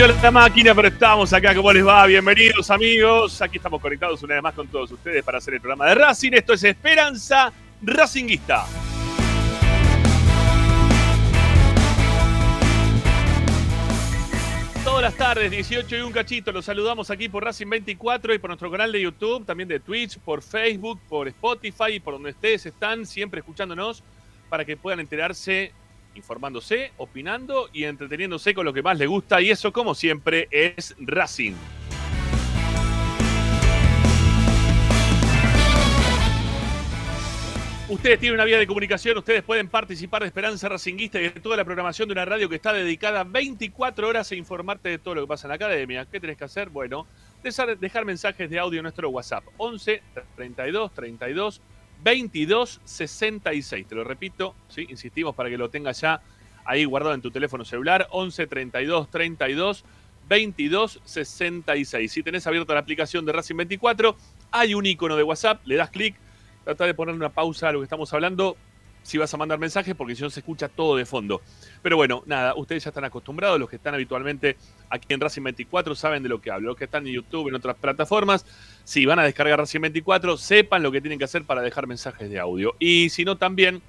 Se reinició la máquina, pero estamos acá. ¿Cómo les va? Bienvenidos, amigos. Aquí estamos conectados una vez más con todos ustedes para hacer el programa de Racing. Esto es Esperanza Racinguista. Todas las tardes, 18 y un cachito, los saludamos aquí por Racing 24 y por nuestro canal de YouTube, también de Twitch, por Facebook, por Spotify y por donde ustedes están siempre escuchándonos para que puedan enterarse informándose, opinando y entreteniéndose con lo que más les gusta. Y eso, como siempre, es Racing. Ustedes tienen una vía de comunicación, ustedes pueden participar de Esperanza Racinguista y de toda la programación de una radio que está dedicada 24 horas a informarte de todo lo que pasa en la academia. ¿Qué tenés que hacer? Bueno, dejar mensajes de audio en nuestro WhatsApp 11 32 32 22 66. Te lo repito, ¿sí? insistimos para que lo tengas ya ahí guardado en tu teléfono celular. 11 32 32 22 66. Si tenés abierta la aplicación de Racing 24, hay un icono de WhatsApp, le das clic, trata de ponerle una pausa a lo que estamos hablando si vas a mandar mensajes, porque si no se escucha todo de fondo. Pero bueno, nada, ustedes ya están acostumbrados, los que están habitualmente aquí en Racing 24 saben de lo que hablo, los que están en YouTube, en otras plataformas, si van a descargar Racing 24, sepan lo que tienen que hacer para dejar mensajes de audio. Y si no, también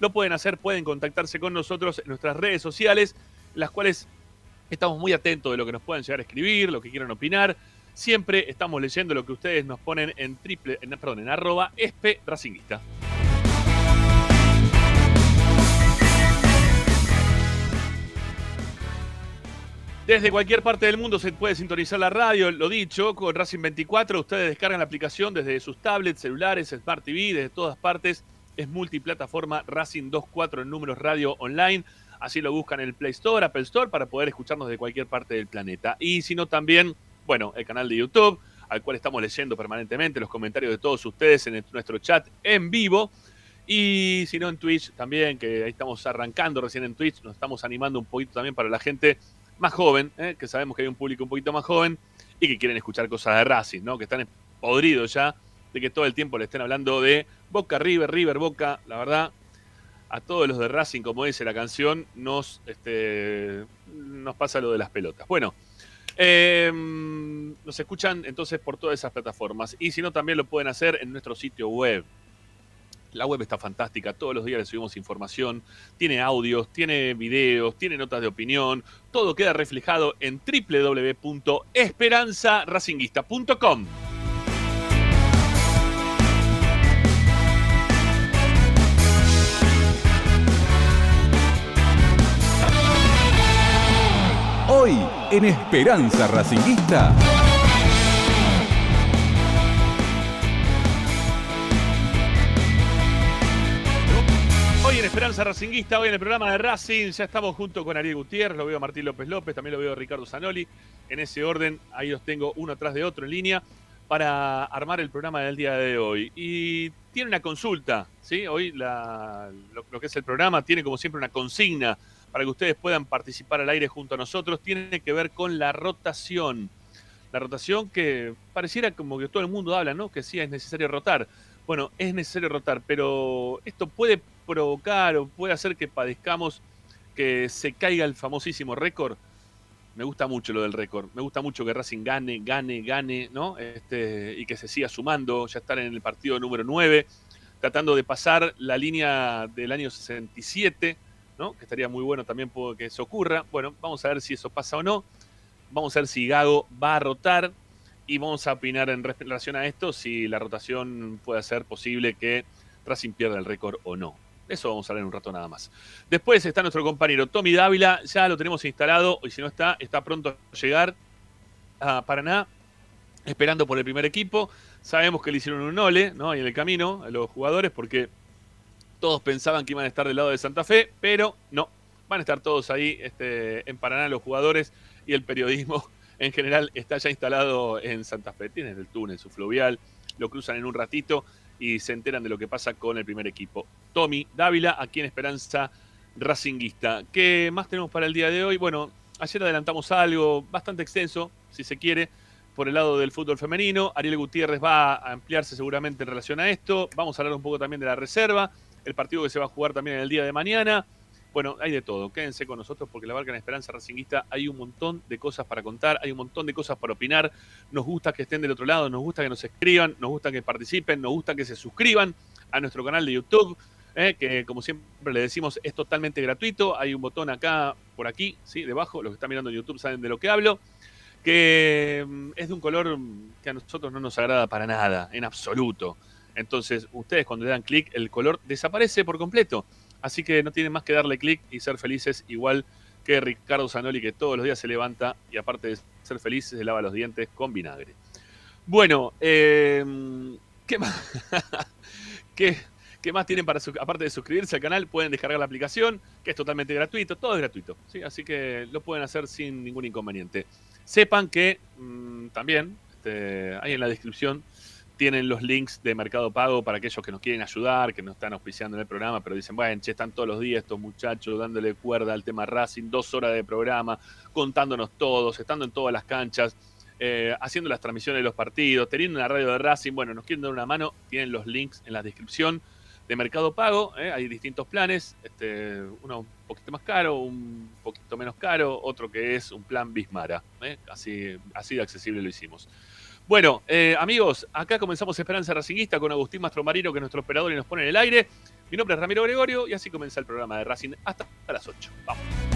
lo pueden hacer, pueden contactarse con nosotros en nuestras redes sociales, las cuales estamos muy atentos de lo que nos puedan llegar a escribir, lo que quieran opinar. Siempre estamos leyendo lo que ustedes nos ponen en triple, en, perdón, en arroba. Desde cualquier parte del mundo se puede sintonizar la radio, lo dicho, con Racing 24. Ustedes descargan la aplicación desde sus tablets, celulares, Smart TV, desde todas partes. Es multiplataforma Racing 24 en números radio online. Así lo buscan en el Play Store, Apple Store, para poder escucharnos de cualquier parte del planeta. Y si no, también, bueno, el canal de YouTube, al cual estamos leyendo permanentemente los comentarios de todos ustedes en nuestro chat en vivo. Y si no, en Twitch también, que ahí estamos arrancando recién en Twitch, nos estamos animando un poquito también para la gente más joven, ¿eh? que sabemos que hay un público un poquito más joven y que quieren escuchar cosas de Racing, ¿no? Que están podridos ya de que todo el tiempo le estén hablando de Boca River, River Boca, la verdad, a todos los de Racing, como dice la canción, nos, este, nos pasa lo de las pelotas. Bueno, em, nos escuchan entonces por todas esas plataformas y si no también lo pueden hacer en nuestro sitio web la web está fantástica, todos los días le subimos información, tiene audios, tiene videos, tiene notas de opinión, todo queda reflejado en www.esperanzaracinguista.com. Hoy en Esperanza Racinguista. Esperanza Racinguista, hoy en el programa de Racing, ya estamos junto con Ariel Gutiérrez, lo veo a Martín López López, también lo veo a Ricardo Zanoli. En ese orden, ahí los tengo uno atrás de otro en línea para armar el programa del día de hoy. Y tiene una consulta, ¿sí? Hoy lo, que es el programa tiene como siempre una consigna para que ustedes puedan participar al aire junto a nosotros. Tiene que ver con la rotación. La rotación que pareciera como que todo el mundo habla, ¿no? Que sí es necesario rotar. Bueno, es necesario rotar, pero esto puede provocar o puede hacer que padezcamos que se caiga el famosísimo récord. Me gusta mucho lo del récord. Me gusta mucho que Racing gane, gane, gane, ¿no? Este, y que se siga sumando, ya estar en el partido número 9, tratando de pasar la línea del año 67, ¿no? Que estaría muy bueno también que eso ocurra. Bueno, vamos a ver si eso pasa o no. Vamos a ver si Gago va a rotar y vamos a opinar en relación a esto si la rotación puede ser posible que Racing pierda el récord o no. Eso vamos a hablar en un rato nada más. Después está nuestro compañero Tommy Dávila, ya lo tenemos instalado y si no está, está pronto a llegar a Paraná, esperando por el primer equipo. Sabemos que le hicieron un ole, ¿no? Ahí en el camino a los jugadores porque todos pensaban que iban a estar del lado de Santa Fe, pero no. Van a estar todos ahí este, en Paraná los jugadores y el periodismo en general está ya instalado en Santa Fe. Tienen el túnel, su fluvial, lo cruzan en un ratito y se enteran de lo que pasa con el primer equipo. Tommy Dávila, aquí en Esperanza Racinguista. ¿Qué más tenemos para el día de hoy? Bueno, ayer adelantamos algo bastante extenso, si se quiere, por el lado del fútbol femenino. Ariel Gutiérrez va a ampliarse seguramente en relación a esto. Vamos a hablar un poco también de la reserva, el partido que se va a jugar también en el día de mañana. Bueno, hay de todo. Quédense con nosotros porque la barca en Esperanza Racinguista hay un montón de cosas para contar, hay un montón de cosas para opinar. Nos gusta que estén del otro lado, nos gusta que nos escriban, nos gusta que participen, nos gusta que se suscriban a nuestro canal de YouTube, eh, que como siempre le decimos es totalmente gratuito. Hay un botón acá, por aquí, ¿sí? debajo. Los que están mirando en YouTube saben de lo que hablo. Que mm, es de un color que a nosotros no nos agrada para nada, en absoluto. Entonces, ustedes cuando le dan clic, el color desaparece por completo. Así que no tienen más que darle clic y ser felices, igual que Ricardo Zanoli, que todos los días se levanta y aparte de ser feliz, se lava los dientes con vinagre. Bueno, em, ¿qué más? ¿Qué, más tienen para aparte de suscribirse al canal? Pueden descargar la aplicación, que es totalmente gratuito, todo es gratuito, ¿sí? así que lo pueden hacer sin ningún inconveniente. Sepan que mm, también, este, ahí en la descripción, tienen los links de Mercado Pago para aquellos que nos quieren ayudar, que no están auspiciando en el programa, pero dicen, bueno, che, están todos los días estos muchachos dándole cuerda al tema Racing, dos horas de programa, contándonos todos, estando en todas las canchas, eh, haciendo las transmisiones de los partidos, teniendo una radio de Racing, bueno, nos quieren dar una mano, tienen los links en la descripción de Mercado Pago, eh, hay distintos planes, este, uno un poquito más caro, un poquito menos caro, otro que es un plan Bismara, eh, así, así de accesible lo hicimos. Bueno, eh, amigos, acá comenzamos Esperanza Racingista con Agustín Mastromarino, que es nuestro operador y nos pone en el aire. Mi nombre es Ramiro Gregorio y así comienza el programa de Racing hasta las 8. Vamos.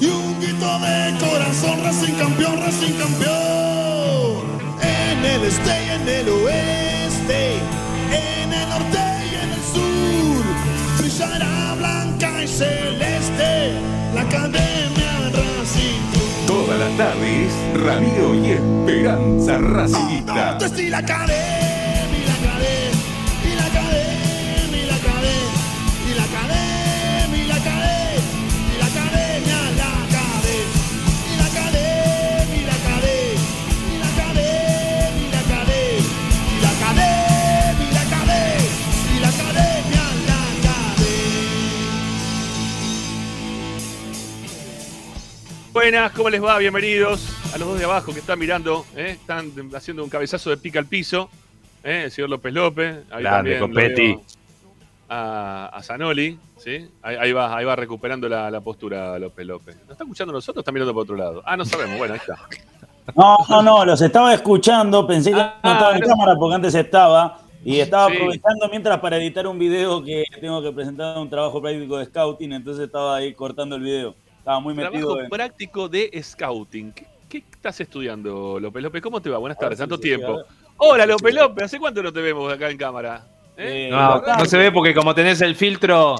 y un grito de corazón, Racing campeón, Racing campeón. En el este y en el oeste, en el norte y en el sur, brillará blanca y celeste la academia Racing. Todas las tardes, Ramiro y Esperanza Racingista. No, Buenas, ¿cómo les va? Bienvenidos a los dos de abajo que están mirando, ¿eh? están haciendo un cabezazo de pica al piso. ¿eh? El señor López López. Ahí Grande, Copetti. A, a Zanoli, ¿sí? Ahí, va, ahí va recuperando la, postura López López. ¿Nos está escuchando nosotros o está mirando para otro lado? Ah, no sabemos, bueno, ahí está. No, no, no, los estaba escuchando, pensé que no estaba en ah, cámara porque antes estaba. Y estaba aprovechando mientras para editar un video que tengo que presentar un trabajo práctico de scouting, entonces estaba ahí cortando el video. Estaba muy metido. Trabajo práctico de scouting. ¿Qué, estás estudiando, López López? ¿Cómo te va? Buenas tardes, tanto tiempo. Hola, López López, ¿hace cuánto no te vemos acá en cámara? ¿Eh? Eh, no, no se ve porque como tenés el filtro,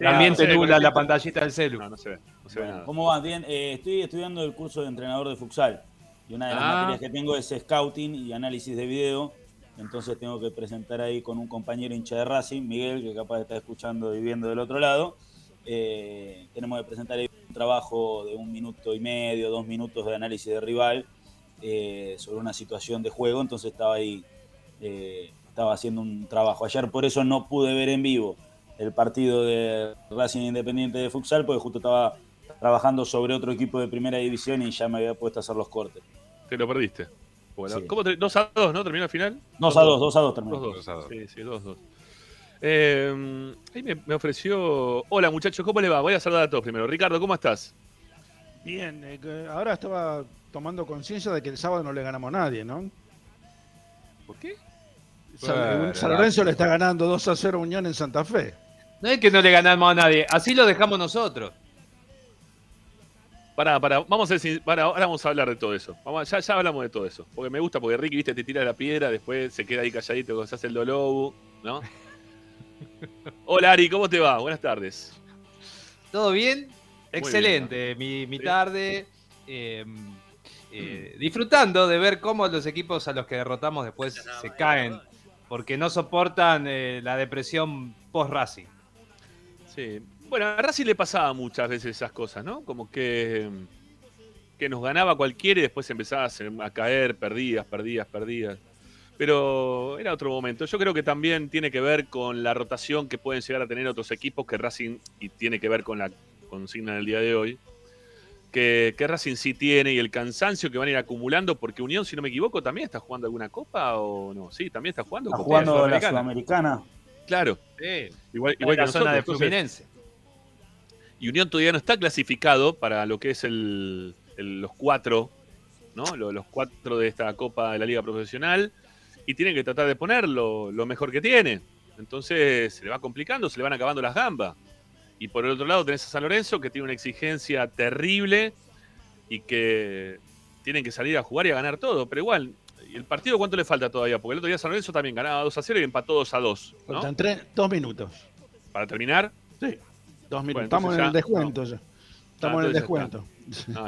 también te nubla la pantallita del celu. No, no se ve, no se ve nada. ¿Cómo va? Bien, eh, estoy estudiando el curso de entrenador de futsal. Y una de las ah. materias que tengo es scouting y análisis de video. Entonces tengo que presentar ahí con un compañero hincha de Racing, Miguel, que capaz está escuchando y viendo del otro lado. tenemos que presentar ahí trabajo de un minuto y medio, dos minutos de análisis de rival eh, sobre una situación de juego, entonces estaba ahí, eh, estaba haciendo un trabajo. Ayer por eso no pude ver en vivo el partido de Racing Independiente de Futsal, porque justo estaba trabajando sobre otro equipo de primera división y ya me había puesto a hacer los cortes. Te lo perdiste. Bueno, ¿Cómo 2 a 2, ¿no? ¿Terminó el final? 2 a 2, 2 a 2 terminó. 2 a 2. Sí, sí, 2 a 2. Eh, ahí me, ofreció. Hola muchachos, ¿cómo le va? Voy a saludar a todos primero. Ricardo, ¿cómo estás? Bien, eh, ahora estaba tomando conciencia de que el sábado no le ganamos a nadie, ¿no? ¿Por qué? San, Lorenzo le está ganando 2 a 0 a Unión en Santa Fe. No es que no le ganamos a nadie, así lo dejamos nosotros. Para, para, vamos a decir, ahora vamos a hablar de todo eso. Vamos, ya, ya hablamos de todo eso. Porque me gusta, porque Ricky, viste, te tira la piedra, después se queda ahí calladito cuando se hace el dolobu, ¿no? Hola Ari, ¿cómo te va? Buenas tardes. ¿Todo bien? Excelente. Mi, mi tarde. eh, eh, disfrutando de ver cómo los equipos a los que derrotamos después se caen porque no soportan eh, la depresión post-Racing. Sí. Bueno, a Racing le pasaba muchas veces esas cosas, ¿no? Como que, que nos ganaba cualquiera y después empezaba a caer, perdidas, perdidas, perdidas. Pero era otro momento. Yo creo que también tiene que ver con la rotación que pueden llegar a tener otros equipos que Racing, y tiene que ver con la consigna del día de hoy, que, que Racing sí tiene y el cansancio que van a ir acumulando, porque Unión, si no me equivoco, también está jugando alguna copa o no. Sí, también está jugando. Está Copa jugando la Sudamericana. Sudamericana. Claro, Sí, igual, igual que la zona nosotros. de Entonces, Fluminense. y Unión todavía no está clasificado para lo que es el, el- los cuatro, ¿no? Lo- Los, cuatro de esta Copa de la Liga Profesional. Y tienen que tratar de ponerlo lo mejor que tiene. Entonces se le va complicando, se le van acabando las gambas. Y por el otro lado tenés a San Lorenzo que tiene una exigencia terrible y que tienen que salir a jugar y a ganar todo. Pero igual, ¿y el partido cuánto le falta todavía? Porque el otro día San Lorenzo también ganaba 2 a 0 y empató 2 a 2. ¿no? Faltan tres, dos minutos. Para terminar. Sí, dos minutos. Bueno, Estamos en el descuento ya. Estamos en el descuento.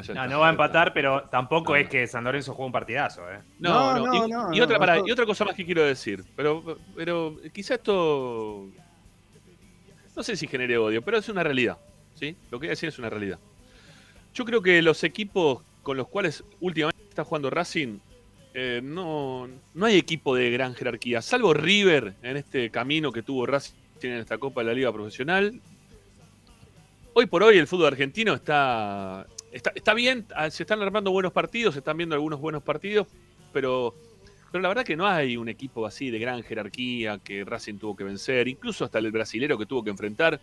Ya No, no va a empatar, pero tampoco No. es que San Lorenzo juegue un partidazo. ¿eh? No, No, no. no, y, no, y no, otra, y otra cosa más que quiero decir. Pero, pero quizá esto. No sé si genere odio, pero es una realidad. ¿sí? Lo que voy a decir es una realidad. Yo creo que los equipos con los cuales últimamente está jugando Racing. eh, no, no hay equipo de gran jerarquía, salvo River en este camino que tuvo Racing en esta Copa de la Liga Profesional. Hoy por hoy el fútbol argentino está, está, está bien, ah, se están armando buenos partidos, se están viendo algunos buenos partidos, pero, pero la verdad que no hay un equipo así de gran jerarquía que Racing tuvo que vencer, incluso hasta el brasilero que tuvo que enfrentar.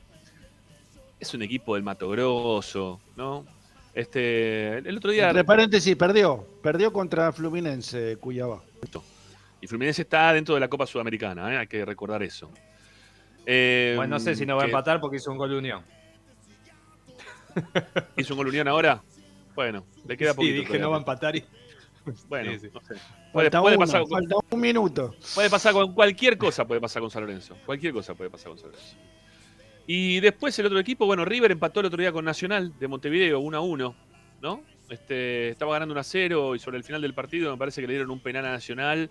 Es un equipo del Mato Grosso, ¿no? Este, el otro día Entre paréntesis, perdió. Perdió contra Fluminense, Cuyabá. y Fluminense está dentro de la Copa Sudamericana, ¿eh? hay que recordar eso. Eh, Bueno, no sé si no va a que empatar porque hizo un gol de Unión. ¿Hizo un gol Unión ahora? Bueno, le queda Sí, poquito. dije todavía. no va a empatar y... Bueno, Sí, sí. no sé. Puede, Falta, puede uno, pasar, con- falta un minuto. puede pasar con cualquier cosa, puede pasar con San Lorenzo. Cualquier cosa puede pasar con San Lorenzo. Y después el otro equipo, bueno, River empató el otro día con Nacional de Montevideo 1 a 1, ¿no? Este, estaba ganando 1 a 0 y sobre el final del partido me parece que le dieron un penal a Nacional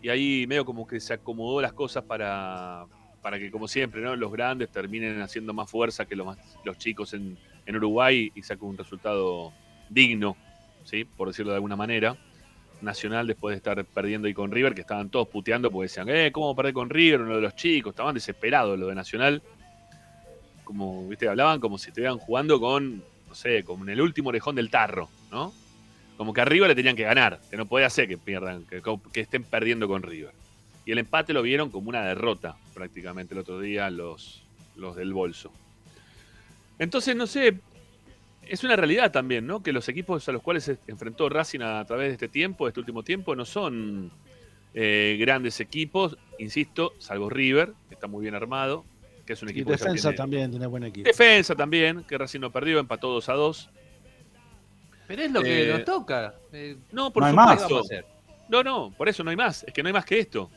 y ahí medio como que se acomodó las cosas para, para que, como siempre, ¿no? Los grandes terminen haciendo más fuerza que los, más- los chicos en, en Uruguay y saquen un resultado digno, ¿sí? Por decirlo de alguna manera. Nacional después de estar perdiendo ahí con River, que estaban todos puteando porque decían, eh, ¿cómo perder con River? Uno de los chicos, estaban desesperados lo de Nacional. Como, viste, hablaban como si estuvieran jugando con, no sé, como en el último orejón del tarro, ¿no? Como que a River le tenían que ganar, que no podía ser que pierdan, que, que estén perdiendo con River. Y el empate lo vieron como una derrota prácticamente el otro día los, los del bolso. Entonces, no sé, es una realidad también, ¿no? Que los equipos a los cuales se enfrentó Racing a través de este tiempo, de este último tiempo, no son eh, grandes equipos, insisto, salvo River, que está muy bien armado, que es un Y equipo que ya defensa tiene- también tiene buen equipo. Defensa también, que Racing no perdió, empató 2 a 2. Pero es lo que Eh, nos toca. Eh, No, por No hay ¿qué más. supuesto. No, no, por eso no hay más. Es que no hay más que esto.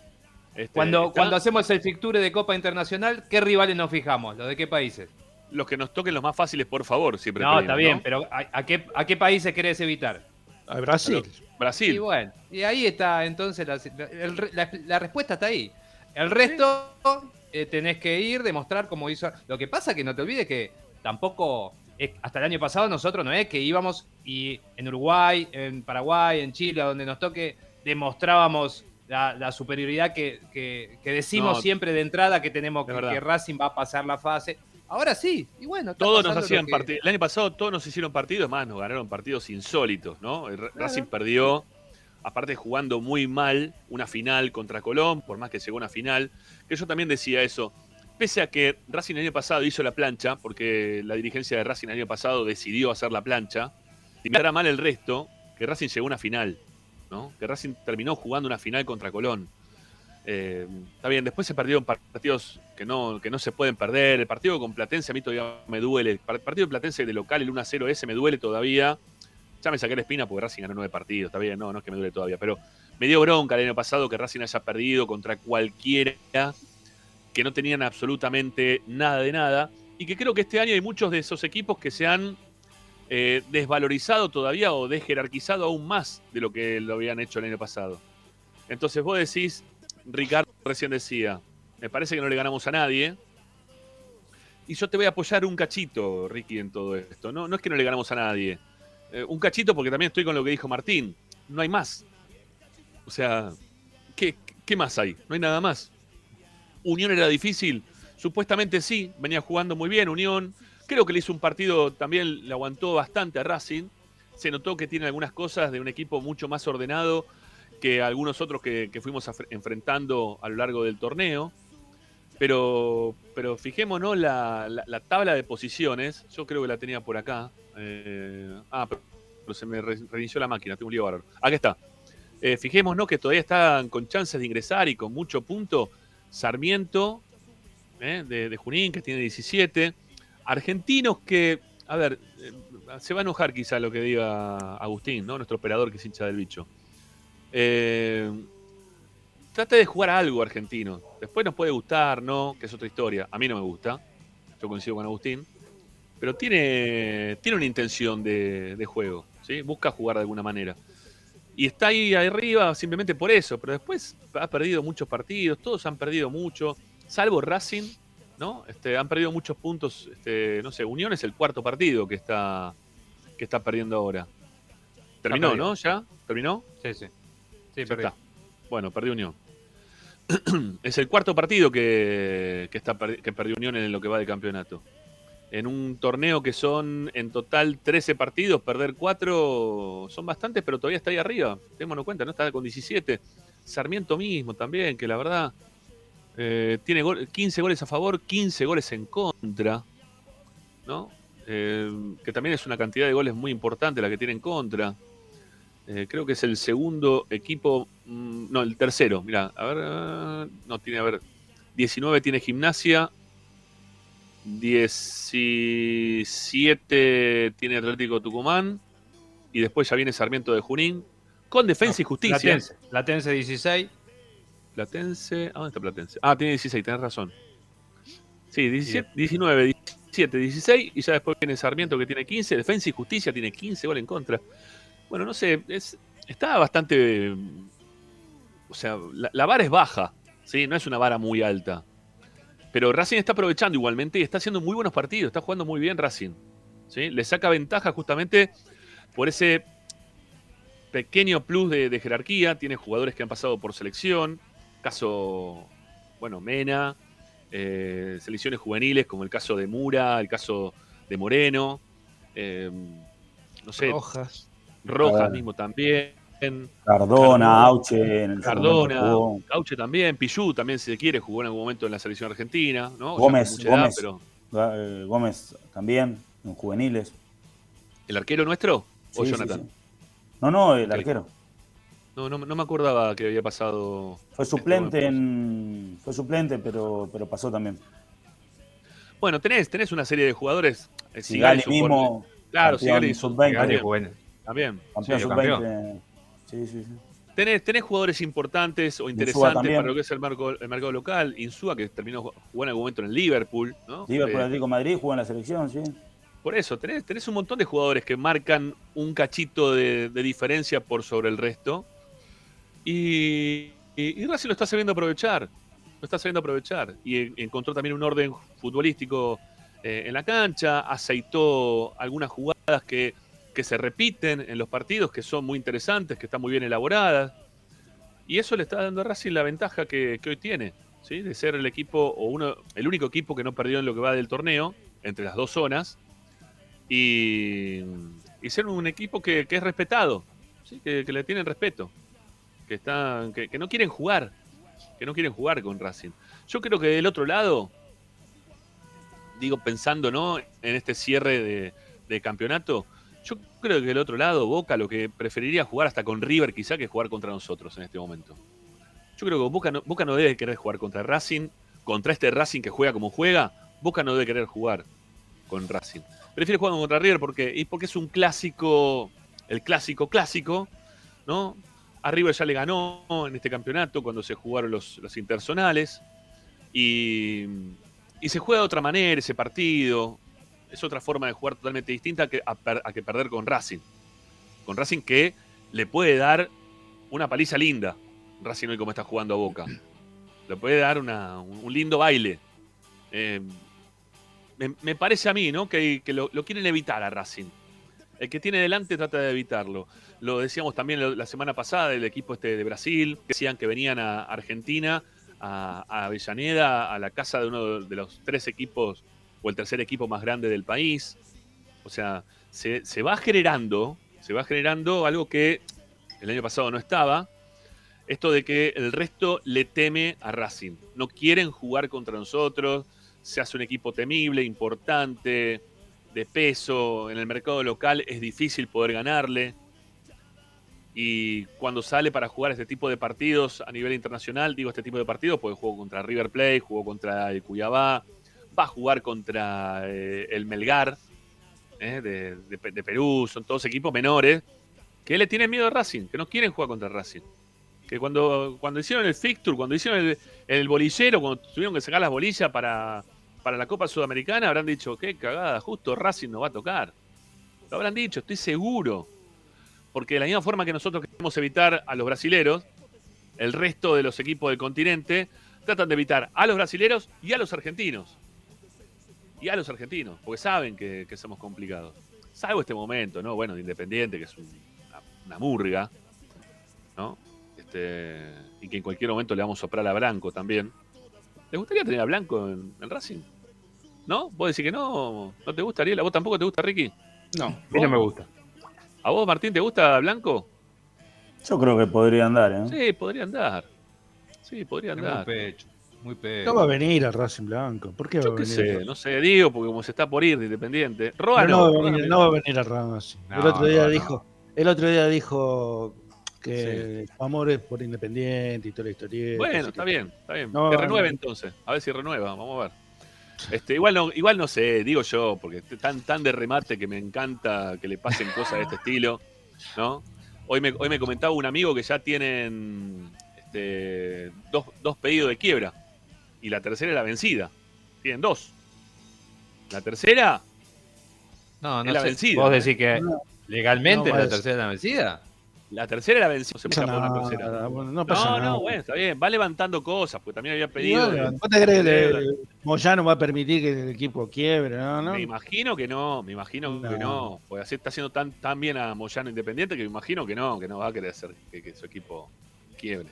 Este, Cuando, está- cuando hacemos el fixture de Copa Internacional, ¿qué rivales nos fijamos? ¿Los de qué países? Los que nos toquen los más fáciles, por favor, siempre. No, pedimos, está bien, pero ¿a, a qué, ¿a qué países querés evitar? A Brasil. Brasil. Y bueno, y ahí está entonces la, el- la- la respuesta está ahí. El resto eh, tenés que ir, demostrar cómo hizo. Lo que pasa que no te olvides que tampoco, hasta el año pasado nosotros no es que íbamos y en Uruguay, en Paraguay, en Chile, a donde nos toque, demostrábamos la, la superioridad que, que- que decimos No. siempre de entrada que tenemos que Racing va a pasar la fase. Ahora sí, y bueno, Todos nos hacían que- partidos. El año pasado todos nos hicieron partidos, más nos ganaron partidos insólitos, ¿no? El Racing perdió, aparte jugando muy mal, una final contra Colón, por más que llegó a una final. Que yo también decía eso. Pese a que Racing el año pasado hizo la plancha, porque la dirigencia de Racing el año pasado decidió hacer la plancha, y me era mal el resto, que Racing llegó a una final, ¿no? Que Racing terminó jugando una final contra Colón. Eh, está bien, después se perdieron partidos que no, que no se pueden perder. El partido con Platense a mí todavía me duele. El partido de Platense de local, el 1-0 ese, me duele todavía. Ya me saqué la espina porque Racing ganó nueve partidos, está bien, no, no es que me duele todavía. Pero me dio bronca el año pasado que Racing haya perdido contra cualquiera que no tenían absolutamente nada de nada. Y que creo que este año hay muchos de esos equipos que se han eh, desvalorizado todavía o desjerarquizado aún más de lo que lo habían hecho el año pasado. Entonces vos decís, Ricardo recién decía, me parece que no le ganamos a nadie. Y yo te voy a apoyar un cachito, Ricky, en todo esto. No, no es que no le ganamos a nadie. Eh, un cachito porque también estoy con lo que dijo Martín. No hay más. O sea, ¿qué, ¿qué más hay? No hay nada más. Unión era difícil. Supuestamente sí, venía jugando muy bien Unión. Creo que le hizo un partido, también le aguantó bastante a Racing. Se notó que tiene algunas cosas de un equipo mucho más ordenado que algunos otros que, fuimos enfrentando a lo largo del torneo. Pero, pero fijémonos la, la, tabla de posiciones. Yo creo que la tenía por acá. Eh, ah, pero, se me reinició la máquina, tengo un lío bárbaro. Aquí está. Eh, fijémonos que todavía están con chances de ingresar y con mucho punto. Sarmiento, eh, de, de, Junín, que tiene 17 argentinos que, a ver, eh, se va a enojar quizá lo que diga Agustín, ¿no? Nuestro operador que es hincha del bicho. Eh, trate de jugar algo argentino. Después nos puede gustar, ¿no? Que es otra historia. A mí no me gusta. Yo coincido con Agustín. Pero tiene, tiene una intención de, juego, ¿sí? Busca jugar de alguna manera. Y está ahí arriba simplemente por eso. Pero después ha perdido muchos partidos. Todos han perdido mucho. Salvo Racing, ¿no? Este, han perdido muchos puntos. Este, no sé, Unión es el cuarto partido que está, que está perdiendo ahora. Terminó, ¿no? ¿Ya? ¿Terminó? Sí, sí. Sí, Está. Bueno, perdió Unión. es el cuarto partido que, que, está, que perdió Unión en lo que va de campeonato. En un torneo que son en total 13 partidos, perder 4 son bastantes, pero todavía está ahí arriba. Démonos cuenta, ¿no? Está con 17. Sarmiento mismo también, que la verdad eh, tiene 15 goles a favor, 15 goles en contra, ¿no? Eh, que también es una cantidad de goles muy importante la que tiene en contra. Eh, creo que es el segundo equipo, mm, no, el tercero, mira, a ver, no, tiene, a ver, 19 tiene gimnasia, 17 tiene Atlético Tucumán, y después ya viene Sarmiento de Junín, con defensa y justicia. Latense, Latense 16. Platense. ¿A dónde está Platense? Ah, tiene 16, tenés razón. Sí, 17, 19, 17, 16 y ya después viene Sarmiento que tiene 15. Defensa y Justicia tiene 15 goles en contra. Bueno, no sé, es, está bastante. O sea, la, vara es baja, ¿sí? No es una vara muy alta. Pero Racing está aprovechando igualmente y está haciendo muy buenos partidos. Está jugando muy bien Racing. ¿sí? Le saca ventaja justamente por ese pequeño plus de jerarquía. Tiene jugadores que han pasado por selección caso, bueno, Mena, eh, selecciones juveniles como el caso de Mura, el caso de Moreno, eh, no sé. Rojas. Rojas mismo también. Cardona, Auche. Cardona, Auche también, Pichu también si se quiere, jugó en algún momento en la selección argentina, ¿no? Gómez, Gómez, eh, Gómez también, en juveniles. ¿El arquero nuestro o Jonathan? No, no, el arquero. No, no, me acordaba que había pasado. Fue este suplente en. Fue suplente, pero, pero pasó también. Bueno, tenés, tenés una serie de jugadores. Eh, Sigali, mismo. Claro, Sigali sub-20. También. Campeón sub-20. Sí, sí, sí. Tenés, tenés, jugadores importantes o interesantes para lo que es el, el mercado local. Insúa, que terminó jugando en algún momento en el Liverpool. ¿no? Liverpool, eh, Atlético Madrid, jugó en la selección, sí. Por eso, tenés, tenés un montón de jugadores que marcan un cachito de, de diferencia por sobre el resto. Y, y, Racing lo está sabiendo aprovechar. Lo está sabiendo aprovechar. Y encontró también un orden futbolístico eh, en la cancha. Aceitó algunas jugadas que, que se repiten en los partidos, que son muy interesantes, que están muy bien elaboradas. Y eso le está dando a Racing la ventaja que, hoy tiene, ¿sí? de ser el equipo, o uno, el único equipo que no perdió en lo que va del torneo, entre las dos zonas, y, ser un equipo que, es respetado, que, le tienen respeto que, están, que, no quieren jugar, que no quieren jugar con Racing. Yo creo que del otro lado, digo pensando ¿no? en este cierre de, campeonato, yo creo que del otro lado, Boca lo que preferiría jugar hasta con River quizá que jugar contra nosotros en este momento. Yo creo que Boca no, debe querer jugar contra Racing, contra este Racing que juega como juega. Boca no debe querer jugar con Racing. Prefiere jugar contra River porque, y porque es un clásico, el clásico clásico, ¿no? A River ya le ganó en este campeonato cuando se jugaron los, los intersonales. Y, y se juega de otra manera ese partido. Es otra forma de jugar totalmente distinta que, a, que perder con Racing. Con Racing que le puede dar una paliza linda. Racing hoy como está jugando a Boca. Le puede dar una- un, lindo baile. Eh, me, parece a mí, ¿no? Que, lo, quieren evitar a Racing. El que tiene delante trata de evitarlo. Lo decíamos también la semana pasada del equipo este de Brasil. Decían que venían a Argentina, a, a Avellaneda, a la casa de uno de los tres equipos o el tercer equipo más grande del país. O sea, se, va generando, se va generando algo que el año pasado no estaba. Esto de que el resto le teme a Racing. No quieren jugar contra nosotros. Se hace un equipo temible, importante, de peso. En el mercado local es difícil poder ganarle. Y cuando sale para jugar este tipo de partidos a nivel internacional, digo este tipo de partidos, porque jugó contra River Plate, jugó contra el Cuyabá, va a jugar contra eh, el Melgar eh, de, Perú, son todos equipos menores que le tienen miedo a Racing, que no quieren jugar contra Racing. Que cuando, cuando hicieron el fixture, cuando hicieron el, bolillero, cuando tuvieron que sacar las bolillas para, para la Copa Sudamericana, habrán dicho, qué cagada, justo Racing nos va a tocar. Lo habrán dicho, estoy seguro. Porque de la misma forma que nosotros queremos evitar a los brasileros, el resto de los equipos del continente tratan de evitar a los brasileros y a los argentinos. Y a los argentinos, porque saben que, que somos complicados. Salvo este momento, ¿no? Bueno, de Independiente, que es un- una, una murga, ¿no? Este, y que en cualquier momento le vamos a soplar a Blanco también. ¿Les gustaría tener a Blanco en, en Racing? ¿No? ¿Vos decís que no? ¿No te gusta, Ariel? ¿A vos tampoco te gusta, Ricky? No. A mí no me gusta. ¿A vos, Martín, te gusta Blanco? Yo creo que podría andar, ¿eh? Sí, podría andar. Sí, podría andar. pecho. Muy. No va a venir al Racing Blanco. ¿Por qué va Yo a qué venir? sé, no sé, digo, porque como se está por ir de Independiente. Roa no, no, va a venir, no. no va a venir al Racing. el No, otro día dijo, el otro día dijo que su amor es por Independiente y toda la historia. Bueno, está bien, está bien. Que renueve entonces. A ver si renueva, vamos a ver. Este, igual no, igual no sé, digo yo, porque tan, tan de remate que me encanta que le pasen cosas de este estilo, ¿no? Hoy me, hoy me comentaba un amigo que ya tienen este, dos, dos pedidos de quiebra. Y la tercera es la vencida. Tienen dos. La tercera, No, Es no la sé. vencida, ¿Vos decís que No, legalmente no, es la es- tercera la vencida? la tercera es la vencida. Se una bueno, no pasa No, nada. no, bueno, está bien. Va levantando cosas, porque también había pedido. de- ¿Vos te crees que Moyano va a permitir que el equipo quiebre? No, no. Me imagino que no, me imagino que No. no. Porque así está haciendo tan, tan bien a Moyano Independiente que me imagino que no, que no va a querer hacer que, que su equipo quiebre.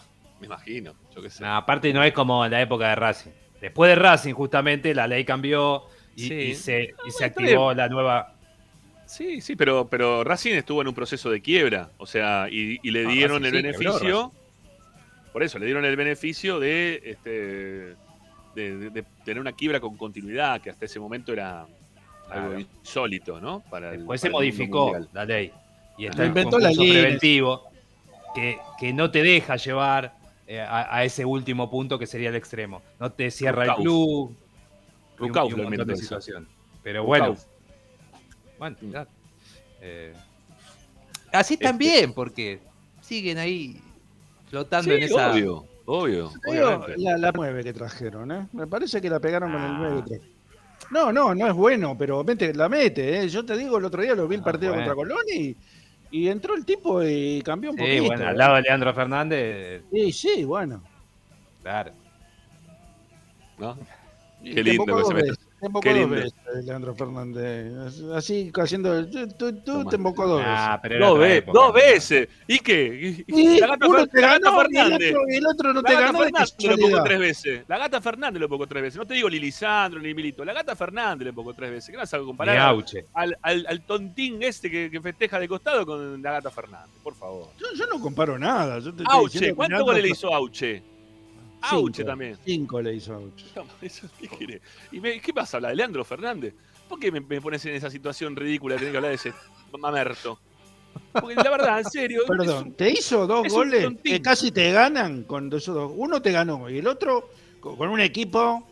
Me imagino, yo qué sé. No, aparte no es como en la época de Racing. Después de Racing, justamente, la ley cambió y, Sí. y se, y bueno, se está activó la nueva. Sí, sí, pero, pero Racing estuvo en un proceso de quiebra. O sea, y, y le Ah, dieron Racing el sí, quebró beneficio. Por eso, le dieron el beneficio de este de, de- de tener una quiebra con continuidad, que hasta ese momento era algo Claro. insólito, ¿no? Para el- Después se el modificó la ley. Y está el inventó la concurso ley. preventivo que, que no te deja llevar eh, a, a ese último punto que sería el extremo. No te cierra el club. y un- y montón de eso. situaciones. Pero bueno, bueno, Mm. ya. Eh, así Este- también, porque siguen ahí flotando Sí, en esa. obvio, obvio, obviamente. la, la 9 que trajeron, ¿eh? Me parece que la pegaron con el Ah. 9 que trajeron. No, no, no es bueno, pero mete, la mete, ¿eh? Yo te digo, el otro día lo vi el Ah, partido bueno. contra Colón y, y entró el tipo y cambió un Sí, poquito. bueno, al lado de Leandro Fernández, Sí, sí, bueno. claro. ¿no? Qué lindo que se meta. Embocó Qué dos veces, Leandro Fernández. Así, haciendo. Tú, tú, te embocó dos veces. Ah, pero Dos, otra ve- época. dos veces. ¿Y qué? ¿Y- la gata, uno te la gata ganó y el Fernández. otro, y el otro no La te gata ganó de Fernández lo pongo tres veces. La gata Fernández lo pongo tres veces. No te digo Lilisandro ni Milito. La gata Fernández lo pongo tres veces. ¿Qué vas a comparar al, al, al tontín este que, que festeja de costado con la gata Fernández? Por favor. Yo, yo no comparo nada. Yo te Auche. diciendo que ¿Cuántos Leandro goles le hizo Auche? Auche también. Cinco le hizo Auche. Eso, ¿Qué quiere? ¿Y me- qué vas a hablar de Leandro Fernández? ¿Por qué me, me pones en esa situación ridícula de tener que hablar de ese mamerto? Porque la verdad, en serio. Perdón, un- te hizo dos goles que casi te ganan con esos dos. Uno te ganó y el otro co- con un equipo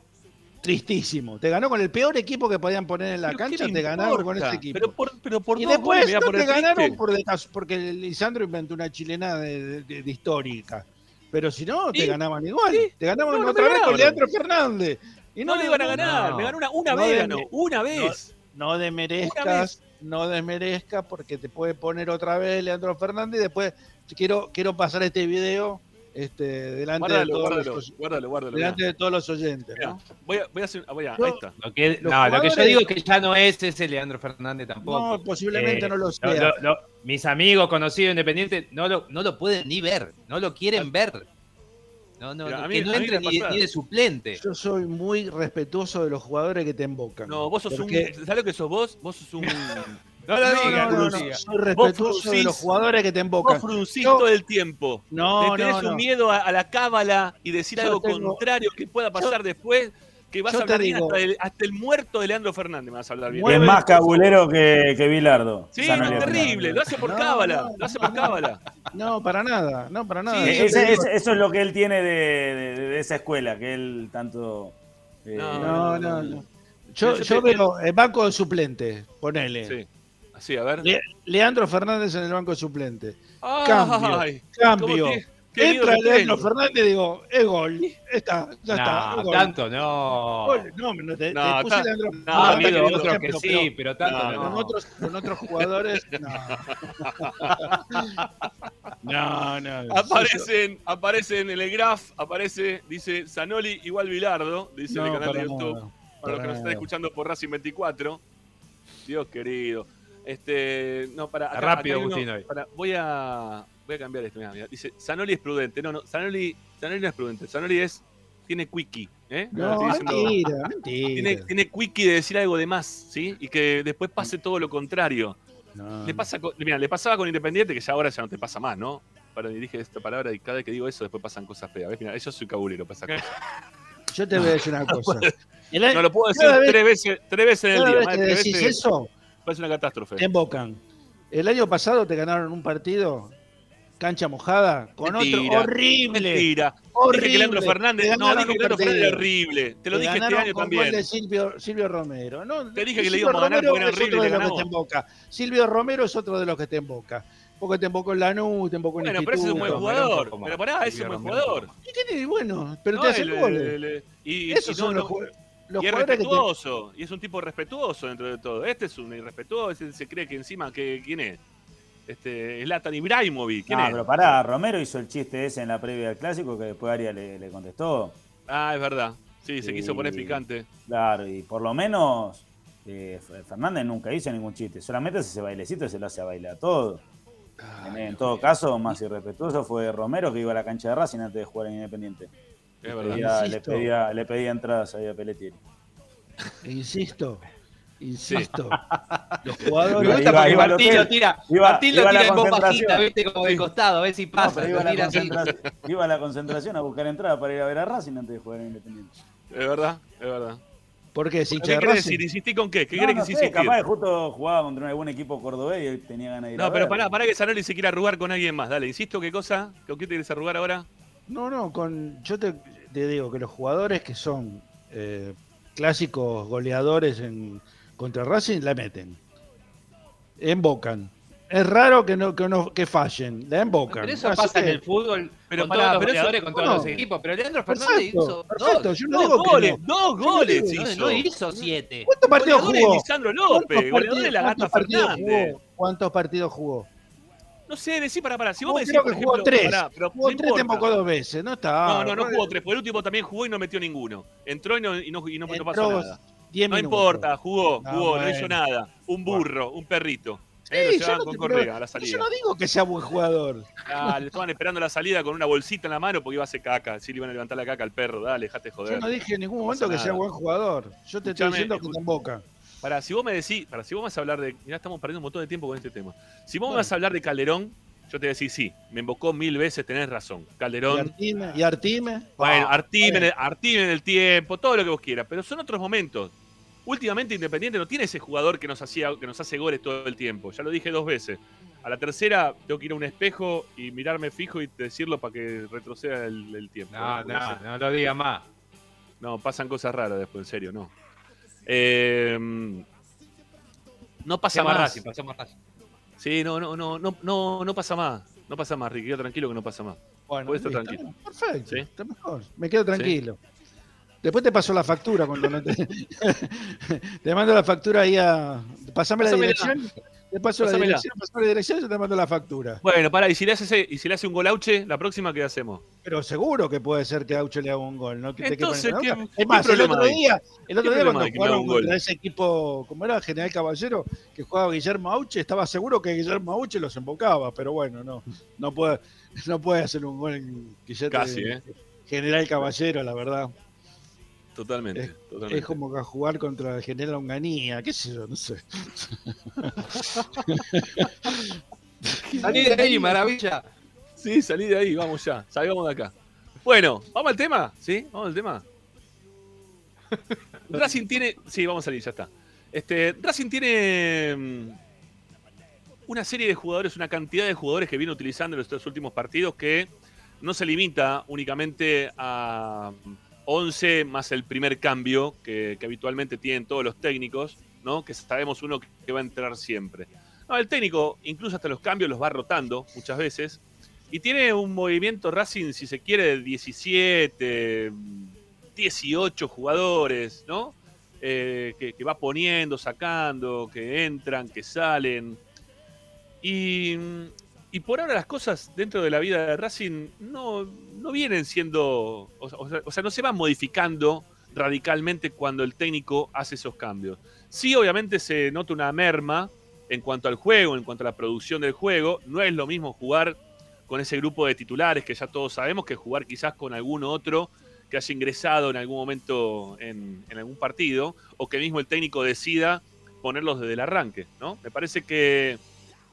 tristísimo. Te ganó con el peor equipo que podían poner en la pero ¿qué cancha, te ganaron con ese equipo. Pero por, pero por y después goles no te ganaron por porque Lisandro inventó una chilena de, de- de histórica. Pero si no, te ganaban igual. sí. Te ganaban No, no otra vez con. Leandro Fernández. Y No le iban a ganar, no. me ganó una, una No vez, ganó, una vez. No desmerezcas, no desmerezcas porque te puede poner otra vez Leandro Fernández y después quiero, quiero pasar este video este, delante, de todos guárdalo, los, guárdalo, guárdalo. delante de todos los oyentes. ¿no? voy, a, voy a hacer. Voy a, Yo- ahí está. Lo que, lo yo digo es que ya no es ese Leandro Fernández tampoco. No, posiblemente Eh, no lo sea. lo- lo- mis amigos conocidos independientes no lo, no lo pueden ni ver, no lo quieren ver. No, no, Mira, no, a mí- que no entre ni, de suplente. Yo soy muy respetuoso de los jugadores que te embocan. No, vos sos Porque- un. ¿Sabés lo que sos vos? Vos sos un. No No, lo no, digas, no, no no, no, soy respetuoso de fruncís- los jugadores que te embocan. Vos fruncís Yo- todo el tiempo. No, Le tenés no, un no. miedo a, a la cábala y decir Yo algo tengo- contrario que pueda pasar después. Que vas a hablar te bien digo- hasta, el, hasta el muerto de Leandro Fernández. Me vas a hablar bien. Es más cabulero que, que Bilardo. Sí, Zanoli es terrible. Lo hace por No, cábala. no, Lo hace por cábala. No, para nada, no, para nada. Sí, Ese- ese- eso es lo que él tiene de, de- de esa escuela, que él tanto... eh, No, no, no. Yo, Yo veo el banco de suplentes, ponele. Sí. Así, a ver. Le- Leandro Fernández en el banco de suplentes. Ay, Cambio, cambio. ¿cómo te- qué Entra Leandro. Fernández y digo, es gol. Está, ya está. Gol. tanto no. Gol. No, no, te, No, te puse Leandro no, Ha Ah, habido otros que ejemplo, sí, pero tanto No. Con otros, con otros jugadores, no. No, no. Aparecen, aparecen en el graph, aparece, dice Zanoli igual Bilardo, dice en el canal de para YouTube. nada, para los para que nos están escuchando por Racing 24. Dios querido. Este, no, para rápido, uno- Agustín, hoy. para- voy a voy a cambiar esto. Dice, Zanoli es prudente. No, no, Zanoli, Zanoli no es prudente. Zanoli es tiene quickie, ¿eh? No, diciendo- mentira, mentira. tiene, tiene quickie de decir algo de más, ¿sí? Y que después pase todo lo contrario. No, Le, pasa con- mira, le pasaba con Independiente, que ya ahora ya no te pasa más, ¿no? Para dirige esta palabra y cada vez que digo eso después pasan cosas feas. ¿Ves? Mira, yo soy cabulero para esas cosas. Yo te voy a decir una cosa. No lo puedo decir tres veces, tres veces en el día. vez más decís veces eso, parece una catástrofe. te embocan. El año pasado te ganaron un partido, cancha mojada, con Mentira, otro horrible. Mentira. horrible. Dije que Leandro Fernández. No, dije que Leandro Fernández era horrible. Te lo Te dije este año con también. gol de Silvio, Silvio Romero. No, Te dije que le íbamos a ganar porque era es horrible otro de le los que te ganamos. emboca. Silvio Romero es otro de los que te emboca. Porque te embocó en Lanús, te embocó en Bueno, pero ese es un buen jugador. poco más. Pero pará, ese es un Silvio buen Romero un jugador. poco ¿Qué tiene? Bueno, pero No, te hace el- goles. el- el- y, Esos y no- son los, no- ju- los y es te... respetuoso, y es un tipo respetuoso dentro de todo. Este es un irrespetuoso, se cree que encima, que, ¿quién es? Este, Zlatan Ibrahimovic, ¿quién Ah, es? pero pará, Romero hizo el chiste ese en la previa del clásico que después Aria le, le contestó. Ah, es verdad. Sí, se quiso poner picante. Claro, y por lo menos eh, Fernández nunca hizo ningún chiste. Solamente ese bailecito se lo hace a bailar todo. En, en todo caso, más irrespetuoso fue Romero que iba a la cancha de Racing antes de jugar en Independiente. Es Le verdad. pedía, le pedía, le pedía entradas ahí a Pelletieri. Insisto, insisto. Los jugadores... Iba- Me gusta iba- porque iba al Martín lo tira, Iba- Martín lo iba a la tira en voz concentración. bajita, viste, como de costado, a ver si pasa. iba a, la concentración, iba a la concentración a buscar entradas para ir a ver a Racing antes de jugar en Independiente. Es verdad, es verdad. ¿Por qué? ¿Es ¿Qué querés decir? ¿Insistí con qué? ¿Qué No, querés no que sé, capaz que justo jugaba contra algún equipo cordobés y él tenía ganas de ir a No, pero ver. pará, pará que Zanoli se quiera arrugar con alguien más. Dale, insisto, ¿qué cosa? ¿Con qué te quieres arrugar ahora? No, no, con, yo te, te digo que los jugadores que son eh, clásicos goleadores en, contra Racing la meten. Embocan. Es raro que no, que no que fallen, la embocan. Pero eso Así pasa en que- el fútbol Pero con todos los pero eso- goleadores, con todos no. los equipos. Pero Leandro Fernández Perfecto, hizo perfecto, dos. yo no Dos digo goles, no. dos goles No, hizo. no hizo siete. ¿Cuántos partidos jugó? Lisandro ¿Cuántos López, goleador de la Gata Fernández. jugó? ¿Cuántos partidos jugó? No sé, decí para pará. Si vos me decís, creo por que jugó ejemplo, tres. pará, pero Jugó no tres, te embocó dos veces. No está. No, no, no jugó tres. Porque el último también jugó y no metió ninguno. Entró y no, y no, y no- no pasó Entró nada. 10 No minutos. importa, jugó, jugó, no hizo nada. Un burro, un perrito. Sí, Eh, lo yo no con te- correa pero- a la pero salida. Yo no digo que sea buen jugador. Ah, le estaban esperando la salida con una bolsita en la mano porque iba a hacer caca. Sí, le iban a levantar la caca al perro. Dale, dejate Yo joder. no dije en ningún momento que sea buen jugador. Yo te estoy diciendo que te emboca. Para, si vos me decís, para, si vos me vas a hablar de. Mirá, estamos perdiendo un montón de tiempo con este tema. Si vos me vas a hablar de Calderón, yo te voy a decir, sí, me invocó mil veces, tenés razón. Y Calderón. Artime, y Artime. Bueno, Ah, Artime, en bueno. el- Artime en el tiempo, todo lo que vos quieras, pero son otros momentos. últimamente Independiente no tiene ese jugador que nos, hacía, que nos hace goles todo el tiempo. Ya lo dije dos veces. A la tercera tengo que ir a un espejo y mirarme fijo y decirlo para que retroceda el, tiempo. No, no, no lo diga más. No, pasan cosas raras después, en serio, no. Eh, no pasa más. Sí, no, no, no, no, no, no pasa más. No pasa más, Ricky. Quedo tranquilo que no pasa más. Bueno, estar tranquilo. Perfecto, está mejor. Me quedo tranquilo. Después te paso la factura cuando no te. te mando la factura ahí a. Pasame la dirección. Te paso la dirección, la dirección y yo te mando la factura. Bueno, para, y si le hace, y si le hace un gol Auche, la próxima, ¿qué hacemos? Pero seguro que puede ser que Auche le haga un gol, ¿no? Que Entonces, te ¿qué, es más, el otro día, el otro día cuando jugaron contra ese equipo, como era General Caballero, que jugaba Guillermo Auche, estaba seguro que Guillermo Auche los embocaba, pero bueno, no, no puede, no puede hacer un gol en Guillermo Casi, ¿eh? General Caballero, la verdad. Totalmente es, como que jugar contra el general Onganía, qué sé yo, no sé. salí de ahí, maravilla. Sí, salí de ahí, vamos ya, salgamos de acá. Bueno, ¿vamos al tema? ¿Sí? ¿Vamos al tema? Racing tiene. Sí, vamos a salir, ya está. Este, Racing tiene mm, una serie de jugadores, una cantidad de jugadores que viene utilizando en estos últimos partidos que no se limita únicamente a 11 más el primer cambio que, habitualmente tienen todos los técnicos, ¿no? Que sabemos uno que va a entrar siempre. El técnico, incluso hasta los cambios, los va rotando muchas veces. Y tiene un movimiento Racing, si se quiere, de 17, 18 jugadores, ¿no? Eh, que, va poniendo, sacando, que entran, que salen. Y, y por ahora las cosas dentro de la vida de Racing no, no vienen siendo, o, sea, no se van modificando radicalmente cuando el técnico hace esos cambios. Sí, obviamente se nota una merma en cuanto al juego, en cuanto a la producción del juego. No es lo mismo jugar con ese grupo de titulares que ya todos sabemos que jugar quizás con algún otro que haya ingresado en algún momento en, algún partido o que mismo el técnico decida ponerlos desde el arranque. ¿no? Me parece que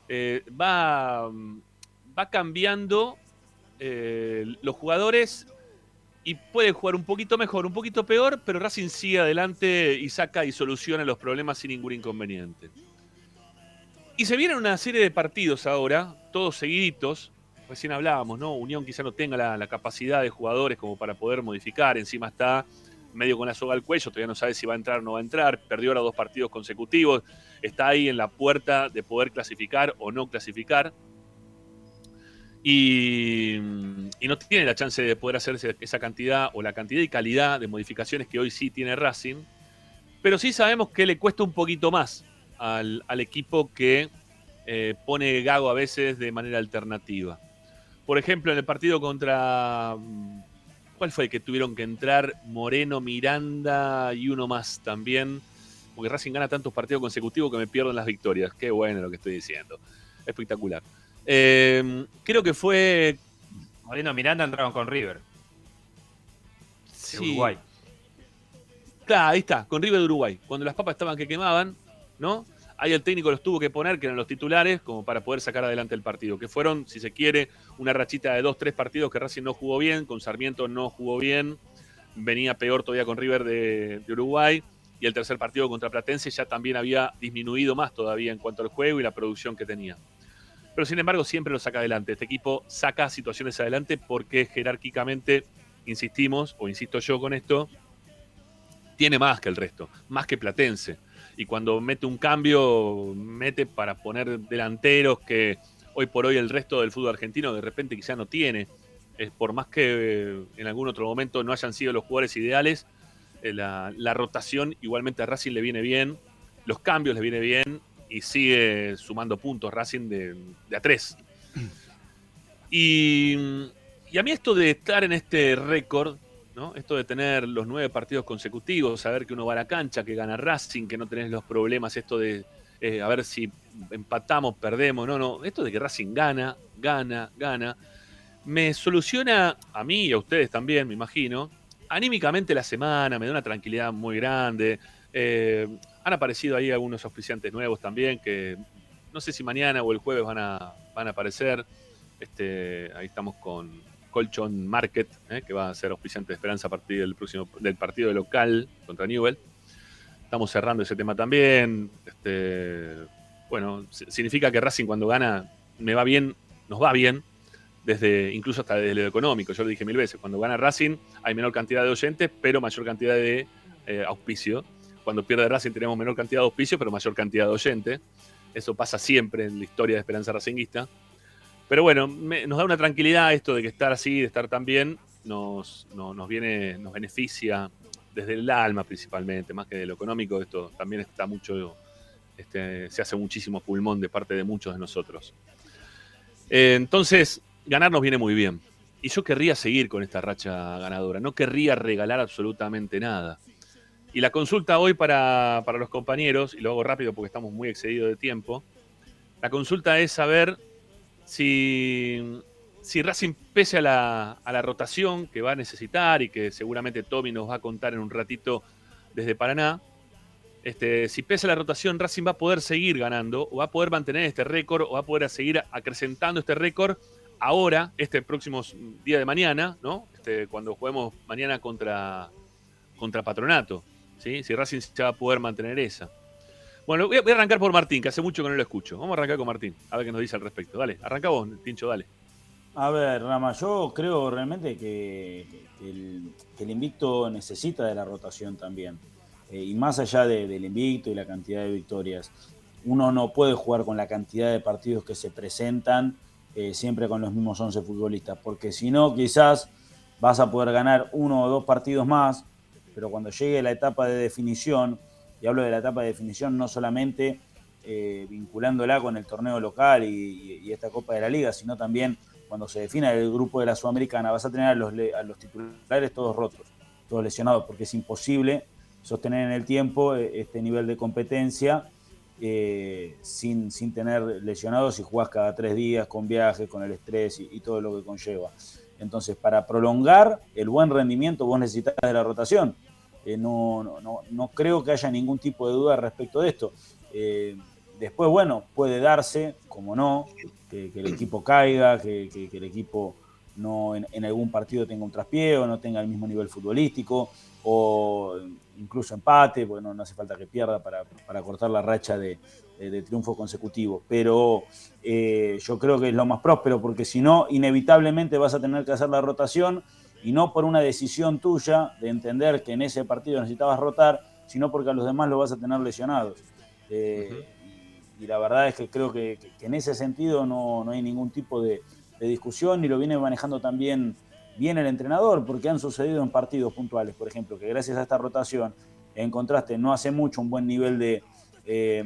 eh, va, va cambiando eh, los jugadores y pueden jugar un poquito mejor, un poquito peor, pero Racing sigue adelante y saca y soluciona los problemas sin ningún inconveniente. Y se vienen una serie de partidos ahora, todos seguiditos. Recién hablábamos, ¿no? Unión quizá no tenga la, capacidad de jugadores como para poder modificar. Encima está medio con la soga al cuello, todavía no sabe si va a entrar o no va a entrar. Perdió ahora dos partidos consecutivos. Está ahí en la puerta de poder clasificar o no clasificar. Y, no tiene la chance de poder hacer esa cantidad o la cantidad y calidad de modificaciones que hoy sí tiene Racing. Pero sí sabemos que le cuesta un poquito más al, equipo que eh, pone Gago a veces de manera alternativa. Por ejemplo, en el partido contra. ¿Cuál fue el que tuvieron que entrar? Moreno, Miranda y uno más también. Porque Racing gana tantos partidos consecutivos que me pierdo en las victorias. Qué bueno lo que estoy diciendo. Espectacular. Eh, creo que fue. Moreno Miranda entraron con River. Sí. Uruguay. Claro, ahí está, con River de Uruguay. Cuando las papas estaban que quemaban, ¿no? Ahí el técnico los tuvo que poner, que eran los titulares, como para poder sacar adelante el partido. Que fueron, si se quiere, una rachita de dos, tres partidos que Racing no jugó bien, con Sarmiento no jugó bien, venía peor todavía con River de, de Uruguay. Y el tercer partido contra Platense ya también había disminuido más todavía en cuanto al juego y la producción que tenía pero sin embargo siempre lo saca adelante. Este equipo saca situaciones adelante porque jerárquicamente, insistimos, o insisto yo con esto, tiene más que el resto, más que Platense. Y cuando mete un cambio, mete para poner delanteros que hoy por hoy el resto del fútbol argentino de repente quizá no tiene. Es por más que en algún otro momento no hayan sido los jugadores ideales, eh, la, la rotación igualmente a Racing le viene bien, los cambios le viene bien y sigue sumando puntos Racing de, a tres. Y, a mí esto de estar en este récord, ¿no? esto de tener los nueve partidos consecutivos, saber que uno va a la cancha, que gana Racing, que no tenés los problemas, esto de eh, a ver si empatamos, perdemos, no, no, esto de que Racing gana, gana, gana, me soluciona a mí y a ustedes también, me imagino, anímicamente la semana, me da una tranquilidad muy grande. Eh, han aparecido ahí algunos auspiciantes nuevos también que no sé si mañana o el jueves van a, van a aparecer. Este, ahí estamos con Colchon Market, eh, que va a ser auspiciante de Esperanza a partir del próximo del partido local contra Newell. estamos cerrando ese tema también. Este, bueno, significa que Racing cuando gana me va bien, nos va bien, desde incluso hasta desde lo económico. Yo lo dije mil veces, cuando gana Racing hay menor cantidad de oyentes, pero mayor cantidad de eh, auspicio. Cuando pierde Racing tenemos menor cantidad de auspicio, pero mayor cantidad de oyentes. Eso pasa siempre en la historia de Esperanza Racinguista. Pero bueno, nos da una tranquilidad esto de que estar así, de estar tan bien, nos, nos viene, nos beneficia desde el alma principalmente, más que de lo económico, esto también está mucho, este, se hace muchísimo pulmón de parte de muchos de nosotros. Eh, entonces, ganar nos viene muy bien. Y yo querría seguir con esta racha ganadora, no querría regalar absolutamente nada. Y la consulta hoy para, para los compañeros, y lo hago rápido porque estamos muy excedidos de tiempo, la consulta es saber si, si Racing, pese a la, a la, rotación que va a necesitar y que seguramente Tommy nos va a contar en un ratito desde Paraná, este, si pese a la rotación, Racing va a poder seguir ganando, o va a poder mantener este récord, o va a poder seguir acrecentando este récord ahora, este próximo día de mañana, ¿no? Este, cuando juguemos mañana contra, contra Patronato. ¿Sí? Si Racing se va a poder mantener esa. Bueno, voy a, arrancar por Martín, que hace mucho que no lo escucho. Vamos a arrancar con Martín, a ver qué nos dice al respecto. Dale, arranca vos, Tincho, dale. A ver, Rama, yo creo realmente que, el, invicto necesita de la rotación también. Eh, y más allá del invicto y la cantidad de victorias, uno no puede jugar con la cantidad de partidos que se presentan eh, siempre con los mismos 11 futbolistas, porque si no, quizás vas a poder ganar uno o dos partidos más, pero cuando llegue la etapa de definición, y hablo de la etapa de definición no solamente eh, vinculándola con el torneo local y, esta Copa de la Liga, sino también cuando se defina el grupo de la Sudamericana, vas a tener a los, a los titulares todos rotos, todos lesionados, porque es imposible sostener en el tiempo eh, este nivel de competencia eh, sin, sin tener lesionados y jugás cada tres días con viajes, con el estrés y, todo lo que conlleva. Entonces, para prolongar el buen rendimiento, vos necesitas de la rotación. Eh, no, no, no, creo que haya ningún tipo de duda respecto de esto. Eh, después, bueno, puede darse, como no, que, el equipo caiga, que, el equipo no en, algún partido tenga un traspié o no tenga el mismo nivel futbolístico, o incluso empate, porque no, hace falta que pierda para, cortar la racha de, triunfo consecutivo. Pero eh, yo creo que es lo más próspero, porque si no, inevitablemente vas a tener que hacer la rotación y no por una decisión tuya de entender que en ese partido necesitabas rotar, sino porque a los demás lo vas a tener lesionados. Eh, y, la verdad es que creo que, en ese sentido no, hay ningún tipo de, discusión y lo viene manejando también bien el entrenador, porque han sucedido en partidos puntuales, por ejemplo, que gracias a esta rotación encontraste no hace mucho un buen nivel de, eh,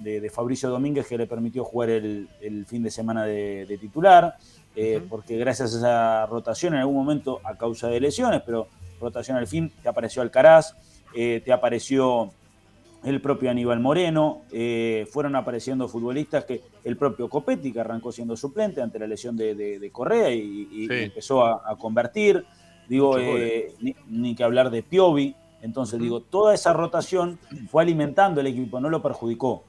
de, Fabricio Domínguez que le permitió jugar el, fin de semana de titular. Eh, porque gracias a esa rotación en algún momento a causa de lesiones, pero rotación al fin, te apareció Alcaraz, eh, te apareció el propio Aníbal Moreno, eh, fueron apareciendo futbolistas que el propio Copetti, que arrancó siendo suplente ante la lesión de, Correa y, empezó a, convertir, digo, ni, que hablar de Piovi, entonces digo, toda esa rotación fue alimentando el equipo, no lo perjudicó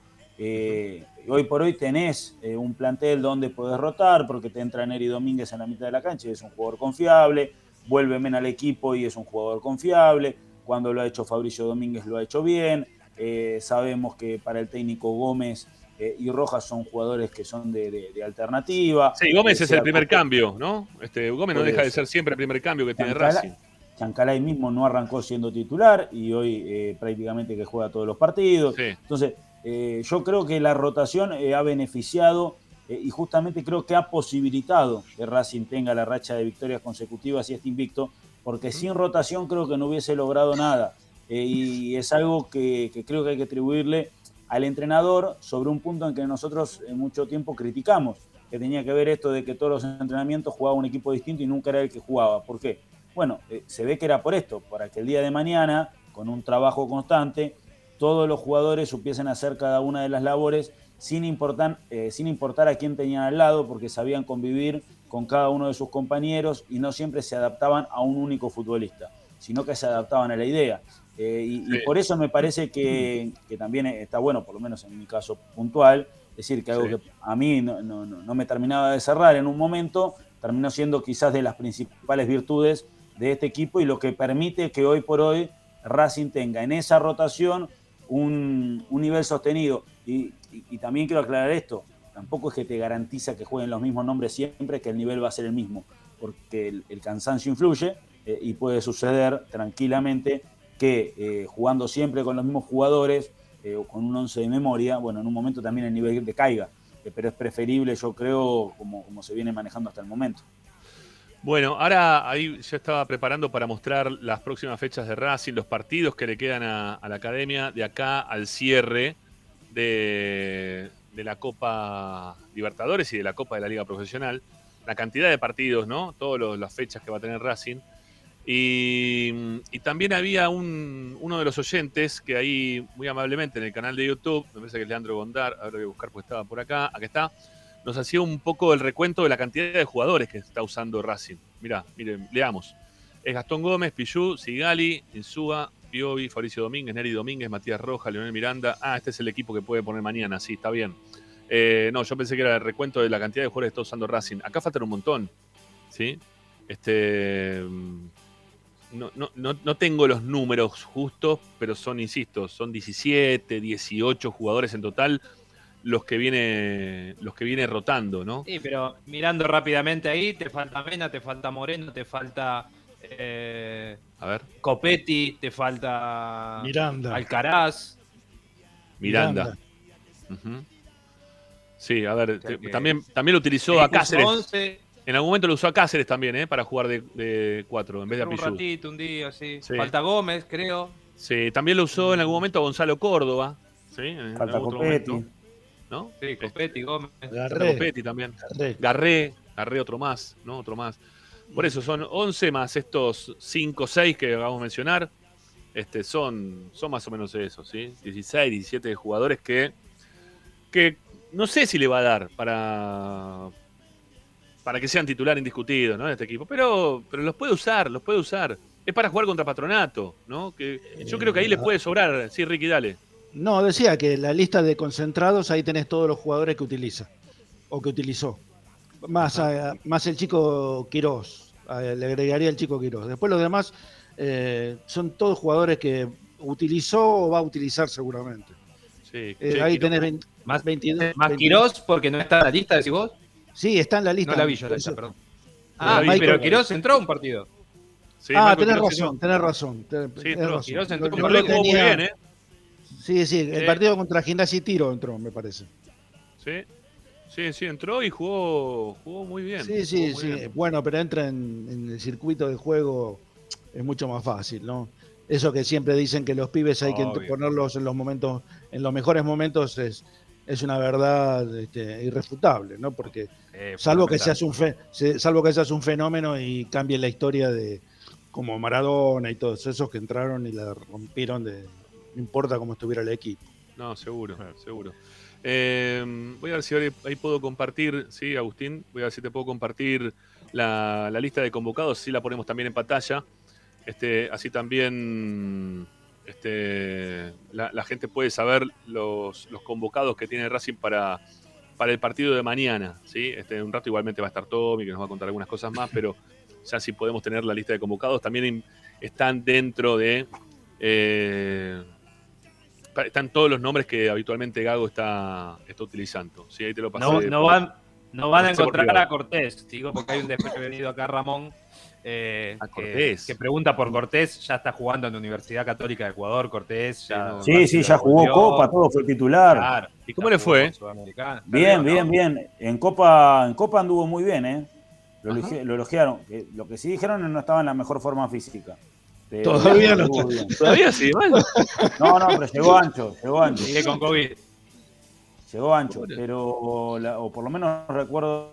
hoy por hoy tenés eh, un plantel donde podés rotar, porque te entra Neri Domínguez en la mitad de la cancha y es un jugador confiable, vuelve Men al equipo y es un jugador confiable, cuando lo ha hecho Fabricio Domínguez lo ha hecho bien, eh, sabemos que para el técnico Gómez eh, y Rojas son jugadores que son de, alternativa. Sí, Gómez es el primer cambio, ¿no? Este, Gómez no deja de ser siempre el primer cambio que tiene Racing. Chancalay mismo no arrancó siendo titular y hoy prácticamente que juega todos los partidos. Entonces, eh, yo creo que la rotación eh, ha beneficiado eh, y justamente creo que ha posibilitado que Racing tenga la racha de victorias consecutivas y este invicto, porque sin rotación creo que no hubiese logrado nada. y es algo que, creo que hay que atribuirle al entrenador sobre un punto en que nosotros mucho tiempo criticamos, que tenía que ver esto de que todos los entrenamientos jugaba un equipo distinto y nunca era el que jugaba. ¿Por qué? Bueno, se ve que era por esto, para que el día de mañana, con un trabajo constante, todos los jugadores supiesen hacer cada una de las labores sin importar, eh, sin importar a quién tenían al lado, porque sabían convivir con cada uno de sus compañeros y no siempre se adaptaban a un único futbolista, sino que se adaptaban a la idea. Eh, y, por eso me parece que, también está bueno, por lo menos en mi caso puntual, decir que algo que a mí no, no, me terminaba de cerrar en un momento, terminó siendo quizás de las principales virtudes de este equipo y lo que permite que hoy por hoy Racing tenga en esa rotación un, un nivel sostenido. Y, y- también quiero aclarar esto, tampoco es que te garantiza que jueguen los mismos nombres siempre, que el nivel va a ser el mismo, porque el, cansancio influye eh, y puede suceder tranquilamente que eh, jugando siempre con los mismos jugadores eh, o con un 11 de memoria, bueno, en un momento también el nivel decaiga, Eh, pero es preferible, yo creo, como, como se viene manejando hasta el momento. Bueno, ahora ahí yo estaba preparando para mostrar las próximas fechas de Racing, los partidos que le quedan a, la academia de acá al cierre de, la Copa Libertadores y de la Copa de la Liga Profesional. La cantidad de partidos, ¿no? Todas las fechas que va a tener Racing. Y, también había un, uno de los oyentes que ahí, muy amablemente, en el canal de YouTube, me parece que es Leandro Gondar, ahora voy a buscar porque estaba por acá, aquí está, nos hacía un poco el recuento de la cantidad de jugadores que está usando Racing. Mirá, miren, leamos. Es Gastón Gómez, Pichu, Sigali, Insúa, Piovi, Fabricio Domínguez, Neri Domínguez, Matías Roja, Leonel Miranda. Ah, este es el equipo que puede poner mañana, sí, está bien. Eh, no, yo pensé que era el recuento de la cantidad de jugadores que está usando Racing. Acá faltan un montón, ¿sí? Este... mm, No, no, no, no tengo los números justos, pero son, insisto, son 17, 18 jugadores en total los que viene los que viene rotando, ¿no? Sí, pero mirando rápidamente ahí, te falta Mena, te falta Moreno, te falta eh, A ver, Copetti, te falta Miranda. Alcaraz. Miranda. Sí, a ver, sea te- que- también, también lo utilizó a Cáceres. 11, En algún momento lo usó a Cáceres también, ¿eh? Para jugar de, de cuatro en vez de a un Pichu. ratito, un día, sí. Sí. Falta Gómez, creo. Sí, también lo usó en algún momento a Gonzalo Córdoba. ¿sí? En Falta algún otro Copetti. momento, ¿no? Sí, Copetti, Gómez. Garré. Copetti también. Garré. Garré, Garré otro más, ¿no? Otro más. Por eso son 11 más estos 5 o 6 que acabamos de mencionar. Este, son, son más o menos eso, ¿sí? 16, 17 jugadores que, que no sé si le va a dar para, para que sean titular indiscutido, ¿no? En este equipo. Pero, pero los puede usar, los puede usar. Es para jugar contra Patronato, ¿no? Que yo creo que ahí le puede sobrar. Sí, Ricky, dale. No, decía que la lista de concentrados, ahí tenés todos los jugadores que utiliza o que utilizó. Más, a- más el chico Quirós, a- le agregaría el chico Quirós. Después los demás eh, son todos jugadores que utilizó o va a utilizar seguramente. Sí, Eh, ahí tenés 20 Más, 22. más 22. Quirós, porque no está en la lista, decís vos. Sí, está en la lista. No la vi yo, la lista, perdón. Ah, pero pero- Quirós entró a un partido. sí, ah, tenés razón, tenés razón. tenés- tenés entró. razón. Quirós entró jugó muy bien, ¿eh? Sí, sí, el Eh. partido contra Gimnasia y Tiro entró, me parece. Sí, sí, sí, entró y jugó, jugó muy bien. Sí, sí, sí. bien. Bueno, pero entra en, en el circuito de juego, es mucho más fácil, ¿no? Eso que siempre dicen que los pibes hay que ponerlos en los momentos, en los mejores momentos es, es una verdad este, irrefutable, ¿no? Porque Eh, salvo que seas un fe- salvo que seas un fenómeno y cambie la historia de como Maradona y todos esos que entraron y la rompieron de no importa cómo estuviera el equipo. No, seguro, seguro. Eh, voy a ver si ahora ahí puedo compartir, sí, Agustín, voy a ver si te puedo compartir la, la lista de convocados, si la ponemos también en pantalla. Este, así también este, la, la gente puede saber los, los convocados que tiene Racing para, para el partido de mañana. ¿sí? Este, en un rato igualmente va a estar Tommy, que nos va a contar algunas cosas más, pero ya si podemos tener la lista de convocados, también in- están dentro de... eh, están todos los nombres que habitualmente Gago está, está utilizando. Sí, ahí te lo pasé. No, no van, no van a encontrar a Cortés, digo, porque hay un desprevenido acá, Ramón, eh, A Cortés. Que, pregunta por Cortés, ya está jugando en la Universidad Católica de Ecuador, Cortés. Ya, Sí, sí, ya jugó volvió. Copa, todo fue titular. Claro. ¿Y cómo le fue? Bien, bien, ¿no? bien. En Copa, en Copa anduvo muy bien, ¿eh? Lo, Ajá. elogi- lo elogiaron. Que Lo que sí dijeron es que no estaba en la mejor forma física. Todavía no. Todavía sí, mal. No, no, pero llegó ancho, llegó ancho. Sigue con COVID. Llegó ancho, pero, la- o por lo menos recuerdo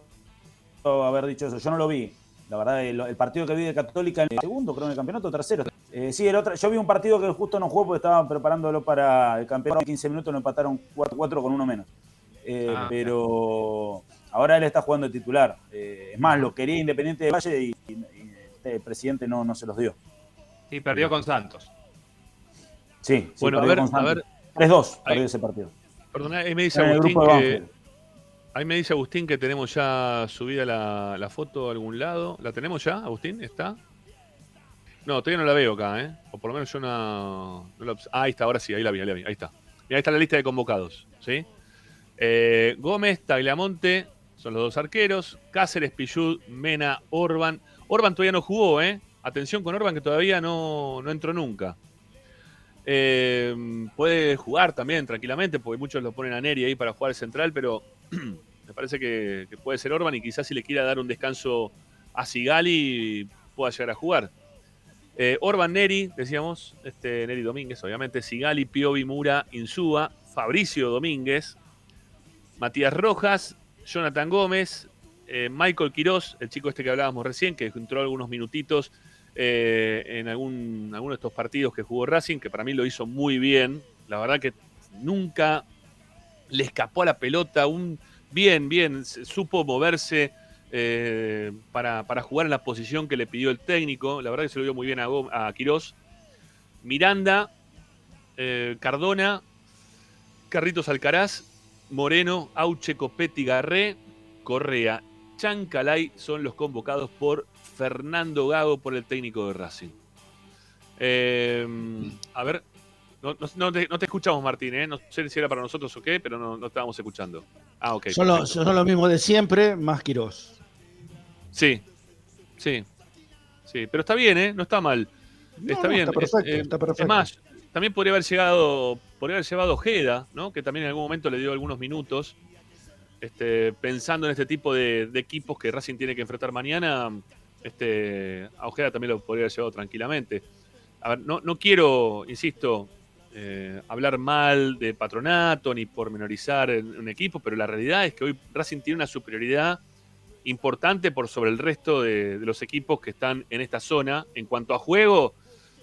haber dicho eso. Yo no lo vi. La verdad, el, el partido que vi de Católica, el segundo, creo, en el campeonato, tercero. Eh, sí, el otro, yo vi un partido que justo no jugó porque estaban preparándolo para el campeonato. 15 minutos lo empataron 4-4 con uno menos. Eh, Ah, pero ahora él está jugando de titular. Eh, es más, lo quería Independiente de Valle y, y- y el presidente no, no se los dio. Sí, perdió con Santos. Sí, sí, Bueno, a ver, con a Santos. ver. 3-2 Ahí. perdió ese partido. Perdona, ahí me dice En Agustín que. Ahí me dice Agustín que tenemos ya subida la, la foto a algún lado. ¿La tenemos ya, Agustín? ¿Está? No, todavía no la veo acá, ¿eh? O por lo menos yo no, no la Ah, ahí está, ahora sí, ahí la vi, ahí la vi, ahí está. Y ahí está la lista de convocados, ¿sí? Eh, Gómez, Tagliamonte, son los dos arqueros. Cáceres, Pillud, Mena, Orban. Orban todavía no jugó, ¿eh? Atención con Orban que todavía no, no entró nunca. Eh, puede jugar también tranquilamente, porque muchos lo ponen a Neri ahí para jugar central, pero me parece que, que puede ser Orban y quizás si le quiera dar un descanso a Sigali pueda llegar a jugar. Eh, Orban Neri, decíamos, este, Neri Domínguez, obviamente, Sigali, Piovi, Mura, Insúa, Fabricio Domínguez, Matías Rojas, Jonathan Gómez, eh, Michael Quirós, el chico este que hablábamos recién, que entró algunos minutitos eh, en algún, alguno de estos partidos que jugó Racing, que para mí lo hizo muy bien. La verdad que nunca le escapó a la pelota, un bien, bien, supo moverse eh, para, para jugar en la posición que le pidió el técnico. La verdad que se lo dio muy bien a Quirós. Miranda, eh, Cardona, Carritos Alcaraz, Moreno, Auche, Copetti, Garré, Correa, Chancalay son los convocados por Fernando Gago por el técnico de Racing. Eh, a ver, no, no- no te, no te escuchamos, Martín, ¿eh? No sé si era para nosotros o qué, pero no, estábamos escuchando. Ah, ok. son, los, perfecto. son los mismos de siempre, más Quirós. Sí, sí, sí, pero está bien, ¿eh? No está mal. Está bien. Está es- perfecto, eh, está perfecto. Es más, también podría haber llegado, podría haber llevado Ojeda, ¿no? Que también en algún momento le dio algunos minutos. Este, pensando en este tipo de, de equipos que Racing tiene que enfrentar mañana, este, a Ojeda también lo podría haber llevado tranquilamente. A ver, no, quiero, insisto, eh, hablar mal de patronato ni pormenorizar en un equipo, pero la realidad es que hoy Racing tiene una superioridad importante por sobre el resto de, de los equipos que están en esta zona. En cuanto a juego,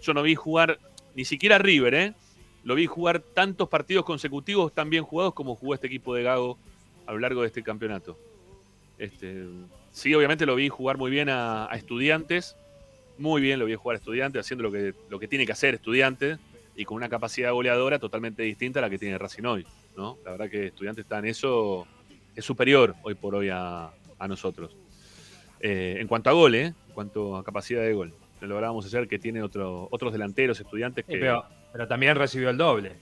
yo no vi jugar ni siquiera a River, ¿eh? Lo vi jugar tantos partidos consecutivos tan bien jugados como jugó este equipo de Gago a lo largo de este campeonato. Este, sí, obviamente lo vi jugar muy bien a, a estudiantes, muy bien lo vi jugar a estudiantes, haciendo lo que, lo que tiene que hacer estudiantes y con una capacidad goleadora totalmente distinta a la que tiene Racing hoy. ¿no? La verdad que estudiantes está en eso, es superior hoy por hoy a, a nosotros. Eh, en cuanto a gol, ¿eh? en cuanto a capacidad de gol. Lo hablábamos ayer que tiene otro, otros delanteros, estudiantes Sí, que... pero, pero también recibió el doble.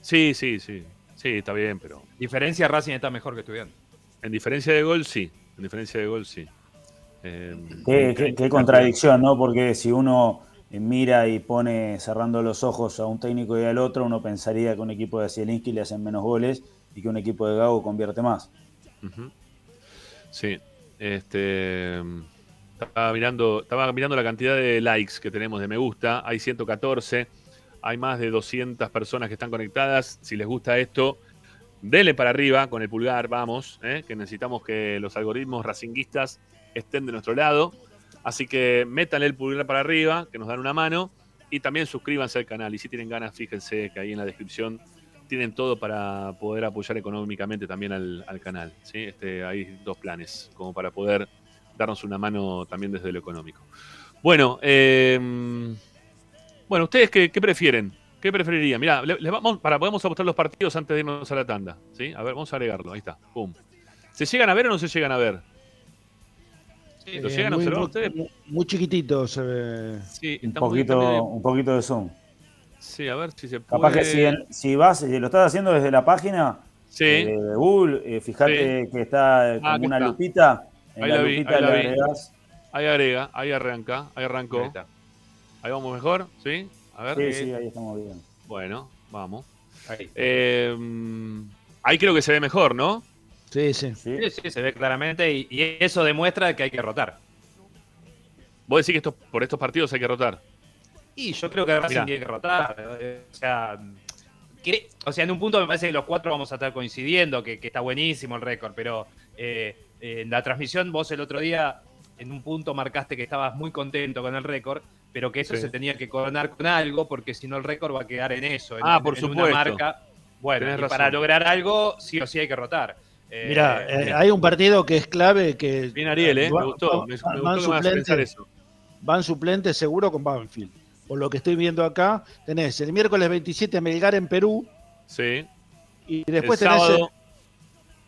Sí, sí, sí. Sí, está bien, pero Diferencia, Racing está mejor que estudiante. en diferencia de gol, sí. En diferencia de gol, sí. Eh, Qué, qué- qué contradicción, ¿no? Porque si uno eh, mira y pone cerrando los ojos a un técnico y al otro, uno pensaría que un equipo de Zielinski le hacen menos goles y que un equipo de Gago convierte más. Sí. Este. Estaba mirando, estaba mirando la cantidad de likes que tenemos de me gusta. Hay 114. Hay más de 200 personas que están conectadas. Si les gusta esto, denle para arriba con el pulgar, vamos. ¿eh? Que necesitamos que los algoritmos racinguistas estén de nuestro lado. Así que métanle el pulgar para arriba, que nos dan una mano. Y también suscríbanse al canal. Y si tienen ganas, fíjense que ahí en la descripción tienen todo para poder apoyar económicamente también al, al canal. ¿sí? Este, hay dos planes, como para poder darnos una mano también desde lo económico. Bueno, eh, bueno, ¿ustedes qué, qué prefieren? ¿Qué preferirían? Mira, vamos, para podemos apostar los partidos antes de irnos a la tanda. ¿sí? A ver, vamos a agregarlo. Ahí está. Pum. ¿Se llegan a ver o no se llegan a ver? ¿Lo Eh, llegan a muy, observar muy- ustedes? muy- muy chiquitito se ve. Sí, Un poquito, medio- un poquito de zoom. Sí, a ver si se puede. Capaz que si, en- si vas, si lo estás haciendo desde la página Sí, eh, de Google, eh, fíjate que está Ah, como una está. lupita. En Ahí la la vi, lupita ahí la vi. agregás. ahí agrega, ahí arranca, ahí arrancó. Ahí está. Ahí vamos mejor, ¿sí? A ver. Sí, sí, ahí estamos bien. Bueno, vamos. Ahí. Eh, ahí creo que se ve mejor, ¿no? Sí, sí. ¿Sí? Sí, sí, se ve claramente y, y eso demuestra que hay que rotar. Vos decís que estos, por estos partidos hay que rotar. Y yo creo que Racing tiene que rotar. eh, O sea, o sea, en un punto me parece que los cuatro vamos a estar coincidiendo, que, que está buenísimo el récord, pero eh, eh, en la transmisión vos el otro día en un punto marcaste que estabas muy contento con el récord, pero que eso Sí. se tenía que coronar con algo, porque si no el récord va a quedar en eso, en, Ah, por en supuesto. una marca. Bueno, y para lograr algo, sí o sí hay que rotar. Eh, Mira, eh, hay un partido que es clave que Bien, Ariel, ¿eh? va- Me gustó. va- Me, me van gustó que me hagas suplentes. pensar eso. van suplentes seguro con Banfield. Por lo que estoy viendo acá, tenés el miércoles 27 Melgar en Perú Sí. y El después tenés sábado,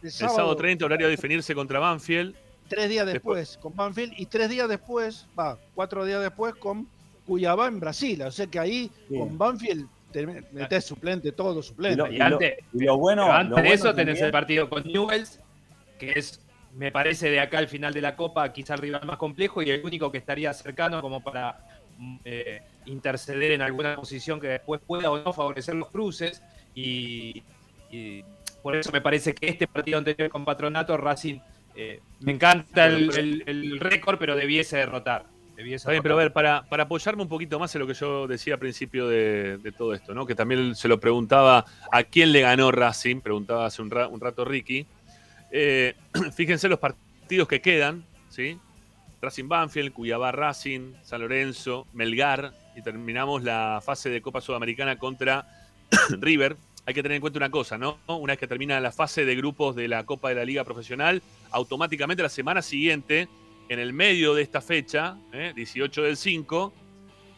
el, el sábado 30, horario a definirse contra Banfield. tres días después- después con Banfield y tres días después, va, cuatro días después con Cuyabá en Brasil. O sea que ahí Sí. con Banfield te metés suplente, todo suplente. Y lo, antes- y lo bueno, lo antes de eso tenés también- el partido con Newells, que es, me parece, de acá al final de la Copa, quizá el rival más complejo y el único que estaría cercano como para eh, interceder en alguna posición que después pueda o no favorecer los cruces. Y, y por eso me parece que este partido anterior con Patronato, Racing, eh, me encanta el, el- el récord, pero debiese derrotar. Debiese Está bien, pero a ver, para, para apoyarme un poquito más en lo que yo decía al principio de, de todo esto, ¿no? Que también se lo preguntaba a quién le ganó Racing, preguntaba hace un, ra- un rato Ricky. Eh, fíjense los partidos que quedan, ¿sí? Racing Banfield, Cuyabá Racing, San Lorenzo, Melgar, y terminamos la fase de Copa Sudamericana contra River. Hay que tener en cuenta una cosa, ¿no? Una vez que termina la fase de grupos de la Copa de la Liga Profesional, automáticamente la semana siguiente, en el medio de esta fecha, ¿eh? 18 del 5,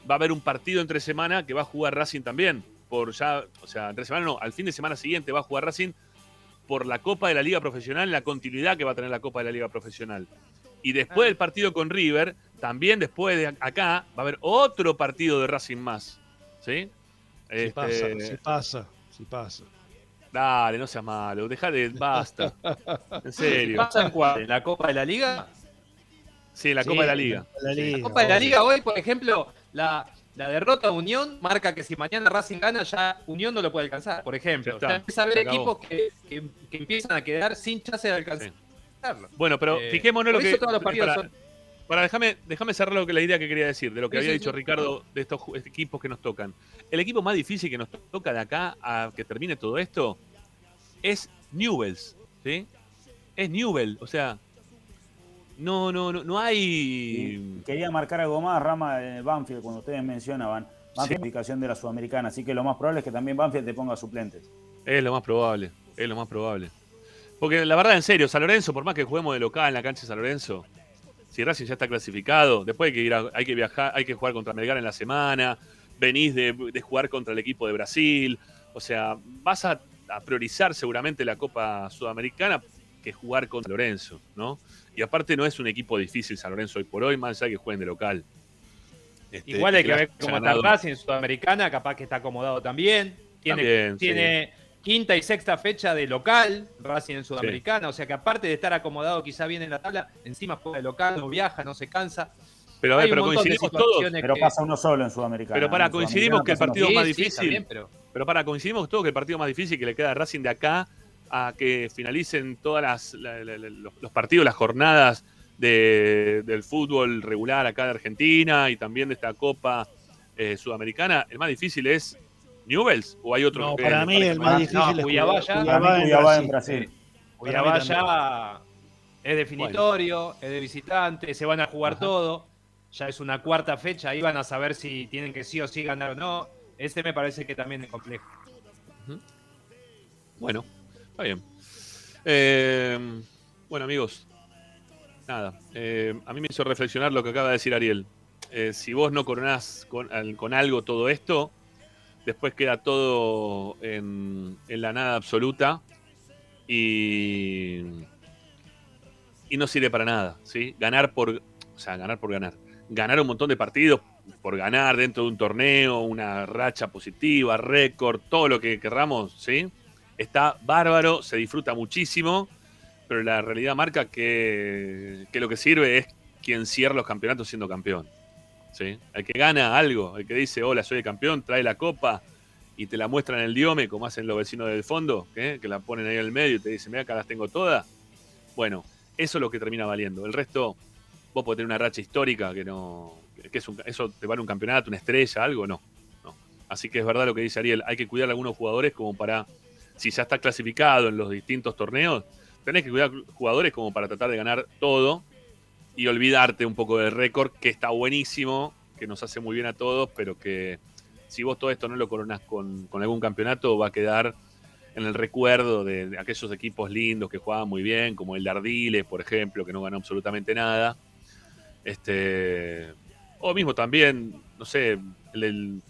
va a haber un partido entre semana que va a jugar Racing también. Por ya, o sea, entre semana no, al fin de semana siguiente va a jugar Racing por la Copa de la Liga Profesional, la continuidad que va a tener la Copa de la Liga Profesional. Y después del partido con River, también después de acá, va a haber otro partido de Racing más. ¿Sí? Si Este, pasa, si pasa, si pasa. Dale, no seas malo, dejá de. Basta. En serio. ¿Pasan cuál? ¿En la Copa de la Liga? Sí, la Sí, Copa de la Liga. La Copa de la. Liga hoy, por ejemplo, la, la derrota de Unión marca que si mañana Racing gana, ya Unión no lo puede alcanzar, por ejemplo. Ya está, Ya empieza a haber equipos que, que- que empiezan a quedar sin chance de alcanzarlo. Bueno, pero Eh, fijémonos lo que. eso todos los partidos para, son- para déjame, déjame cerrar lo que la idea que quería decir, de lo que Sí, había sí, dicho sí. Ricardo de estos equipos que nos tocan. El equipo más difícil que nos toca de acá a que termine todo esto es Newells, ¿sí? Es Newell, o sea, no, no, no, no hay. Quería marcar algo más, Rama de Banfield, cuando ustedes mencionaban. Banfield ubicación de la Sudamericana, así que lo más probable es que también Banfield te ponga suplentes. Es lo más probable, es lo más probable. Porque la verdad, en serio, San Lorenzo, por más que juguemos de local en la cancha de San Lorenzo, si Racing ya está clasificado, después hay que ir a- hay que viajar, hay que jugar contra Melgar en la semana, venís de, de jugar contra el equipo de Brasil, o sea, vas a, a priorizar seguramente la Copa Sudamericana que jugar contra San Lorenzo, ¿no? Y aparte no es un equipo difícil San Lorenzo hoy por hoy, más allá de que jueguen de local. Este, Igual hay que ver cómo está. Racing en Sudamericana, capaz que está acomodado también. Tiene, También, sí. tiene quinta y sexta fecha de local, Racing en Sudamericana, o sea que aparte de estar acomodado quizá bien en la tabla, encima juega de local, no viaja, no se cansa. Pero, a ver, pero coincidimos todos. Pero que- pasa uno solo en Sudamericana. Pero para, coincidimos que el partido más difícil- pero Pero para, coincidimos todos que el partido más difícil que le queda a Racing de acá a que finalicen todas las la- los, partidos, las jornadas de- del fútbol regular acá de Argentina y también de esta Copa eh, Sudamericana, el más difícil es Newells o hay otro No, que para mí el más- difícil es Cuyabá Cuyabá, en Brasil. Cuyabá ya es definitorio, es de visitante, se van a jugar Ajá. todo. Ya es una cuarta fecha, ahí van a saber si tienen que sí o sí ganar o no. Ese me parece que también es complejo. Bueno, está bien. Eh, bueno, amigos, nada. eh, a mí me hizo reflexionar lo que acaba de decir Ariel. Eh, si vos no coronás con, con algo todo esto, después queda todo en, en la nada absoluta y, y no sirve para nada, ¿sí? Ganar por, o sea, ganar por ganar. Ganar un montón de partidos por ganar dentro de un torneo, una racha positiva, récord, todo lo que querramos, ¿sí? Está bárbaro, se disfruta muchísimo, pero la realidad marca que, que lo que sirve es quien cierra los campeonatos siendo campeón. ¿sí? El que gana algo, el que dice, hola, soy el campeón, trae la copa y te la muestra en el diome, como hacen los vecinos del fondo, ¿eh? que la ponen ahí en el medio y te dicen, mira, acá las tengo todas. Bueno, eso es lo que termina valiendo. El resto, vos podés tener una racha histórica que no. que es un- eso te vale un campeonato, una estrella, algo, no. no. Así que es verdad lo que dice Ariel, hay que cuidar a algunos jugadores como para. Si ya está clasificado en los distintos torneos, tenés que cuidar jugadores como para tratar de ganar todo y olvidarte un poco del récord, que está buenísimo, que nos hace muy bien a todos, pero que si vos todo esto no lo coronás con, con algún campeonato, va a quedar en el recuerdo de, aquellos equipos lindos que jugaban muy bien, como el Dardiles, por ejemplo, que no ganó absolutamente nada. Este, o mismo también, no sé, el-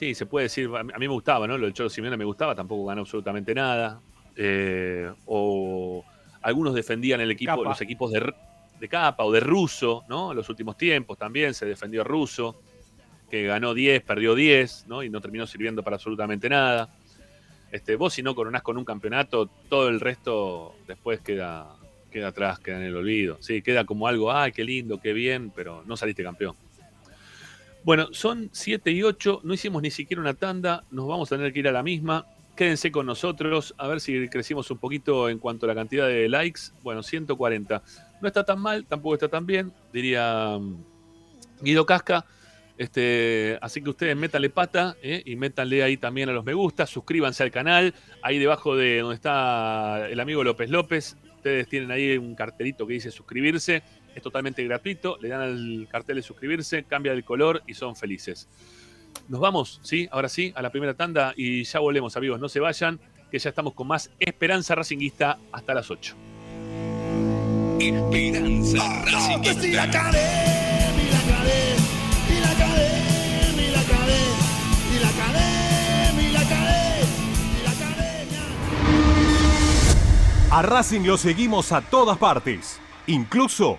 sí, se puede decir, a mí me gustaba, ¿no? Lo del Cholo Simeone me gustaba, tampoco ganó absolutamente nada. Eh, o algunos defendían el equipo, Capa. los equipos de, de capa o de ruso, ¿no? En los últimos tiempos también se defendió ruso. que ganó 10, perdió 10, ¿no? Y no terminó sirviendo para absolutamente nada. Este, vos si no coronás con un campeonato, todo el resto después queda, queda atrás, queda en el olvido. Sí, queda como algo, ay, qué lindo, qué bien, pero no saliste campeón. Bueno, son 7 y 8, no hicimos ni siquiera una tanda, nos vamos a tener que ir a la misma. Quédense con nosotros, a ver si crecimos un poquito en cuanto a la cantidad de likes. Bueno, 140. No está tan mal, tampoco está tan bien, diría mm, Guido Casca. Este, así que ustedes métanle pata ¿eh? y métanle ahí también a los me gusta, suscríbanse al canal, ahí debajo de donde está el amigo López López, ustedes tienen ahí un cartelito que dice suscribirse, es totalmente gratuito, le dan al cartel de suscribirse, cambia el color y son felices. Nos vamos, ¿sí? Ahora sí, a la primera tanda y ya volvemos, amigos, no se vayan, que ya estamos con más Esperanza Racinguista hasta las 8. Esperanza Racinguista. A Racing lo seguimos a todas partes, incluso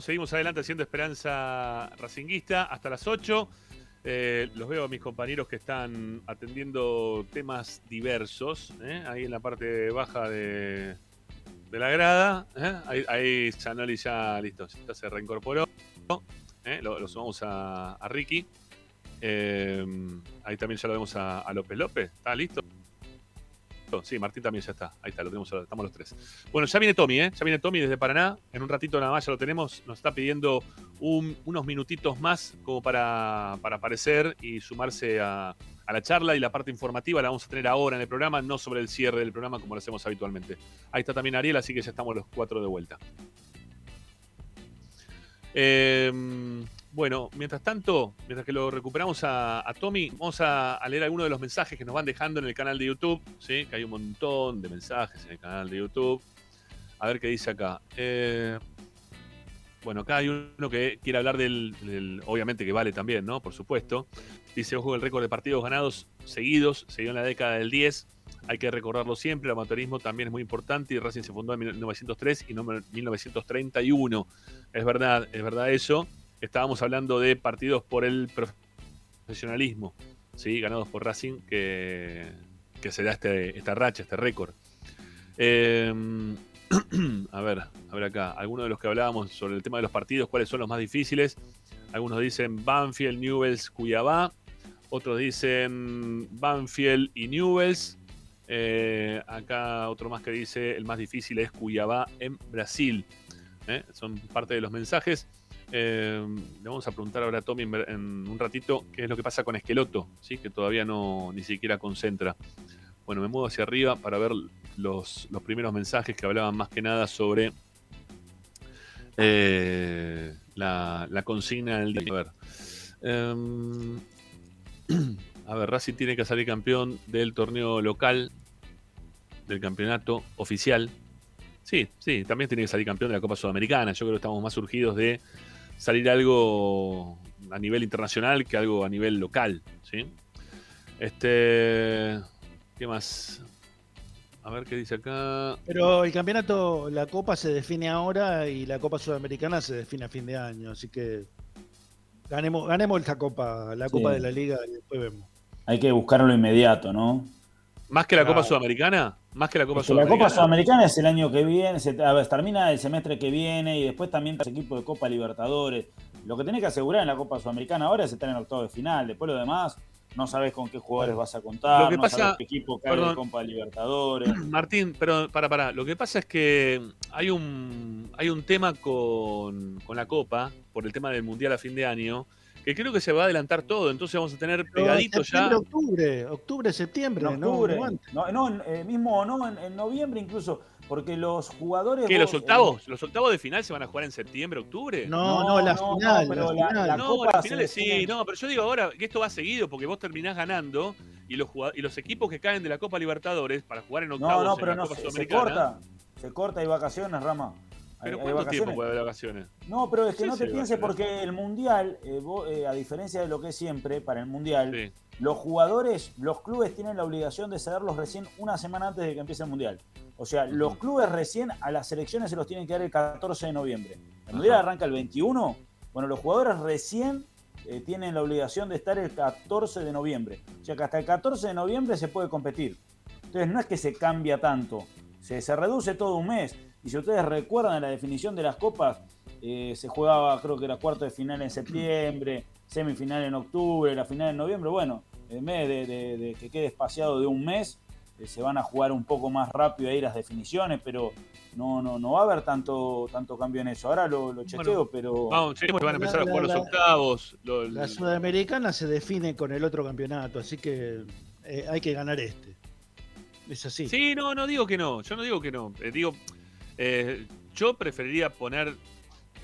Seguimos adelante haciendo Esperanza Racinguista hasta las 8. Eh, los veo a mis compañeros que están atendiendo temas diversos, ¿eh? ahí en la parte baja de, la grada. ¿eh? Ahí, ahí Chanoli ya listo, ya se reincorporó. ¿eh? Lo, lo sumamos a, Ricky. Ahí también ya lo vemos a López López. ¿Está listo? Sí, Martín también ya está. Ahí está, lo tenemos, estamos los tres. Bueno, ya viene Tommy, ¿eh? Ya viene Tommy desde Paraná. En un ratito nada más ya lo tenemos. Nos está pidiendo un- unos minutitos más como para, para aparecer y sumarse a, a la charla. Y la parte informativa la vamos a tener ahora en el programa, no sobre el cierre del programa como lo hacemos habitualmente. Ahí está también Ariel, así que ya estamos los cuatro de vuelta. Eh, bueno, mientras tanto, mientras que lo recuperamos a, Tommy, vamos a, leer algunos de los mensajes que nos van dejando en el canal de YouTube, ¿sí? que hay un montón de mensajes en el canal de YouTube. A ver qué dice acá. Eh, bueno, acá hay uno que quiere hablar del, del- Obviamente que vale también, ¿no? Por supuesto. Dice, ojo, el récord de partidos ganados seguidos se dio en la década del 10. Hay que recordarlo siempre. El amateurismo también es muy importante y Racing se fundó en 1903 y no en 1931. Es verdad, es verdad eso. Estábamos hablando de partidos por el profesionalismo, ¿sí? ganados por Racing, que, que se da este, esta racha, este récord. Eh, a ver, a ver acá, algunos de los que hablábamos sobre el tema de los partidos, cuáles son los más difíciles. Algunos dicen Banfield, Newells, Cuyabá. Otros dicen Banfield y Newells. Eh, acá otro más que dice el más difícil es Cuyabá en Brasil. ¿eh? Son parte de los mensajes. Eh, le vamos a preguntar ahora a Tommy en, un ratito qué es lo que pasa con Esqueloto, ¿sí? que todavía no ni siquiera concentra. Bueno, me muevo hacia arriba para ver los, los primeros mensajes que hablaban más que nada sobre eh, la, la consigna del. A ver. Em, a ver, Racing tiene que salir campeón del torneo local, del campeonato oficial. Sí, sí, también tiene que salir campeón de la Copa Sudamericana. Yo creo que estamos más surgidos de salir algo a nivel internacional que algo a nivel local, ¿sí? Este, ¿qué más? A ver qué dice acá. Pero el campeonato, la Copa se define ahora y la Copa Sudamericana se define a fin de año, así que ganemos, ganemos esta Copa, la Copa Sí. de la Liga y después vemos. Hay que buscarlo inmediato, ¿no? ¿Más que la Copa. Sudamericana? ¿Más que la Copa la Sudamericana? Copa Sudamericana es el año que viene, se, a ver, termina el semestre que viene y después también los equipos de Copa Libertadores. Lo que tenés que asegurar en la Copa Sudamericana ahora es estar en octavo de final. Después lo demás, no sabes con qué jugadores vas a contar, Lo que no pasa- sabes qué equipo cae de perdón. Copa Libertadores. Martín, pero para, para. Lo que pasa es que hay un, hay un tema con, con la Copa, por el tema del Mundial a fin de año, que creo que se va a adelantar todo. Entonces vamos a tener pegadito ya. octubre, octubre, septiembre, no, octubre. no. No, no, eh, mismo no, en, en noviembre incluso, porque los jugadores. ¿Qué, los eh, octavos? ¿Los octavos de final se van a jugar en septiembre, octubre? No, no, la no, final, no, pero la la- final. la No, Copa las finales sí, no, pero yo digo ahora que esto va seguido porque vos terminás ganando y los, y los equipos que caen de la Copa Libertadores para jugar en octavos No, no, en pero la no, Copa se, corta. Se corta, hay vacaciones, Rama. ¿Pero hay cuánto tiempo vacaciones. puede haber vacaciones? No, pero es que Sí, no te sí, pienses porque el Mundial, eh, vos, eh, a diferencia de lo que es siempre para el Mundial, Sí. los jugadores, los clubes tienen la obligación de cederlos recién una semana antes de que empiece el Mundial. O sea, los clubes recién a las selecciones se los tienen que dar el 14 de noviembre. El Mundial Ajá. arranca el 21. Bueno, los jugadores recién eh, tienen la obligación de estar el 14 de noviembre. O sea que hasta el 14 de noviembre se puede competir. Entonces no es que se cambia tanto, se, se reduce todo un mes. Y si ustedes recuerdan la definición de las copas, eh, se jugaba creo que era cuarto de final en septiembre, semifinal en octubre, la final en noviembre. Bueno, en vez de, de- de que quede espaciado de un mes, eh, se van a jugar un poco más rápido ahí las definiciones, pero no, no, no va a haber tanto, tanto cambio en eso. Ahora lo, lo chequeo, Bueno, pero... Vamos, sí, van a empezar a La- jugar la- los octavos. lo- La Sudamericana se define con el otro campeonato, así que eh, hay que ganar este. Es así. Sí, no, no digo que no. Yo no digo que no. Eh, digo, eh, yo preferiría poner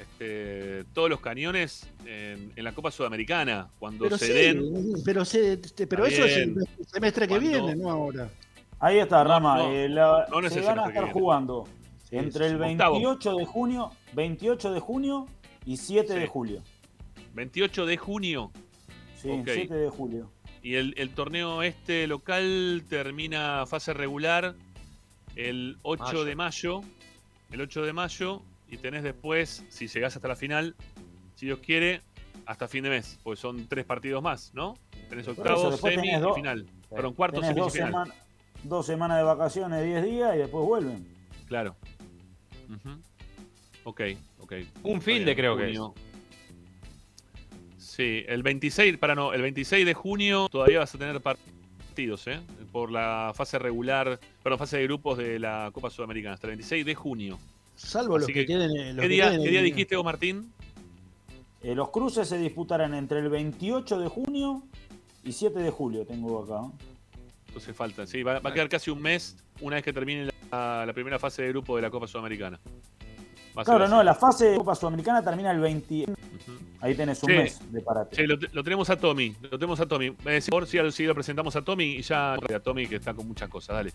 este, todos los cañones en, en la Copa Sudamericana cuando pero se sí, den. pero, se- te- pero Está eso es el semestre que Cuando- viene, no ahora. Ahí está, Rama. no, eh, la- no es se van a estar jugando Sí, entre el sí. Octavo. 28 de junio, 28 de junio y 7 Sí. de julio. 28 de junio. Sí, Ok. 7 de julio. Y el, el torneo este local termina fase regular el 8 Mayo. de mayo. El 8 de mayo. y tenés después, si llegás hasta la final, si Dios quiere, hasta fin de mes, pues son tres partidos más, ¿no? Tenés eso, octavo, semi tenés y dos- final. Fueron cuartos, Tenés semi y dos, final. dos semanas de vacaciones, 10 días y después vuelven. Claro. Ujú. Ok, ok. Un fin de creo que junio. Sí, el 26, para no, el 26 de junio todavía vas a tener partidos, ¿eh? Por la fase regular, perdón, fase de grupos de la Copa Sudamericana, hasta el 26 de junio. Salvo los que, que, tienen. eh, los ¿Qué que día, tienen qué día dijiste vos, Martín? Eh, los cruces se disputarán entre el 28 de junio y 7 de julio, tengo acá. Entonces falta, sí, va, va a quedar casi un mes una vez que termine la, la primera fase de grupo de la Copa Sudamericana. Claro, no, la fase de Copa Sudamericana termina el 20. Ahí tenés un Sí. mes de parate. Sí, lo, te- lo tenemos a Tommy, lo tenemos a Tommy. Eh, sí, por si lo, si lo presentamos a Tommy y ya a Tommy que está con muchas cosas, dale.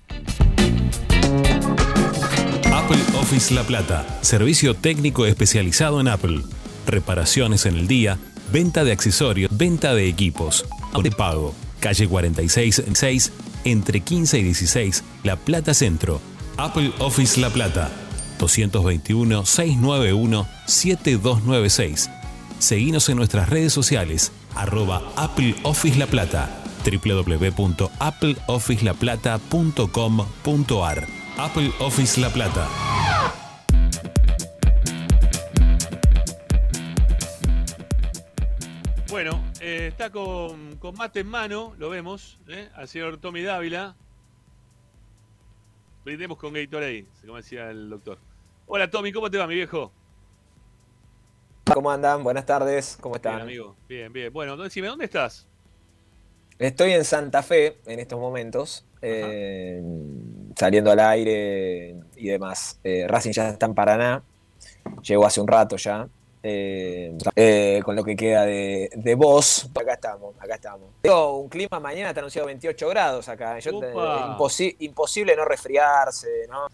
Apple Office La Plata. Servicio técnico especializado en Apple. Reparaciones en el día, venta de accesorios, venta de equipos. De pago. Calle 46 en 6, entre 15 y 16, La Plata Centro. Apple Office La Plata. 221-691-7296. Seguinos en nuestras redes sociales, arroba Apple Office La Plata, www.appleofficelaplata.com.ar. Apple Office La Plata. Bueno, eh, está con, con mate en mano, lo vemos, ¿eh? al señor Tommy Dávila. Brindemos con Gatorade, como decía el doctor. Hola Tommy, ¿cómo te va, mi viejo? ¿Cómo andan? Buenas tardes, ¿cómo Bien, están? amigo. Bien, bien. Bueno, decime, ¿dónde estás? Estoy en Santa Fe en estos momentos, eh, saliendo al aire y demás. Eh, Racing ya está en Paraná, llegó hace un rato ya, eh, eh, con lo que queda de, de voz. Acá estamos, acá estamos. Tengo un clima mañana, está anunciado 28 grados acá. Yo imposi- imposible no resfriarse, ¿no?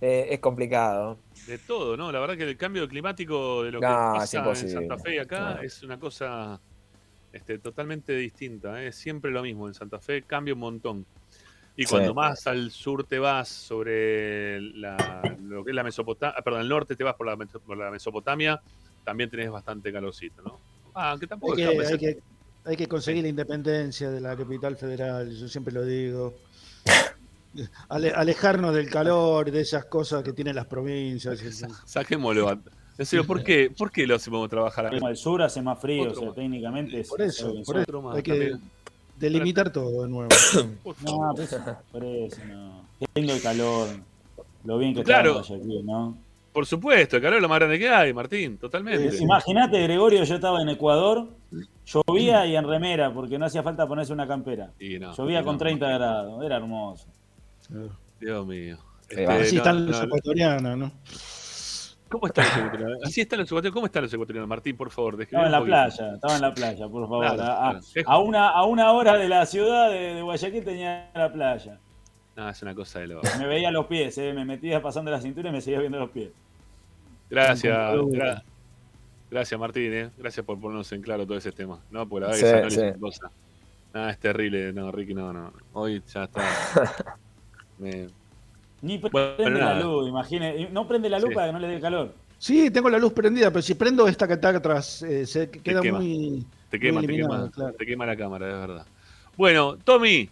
Eh, es complicado. De todo, ¿no? La verdad que el cambio climático de lo No, que pasa en. Santa Fe y acá No. es una cosa este, totalmente distinta. ¿eh? Es siempre lo mismo. En Santa Fe cambia un montón. Y Sí. cuando más al sur te vas sobre la, lo que es la Mesopotamia, perdón, al norte te vas por la, por la Mesopotamia, también tenés bastante calorcito, ¿no? Ah, aunque tampoco Hay que, hay, que, hay que conseguir la independencia de la capital federal, yo siempre lo digo. Ale- alejarnos del calor, de esas cosas que tienen las provincias. Saquémoslo. En serio, ¿por qué, ¿por qué lo hacemos trabajar acá? El sur hace más frío, o sea, más. técnicamente es. Por eso, por más hay que también. delimitar todo de nuevo. Por No, pues, por eso, no. Qué lindo el calor. Lo bien que Claro. está en Guayaquil, ¿no? Por supuesto, el calor es lo más grande que hay, Martín, totalmente. Eh, Imagínate, Gregorio, yo estaba en Ecuador, llovía y en remera, porque no hacía falta ponerse una campera. No, Llovía no, con 30 grados, era hermoso. Dios mío. Va. Así no, están no, los no. ecuatorianos, ¿no? ¿Cómo están los ecuatorianos? Así están los ecuatorianos. ¿Cómo están los ecuatorianos, Martín? Por favor, Estaba en la playa, estaba en la playa, por favor. Claro, a, claro. Una, a una hora de la ciudad de, de Guayaquil tenía la playa. No, es una cosa de lo. Me veía los pies, eh, me metía pasando la cintura y me seguía viendo los pies. Gracias, gra- gracias Martín, eh. gracias por ponernos en claro todo ese tema. No, porque la verdad Sí, que esa análisis sí. es cosa. Nada, es terrible. No, Ricky, no, no. Hoy ya está. Me- Ni Bueno, prende la nada. luz, imagine. No prende la luz Sí. para que no le dé calor. Sí, tengo la luz prendida, pero si prendo esta que está atrás, eh, se queda quema. muy. Te quema, muy te quema, claro. te quema la cámara, es verdad. Bueno, Tommy,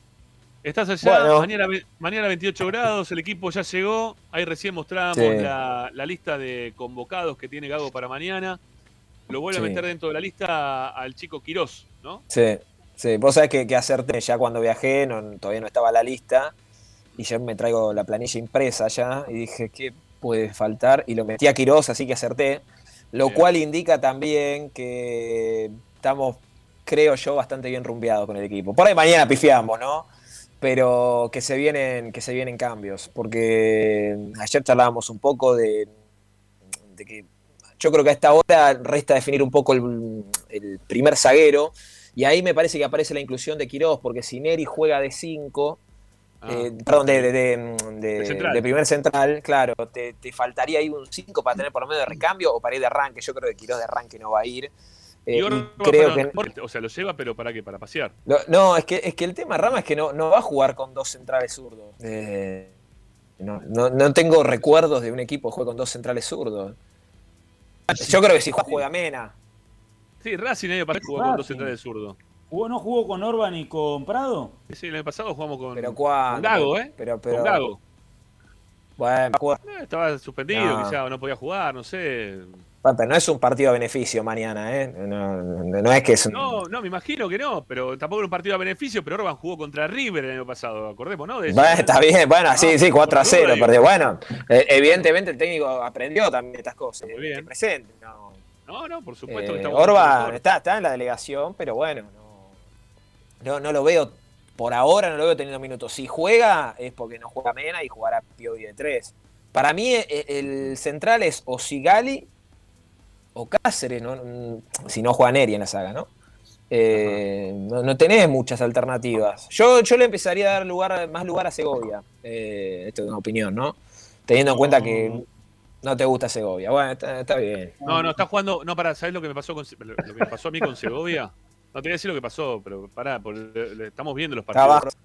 estás allá, Bueno. mañana, mañana 28 grados, el equipo ya llegó, ahí recién mostramos Sí. la, la lista de convocados que tiene Gago para mañana. Lo vuelve a meter dentro de la lista al chico Quirós, ¿no? Sí, sí. Vos sabés que, que acerté ya cuando viajé, no, todavía no estaba la lista, y yo me traigo la planilla impresa ya, y dije, ¿qué puede faltar? Y lo metí a Quirós, así que acerté, lo Bien. cual indica también que estamos, creo yo, bastante bien rumbeados con el equipo. Por ahí mañana pifiamos, ¿no? Pero que se vienen, que se vienen cambios, porque ayer charlábamos un poco de, de que yo creo que a esta hora resta definir un poco el, el primer zaguero, y ahí me parece que aparece la inclusión de Quirós, porque si Neri juega de 5, Ah, eh, perdón, de, de- de- de- De central. de primer central, claro, te, te faltaría ahí un 5 para tener por lo menos de recambio o para ir de arranque. Yo creo que Quirós de arranque no va a ir. Eh, y creo para- que. O sea, lo lleva, pero ¿para qué? Para pasear. No, no, es que, es que el tema Rama es que no, no va a jugar con dos centrales zurdos. Eh, no, no- no tengo recuerdos de un equipo que juegue con dos centrales zurdos. Yo creo que si juega Mena. Sí, Racing año pasado jugó con dos centrales zurdos. ¿Jugó, ¿No jugó con Orban y con Prado? Sí, el año pasado jugamos con, Pero con cuándo. Gago, ¿eh? Pero, pero, Con Gago. Bueno, Eh, estaba suspendido, No. quizá, o no podía jugar, no sé. bueno, pero no es un partido a beneficio mañana, ¿eh? No, no- no es que es un. No, no, me imagino que no, pero tampoco era un partido a beneficio, pero Orban jugó contra River el año pasado, acordemos, ¿no? De eso. Bueno, está bien, bueno, sí, sí, 4 a por 0 duda, digo. perdió. Bueno, eh, evidentemente el técnico aprendió también estas cosas. Muy bien. que presente, no. No, no, por supuesto que Eh, estamos Orban está, está en la delegación, pero bueno, no, no, lo veo, por ahora no lo veo teniendo minutos. Si juega es porque no juega Mena y jugará Piovi de 3. Para mí eh, el central es o Sigali o Cáceres, ¿no? Mm, si no juega Neri en la saga, ¿no? Eh, no, no tenés muchas alternativas. Yo, yo le empezaría a dar lugar, más lugar a Segovia. Eh, esto es una opinión, ¿no? Teniendo en cuenta que no te gusta Segovia. Bueno, está, está bien. No, no, está jugando. No, para, ¿sabes lo que me pasó con lo que me pasó a mí con Segovia? No te voy a decir lo que pasó, pero pará, porque estamos viendo los Está partidos. abajo.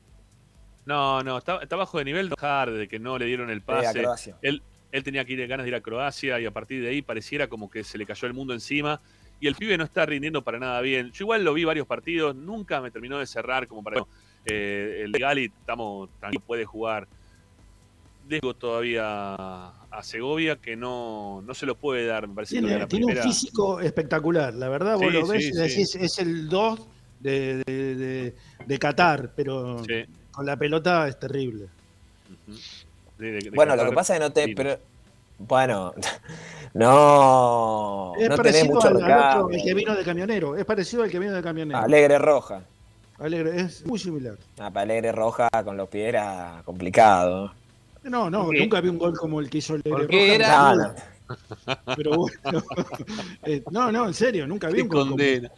No, no, está, está bajo de nivel de Hard, de que no le dieron el Eh, pase. Él, él tenía que ir ganas de ir a Croacia y a partir de ahí pareciera como que se le cayó el mundo encima. Y el pibe no está rindiendo para nada bien. Yo igual lo vi varios partidos, nunca me terminó de cerrar como para. Eh, el de Gali estamos, también puede jugar. Dejo todavía a Segovia que no, no se lo puede dar, me parece. que Tiene, la tiene un primera- físico espectacular, la verdad, vos Sí, lo ves sí, y decís, es el 2 de, de, de- de Qatar, pero Sí. con la pelota es terrible. de- de- de Bueno, lo Qatar. que pasa es que no te. Pero- bueno, no. Es no tenés parecido mucho al, al otro, el que vino de camionero, es parecido al que vino de camionero. Alegre Roja. Alegre, es muy similar. Ah, para Alegre Roja con los pies era complicado. No, no, nunca vi un gol como el que hizo Alegre ¿Por qué Roja. era? No, no. Pero bueno. Eh, no, no, en serio, nunca vi Qué un gol como condena.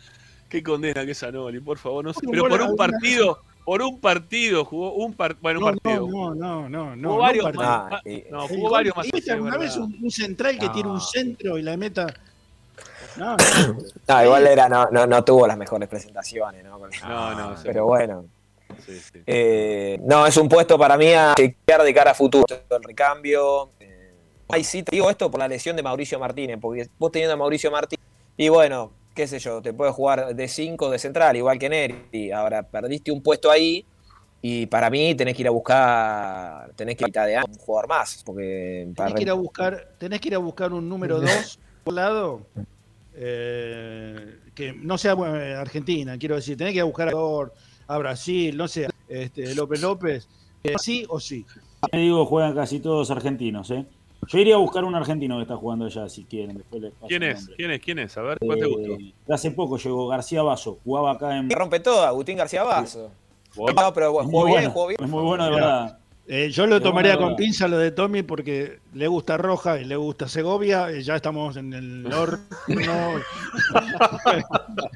Qué condena que es Anoli, por favor. No sé, pero por un una- partido, por un partido jugó un, par- bueno, un No, partido. no, no, no, no. Jugó no varios partido. más. Ah, ah, y- no, El jugó varios más. ¿y viste es alguna vez un, un central que No. tiene un centro y la meta? No, no. No, igual era, no, no, no tuvo las mejores presentaciones, ¿no? No, no, sí. Pero bueno. Sí, sí. Eh, no, es un puesto para mí a chequear de cara a futuro. El recambio. Eh, ahí sí te digo esto por la lesión de Mauricio Martínez, porque vos teniendo a Mauricio Martínez, y bueno, qué sé yo, te puedes jugar de 5 de central, igual que Neri. Ahora perdiste un puesto ahí, y para mí tenés que ir a buscar, tenés que ir a de año un jugador más, porque para Tenés que ir a buscar, tenés que ir a buscar un número 2 por lado eh, que no sea bueno, eh, Argentina, quiero decir, tenés que ir a buscar a, Ecuador, a Brasil, no sé, este, López López, eh, sí o sí. Te digo, juegan casi todos argentinos, ¿eh? Yo iría a buscar un argentino que está jugando allá, si quieren. Después les paso ¿Quién es? ¿Quién es? ¿Quién es? A ver, ¿cuál te gustó? Eh, hace poco llegó García Basso, jugaba acá en. Que rompe todo, Agustín García Basso. No, pero Es bueno, muy jugó bien, bueno, jugó bien. Es muy bueno, de verdad. Eh, yo lo tomaría con pinza lo de Tommy porque le gusta Roja y le gusta Segovia, y ya estamos en el norte.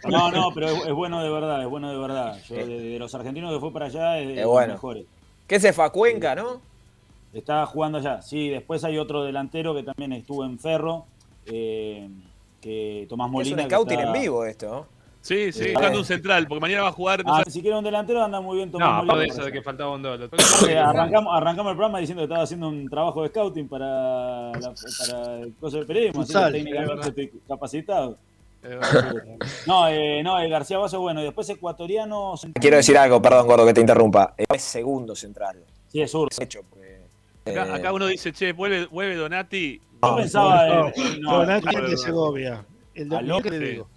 no, No, pero es, es bueno de verdad, es bueno de verdad. Yo, de, de los argentinos que fue para allá, es de Es los bueno. mejores. ¿Qué se fue a Cuenca, no? Está jugando allá. Sí, después hay otro delantero que también estuvo en Ferro, eh, que Tomás Es Molina. un que scouting está- en vivo esto. ¿No? Sí, sí, Eh, buscando un central, porque mañana va a jugar. no Ah, si quiere un delantero anda muy bien Tomás No, aparte de eso de que faltaba un dólar. Aparte, arrancamos, arrancamos el programa diciendo que estaba haciendo un trabajo de scouting para, la- para el coso del periodismo, así que técnicamente estoy capacitado. No, eh, no, el García Basso, bueno, y después ecuatoriano. Quiero decir algo, perdón, gordo, que te interrumpa. Es segundo central. Sí, es zurdo. Hecho, porque, Acá, eh, acá uno dice, che, vuelve, vuelve Donati. Yo pensaba. no, eh, no, Donati no, de no. Segovia. El de López, le digo.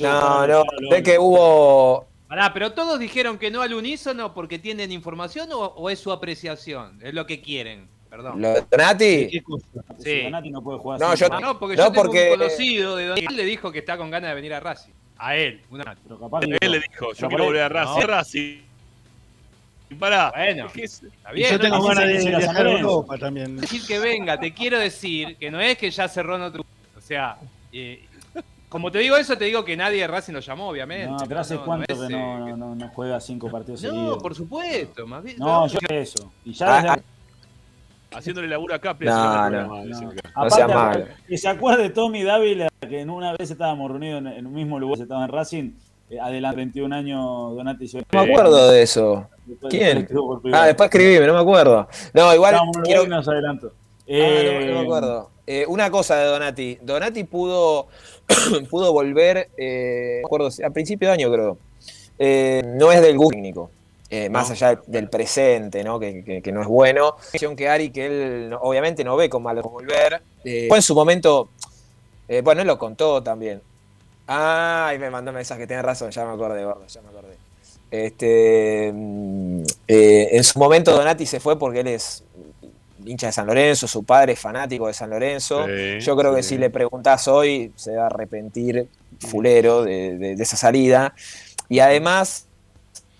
No, no, sé que hubo. Pará, pero todos dijeron que no al unísono porque tienen información o, o es su apreciación, es lo que quieren. Perdón. Lo de Donati. Sí. Donati no puede jugar No, así, yo- Ah, no, porque No, yo tengo porque- un conocido de donde él le dijo que está con ganas de venir a Racing. A él, una Pero capaz Él le dijo, yo quiero volver a Racing. No. Racing. Y pará. Bueno. Está bien, yo tengo ganas de viajar San a. Europa también. decir que venga, te quiero decir que no es que ya cerró en otro. O sea, eh, como te digo eso, te digo que nadie de Racing lo llamó, obviamente. No, pero hace cuánto que eh, no, no, juega cinco partidos No, seguidos. por supuesto, más bien. No, yo sé eso. Y ya Ah, desde- ah, haciéndole laburo a Capri. No, haciendo el no, no. dicen acá. No sea Aparte, malo. que se acuerde Tommy Dávila que en una vez estábamos reunidos en, en un mismo lugar, estaba en Racing, eh, adelante 21 años Donati No me acuerdo de eso. Después- ¿Quién? después. Ah, después escribime, no me acuerdo. No, igual quiero, lugar y Ah, no, no me Eh, acuerdo. Eh, una cosa de Donati. Donati pudo, pudo volver, eh, no acuerdo a principio de año creo. No es del gusto técnico. eh, más No. allá del presente, ¿no? Que, que- que no es bueno. Que Ari, que él no- obviamente no ve con malo volver. Eh, fue en su momento, eh, bueno, él lo contó también. Ah, y me mandó mensaje, tenés razón, ya me acordé, gordo, ya me acordé. Este, mm, en su momento Donati se fue porque él es hincha de San Lorenzo, su padre es fanático de San Lorenzo. Sí, Yo creo que si le preguntás hoy, se va a arrepentir fulero de, de- de esa salida. Y además,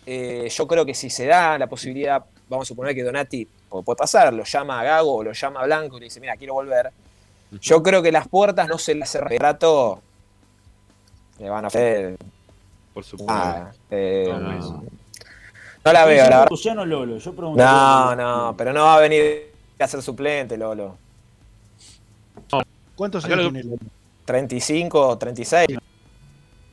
eh, yo creo que si se da la posibilidad, vamos a suponer que Donati, o puede pasar, lo llama a Gago o lo llama a Blanco y le dice, mira, quiero volver. Yo creo que las puertas no se le hace rato. Le van a hacer. Por supuesto. Ah, eh, No, no, no, eso. no la veo, la verdad. Luciano Lolo, yo pregunto. No, no, pero no va a venir a ser suplente, Lolo. ¿Cuántos años lo- tiene? 35 o 36.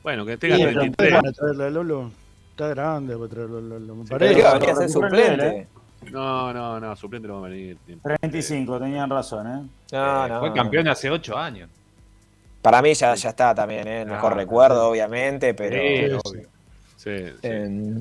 Bueno, que tenga Sí, pero 33. van a traerle a Lolo. Está grande para traerlo a Lolo. Me Pero parece. que va a venir a ser suplente. No, no, no, suplente no va a venir. 35, tenían razón, ¿eh? No, no. Fue campeón hace ocho años. Para mí ya, ya está también, ¿eh? el mejor Ah, recuerdo, obviamente, pero. Sí. obvio. Sí, sí. eh,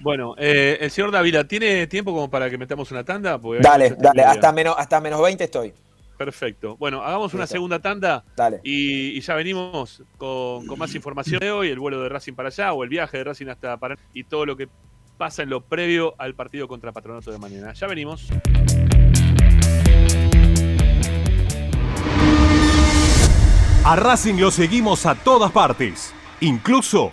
Bueno, eh, el señor Dávila, ¿tiene tiempo como para que metamos una tanda? Porque dale, dale, hasta menos, hasta menos 20 estoy. Perfecto. Bueno, hagamos una Listo. segunda tanda Dale. y, y ya venimos con, con más información de hoy, el vuelo de Racing para allá o el viaje de Racing hasta Paraná y todo lo que pasa en lo previo al partido contra Patronato de mañana. Ya venimos. A Racing lo seguimos a todas partes, incluso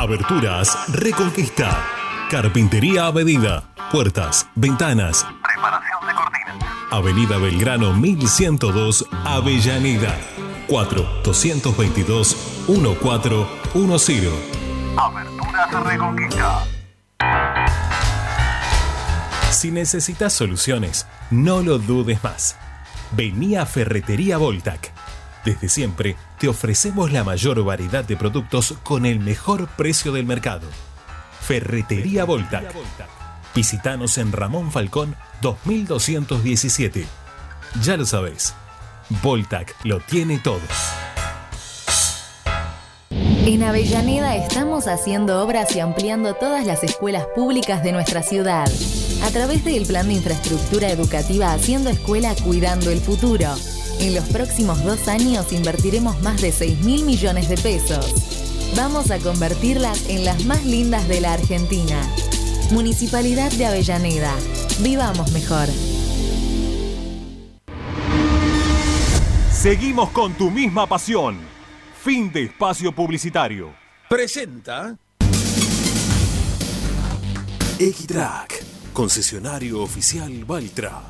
Aberturas Reconquista. Carpintería a medida. Puertas, ventanas. Preparación de cortinas. Avenida Belgrano 1102, Avellaneda. 4-222-1410. Aberturas Reconquista. Si necesitas soluciones, no lo dudes más. Vení a Ferretería Voltac. Desde siempre te ofrecemos la mayor variedad de productos con el mejor precio del mercado. Ferretería Voltac. Visítanos en Ramón Falcón 2217. Ya lo sabes, Voltac lo tiene todo. En Avellaneda estamos haciendo obras y ampliando todas las escuelas públicas de nuestra ciudad. A través del plan de infraestructura educativa Haciendo Escuela Cuidando el Futuro. En los próximos dos años invertiremos más de 6 mil millones de pesos. Vamos a convertirlas en las más lindas de la Argentina. Municipalidad de Avellaneda. Vivamos mejor. Seguimos con tu misma pasión. Fin de espacio publicitario. Presenta X-Track, concesionario oficial Valtra.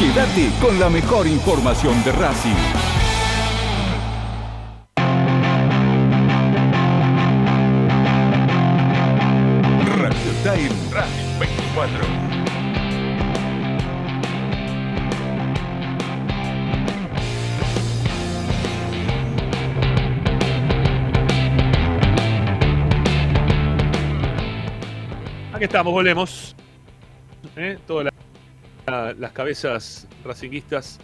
Quédate con la mejor información de Racing. Radio Time Racing 24. Aquí estamos, volvemos. ¿Eh? Todas la- la- las cabezas racinguistas.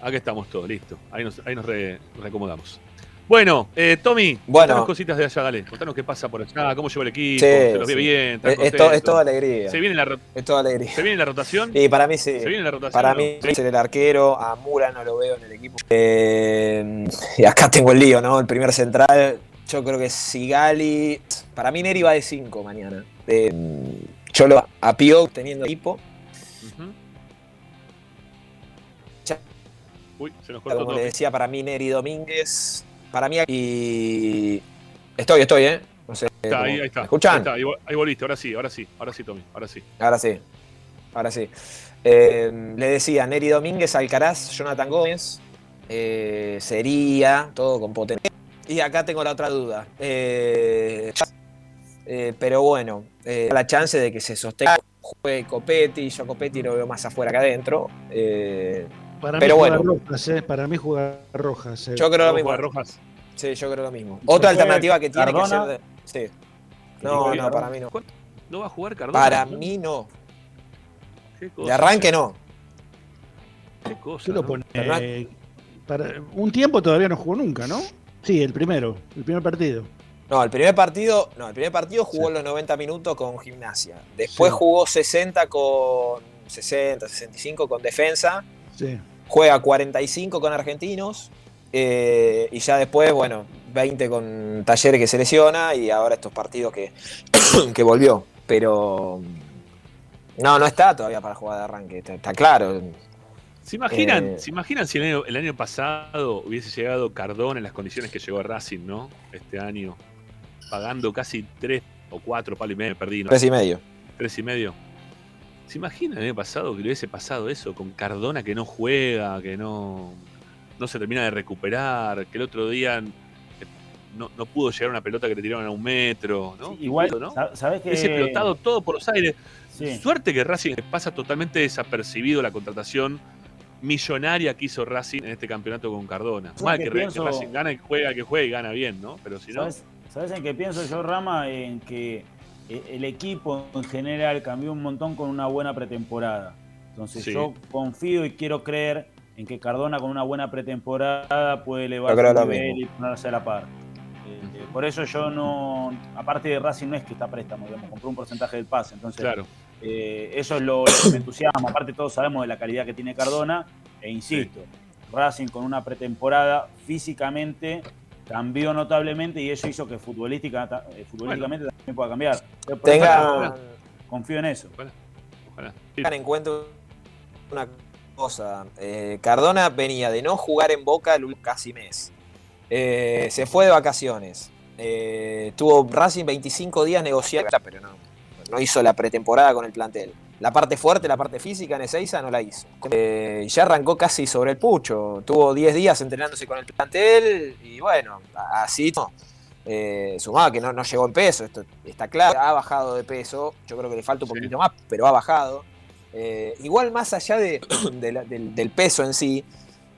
Aquí estamos todos, listo. Ahí nos, ahí nos re- reacomodamos. Bueno, eh, Tommy, Bueno. contanos cositas de allá, dale. Contanos qué pasa por allá, cómo lleva el equipo, Sí, se los ve sí. bien, están Es, es to- es toda alegría. ¿Se viene la, Es toda alegría. ¿Se viene la rotación? Y para mí sí. ¿Se viene la rotación? Para no? mí es el arquero, a Mura no lo veo en el equipo. Eh, y acá tengo el lío, ¿no? El primer central, yo creo que Sigali. Para mí Neri va de 5 mañana. Eh, yo lo a Pio teniendo equipo. Uy, se nos cortó Como todo. le decía, para mí Neri Domínguez. Para mí y. Estoy, estoy, ¿eh? No sé. Está, ahí, ahí está. ¿Me escuchan? Ahí, está, ahí vol- ahí volviste, ahora sí, ahora sí, ahora sí, Tommy, ahora sí. Ahora sí. Ahora sí. Eh, le decía Neri Domínguez, Alcaraz, Jonathan Gómez. eh, sería todo con potencia. Y acá tengo la otra duda. Eh, pero bueno, eh, la chance de que se sostenga juegue Copetti. Yo a Copetti lo veo más afuera que adentro. Eh, Para pero mí bueno, Rojas, eh. Para mí juega Rojas. eh. yo creo lo ¿Vos mismo. Rojas? Sí, yo creo lo mismo. ¿Se Otra alternativa que tiene Cardona? que ser. de- Sí. No, no, para mí no. ¿No va a jugar Cardona? Para mí no. ¿Qué cosa? De arranque no. ¿Qué cosa? ¿Qué lo no? pone? Pero no- Eh, para, un tiempo todavía no jugó nunca, ¿no? Sí, el primero, el primer partido. No, el primer partido, no, el primer partido jugó los 90 minutos con gimnasia. Después Sí. jugó 60 con 60, 65 con defensa. Sí. Juega 45 con argentinos. eh, y ya después, bueno, 20 con Talleres que se lesiona. Y ahora estos partidos que, que volvió. Pero. No, no está todavía para jugar de arranque. Está, está claro. ¿Se imaginan, Eh, ¿se imaginan si el año, el año pasado hubiese llegado Cardona en las condiciones que llegó a Racing, ¿no? Este año. Pagando casi tres o cuatro palos y medio, perdí, ¿no? Tres y medio. Tres y medio. ¿Se imaginan el año pasado que le hubiese pasado eso con Cardona que no juega, que no, no se termina de recuperar, que el otro día no, no pudo llegar a una pelota que le tiraron a un metro, ¿no? Sí, igual, ¿no? sa- ¿sabés que Ese explotado todo por los aires. Sí. Suerte que Racing pasa totalmente desapercibido la contratación millonaria que hizo Racing en este campeonato con Cardona. ¿Sabes Mal que, Re- pienso? que Racing gana y juega, que juegue y gana bien, ¿no? Pero si no. ¿Sabes, ¿Sabes en qué pienso yo, Rama? En que eh, el equipo en general cambió un montón con una buena pretemporada. Entonces Sí. yo confío y quiero creer en que Cardona con una buena pretemporada puede elevar su nivel mismo. y ponerse a la par. Eh, por eso yo no, aparte de Racing no es que está a préstamo, digamos, compró un porcentaje del pase, entonces Claro. eh, eso es lo, lo que me entusiasma. Aparte todos sabemos de la calidad que tiene Cardona e insisto, Racing con una pretemporada físicamente cambió notablemente y eso hizo que futbolística, eh, futbolísticamente también pueda cambiar. Tenga- eso confío en eso. Ojalá. tengan en cuenta una cosa. eh, Cardona venía de no jugar en Boca el último casi mes. Eh, se fue de vacaciones. Eh, tuvo Racing 25 días negociando, pero no, no hizo la pretemporada con el plantel. La parte fuerte, la parte física en Ezeiza no la hizo. Eh, ya arrancó casi sobre el pucho. Tuvo 10 días entrenándose con el plantel y bueno, así no. Eh, sumaba que no, no llegó en peso, esto está claro. Ha bajado de peso, yo creo que le falta un poquito más, pero ha bajado. Eh, igual más allá de, de la- del, del peso en sí,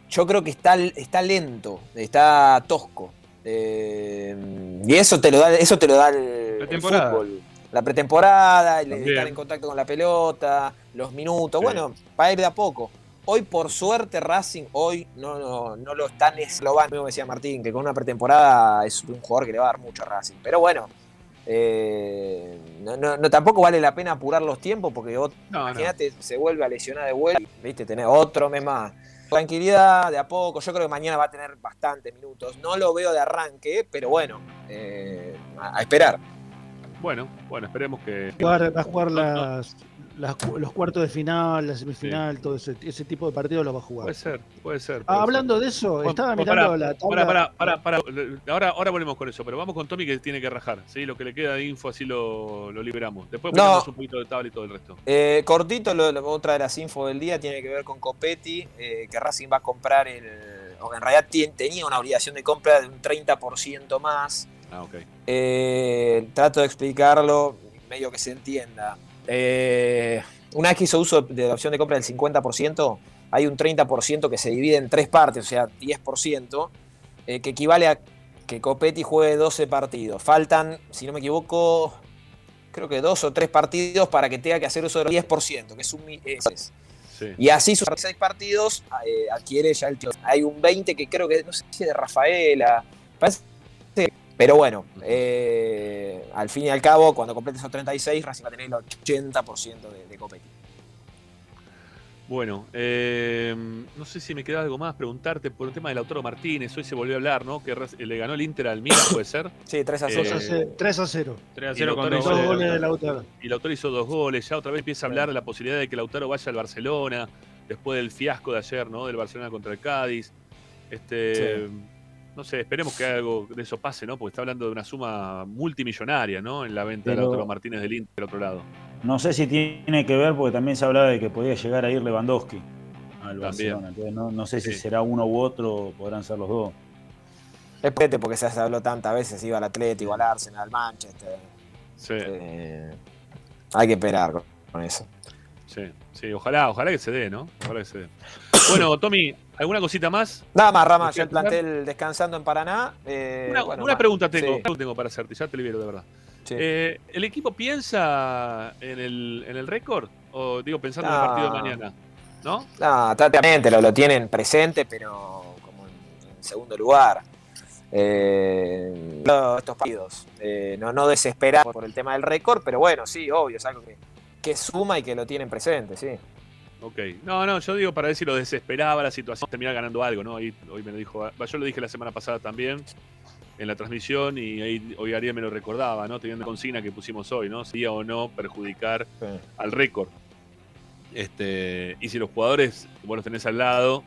yo creo que está, está lento, está tosco. Y eso te lo da, eso te lo da el, temporada. fútbol. La pretemporada, el estar en contacto con la pelota, los minutos. Sí. Bueno, va a ir de a poco. Hoy, por suerte, Racing, hoy no, no, no lo están eslobando, como decía Martín, que con una pretemporada es un jugador que le va a dar mucho a Racing. Pero bueno, eh, no, no- no- tampoco vale la pena apurar los tiempos porque No, imagínate, se vuelve a lesionar de vuelta, y, viste, tener otro mes más. Tranquilidad, de a poco. Yo creo que mañana va a tener bastantes minutos. No lo veo de arranque, pero bueno, eh, a, a esperar. Bueno, bueno, esperemos que. Jugar- va a jugar las, las cu- los cuartos de final, la semifinal, todo ese, ese tipo de partidos los va a jugar. Puede ser, puede ser. Ah, hablando ser. de eso, Bueno, estaba bueno, mirando la tabla. pará, pará, pará. Ahora, ahora volvemos con eso, pero vamos con Tommy que tiene que rajar. ¿sí? Lo que le queda de info, así lo, lo liberamos. Después No. ponemos un poquito de tabla y todo el resto. Eh, cortito, lo- lo- otra de las info del día tiene que ver con Copetti, eh, que Racing va a comprar el. O en realidad tenía una obligación de compra de un 30% más. Ah, ok. Eh, trato de explicarlo, medio que se entienda. Eh, una vez que hizo uso de la opción de compra del 50%, hay un 30% que se divide en tres partes, o sea, 10%, eh, que equivale a que Copetti juegue 12 partidos. Faltan, si no me equivoco, creo que dos o tres partidos para que tenga que hacer uso del 10%, que es un... es- Sí. y así sus seis partidos eh, adquiere ya el título. Hay un 20 que creo que, no sé si es de Rafaela, parece pero bueno, eh, al fin y al cabo, cuando complete esos 36, Racing va a tener el 80% de, de Copetti. Bueno, eh, no sé si me queda algo más preguntarte por el tema de Lautaro Martínez. Hoy se volvió a hablar, ¿no? Que le ganó el Inter al Milan, ¿puede ser? Sí, 3 a Eh, 0. 3 a 0. 3 a 0. 3 a Y 0 con Lautaro dos goles. goles de Lautaro. Y Lautaro hizo dos goles. Ya otra vez empieza a hablar de la posibilidad de que Lautaro vaya al Barcelona, después del fiasco de ayer, ¿no? Del Barcelona contra el Cádiz. Este, No sé, esperemos que algo de eso pase, ¿no? Porque está hablando de una suma multimillonaria, ¿no? En la venta de Pero- Lautaro Martínez del Inter, del otro lado. No sé si tiene que ver porque también se hablaba de que podía llegar a ir Lewandowski al También. Barcelona. Entonces no, no sé si Sí. será uno u otro podrán ser los dos. Es pete porque se habló tantas veces, iba al Atlético, al Arsenal, al Manchester. Sí, Eh, hay que esperar con, con eso. sí, sí. Ojalá, ojalá que se dé, ¿no? Ojalá que se dé. Bueno, Tommy, ¿alguna cosita más? Nada más, Rama, ¿Me ya el plantel descansando en Paraná. eh, Una, bueno, una más. pregunta tengo, Sí, tengo para hacerte, ya te libero de verdad. sí. Eh, ¿El equipo piensa en el, en el récord? O digo, pensando en el partido de mañana. ¿No? No, tácticamente lo, lo tienen presente, pero como en, en segundo lugar. Eh, estos partidos. Eh, no, no desesperar por el tema del récord, pero bueno, sí, obvio, es algo que, que suma y que lo tienen presente, sí. Ok. No, no, yo digo para ver si lo desesperaba la situación, terminar ganando algo, ¿no? Hoy, hoy me lo dijo, va, yo lo dije la semana pasada también en la transmisión y ahí hoy Ariel me lo recordaba, ¿no? Teniendo consigna que pusimos hoy, ¿no? Si o no perjudicar al récord. Este, y si los jugadores, vos los tenés al lado,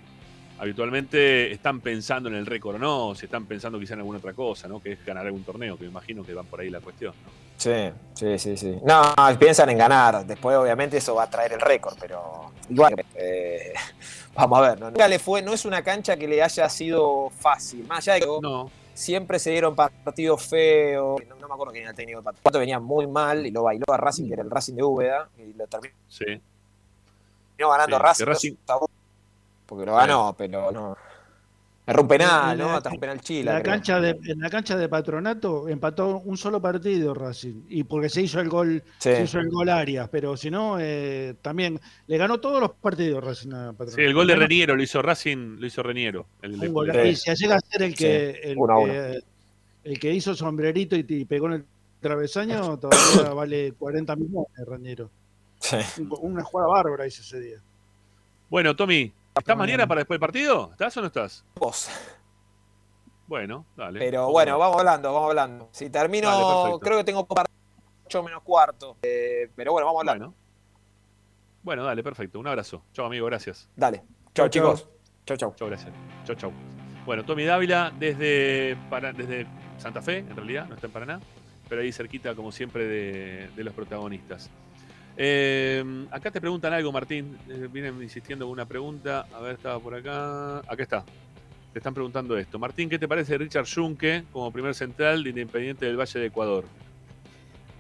habitualmente están pensando en el récord o no, si están pensando quizá en alguna otra cosa, ¿no? Que es ganar algún torneo, que me imagino que van por ahí la cuestión, ¿no? Sí, sí, sí, sí. No, piensan en ganar. Después, obviamente, eso va a traer el récord, pero igual, eh, vamos a ver. ¿no? Nunca le fue, no es una cancha que le haya sido fácil. Más allá de que No, siempre se dieron partidos feos. No, no me acuerdo quién era el técnico del partido. venía muy mal y lo bailó a Racing, que era el Racing de Úbeda, y lo terminó sí. ganando Sí, Racing. Porque lo ganó, pero no. Erró un penal, ¿no? Atajó un penal Chile. La creo. cancha de, en la cancha de Patronato empató un solo partido Racing. Y porque se hizo el gol, Sí. se hizo el gol Arias. Pero si no, eh, también le ganó todos los partidos Racing a Patronato. Sí, el gol de Reniero lo hizo Racing, lo hizo Reniero. El de un gol. Y si llega a ser el que, Sí, el, uno a uno. que- el que hizo sombrerito y, y pegó en el travesaño, todavía vale 40 millones, Raniero. Sí. Una jugada bárbara hizo ese día. Bueno, Tommy, ¿estás mañana para después del partido? ¿Estás o no estás? Vos. Bueno, dale. Pero bueno, vamos hablando, vamos hablando. Si termino, Dale, creo que tengo 8 menos cuarto. Eh, pero bueno, vamos hablando. Bueno. Bueno, dale, perfecto. Un abrazo. Chao, amigo, gracias. Dale. Chau, Chau, chicos. Chau, chau. Chao, gracias. Chao, chao. Bueno, Tommy Dávila desde, Para- desde Santa Fe, en realidad, no está en Paraná, pero ahí cerquita, como siempre, de, de los protagonistas. Eh, acá te preguntan algo, Martín. Eh, vienen insistiendo con una pregunta. A ver, estaba por acá. Acá está. Te están preguntando esto. Martín, ¿qué te parece Richard Junque como primer central de Independiente del Valle de Ecuador?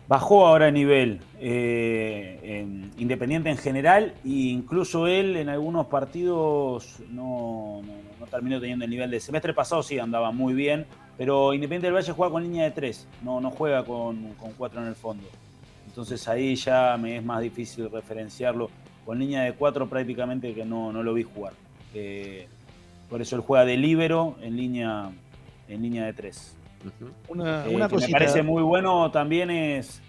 Bajó ahora de nivel eh, en Independiente en general e incluso él en algunos partidos no, terminó teniendo el nivel del semestre pasado, sí andaba muy bien, pero Independiente del Valle juega con línea de tres, no, no juega con cuatro en el fondo. Entonces ahí ya me es más difícil referenciarlo. Con línea de 4 prácticamente que no, no lo vi jugar. Eh, por eso él juega de líbero en línea, en línea de 3. Una, Eh, una que me parece muy bueno también es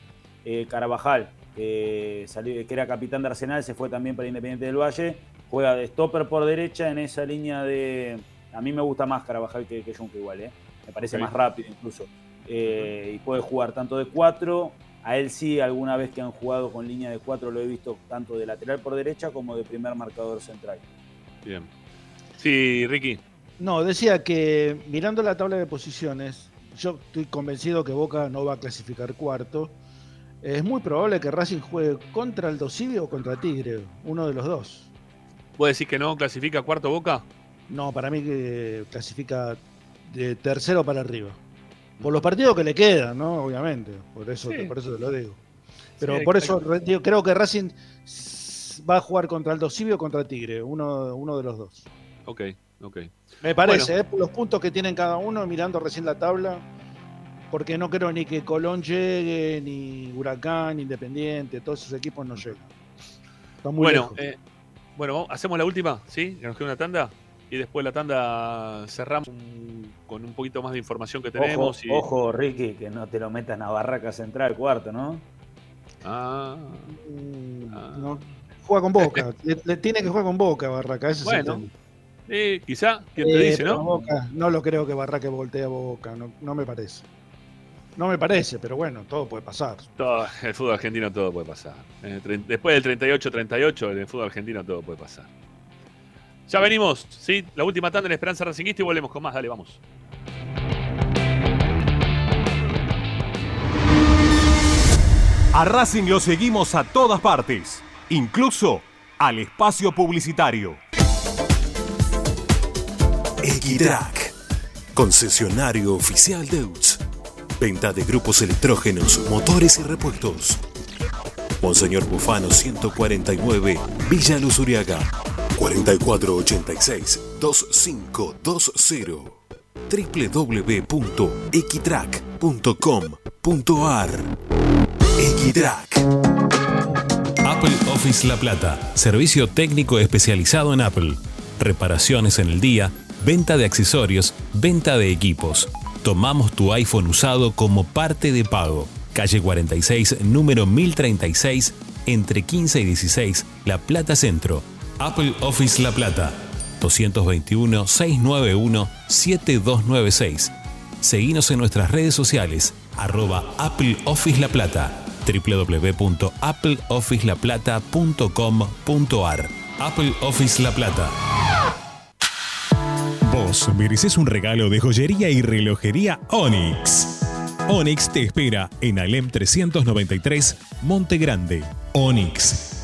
eh, Carabajal, que, salió, que era capitán de Arsenal, se fue también para Independiente del Valle, juega de stopper por derecha en esa línea de... A mí me gusta más Carabajal que, que Junque igual, ¿eh? me parece más rápido incluso. Eh, y puede jugar tanto de 4, a él sí alguna vez que han jugado con línea de 4 lo he visto tanto de lateral por derecha como de primer marcador central. Bien. Sí, Ricky. No, decía que mirando la tabla de posiciones, yo estoy convencido que Boca no va a clasificar cuarto. Es muy probable que Racing juegue contra el Dosivi o contra Tigre, uno de los dos. ¿Vos decís que no clasifica cuarto Boca? No, para mí que clasifica de tercero para arriba. Por los partidos que le quedan, ¿no? Obviamente. Por eso, Sí. por eso te lo digo. Pero Sí, por eso creo que Racing va a jugar contra el Dosivi o contra Tigre, uno, uno de los dos. Ok, ok. Me parece, Bueno. ¿eh? por los puntos que tienen cada uno, mirando recién la tabla, porque no creo ni que Colón llegue, ni Huracán, Independiente, todos esos equipos no llegan. Están muy Bueno, eh, bueno, hacemos la última, ¿sí? Que nos queda una tanda. Y después la tanda cerramos un- con un poquito más de información que tenemos. Ojo, y... ojo, Ricky, que no te lo metan a Barraca Central cuarto, ¿no? Ah, Mm, no, juega con Boca, le, le tiene que jugar con Boca, Barraca, ese es el Bueno, tema. eh, quizá, ¿quién te Eh, dice, no? Boca, no lo creo que Barraca voltee a Boca, no, no me parece. No me parece, pero bueno, todo puede pasar. Todo, el fútbol argentino todo puede pasar. Eh, después del 38-38, en el fútbol argentino todo puede pasar. Ya venimos, ¿sí? La última tanda en Esperanza Racinguista y volvemos con más. Dale, vamos. A Racing lo seguimos a todas partes, incluso al espacio publicitario. Equitrack, concesionario oficial de UTS. Venta de grupos electrógenos, motores y repuestos. Monseñor Bufano 149, Villa Luz Uriaga. 4486-2520. www.equitrack.com.ar Equitrack. Apple Office La Plata. Servicio técnico especializado en Apple. Reparaciones en el día, venta de accesorios, venta de equipos. Tomamos tu iPhone usado como parte de pago. Calle 46, número 1036, entre 15 y 16, La Plata Centro. Apple Office La Plata. 221-691-7296. Seguinos en nuestras redes sociales, arroba Apple Office La Plata, www.appleofficelaplata.com.ar. Apple Office La Plata. Vos mereces un regalo de joyería y relojería Onyx. Onyx te espera en Alem 393, Monte Grande. Onyx,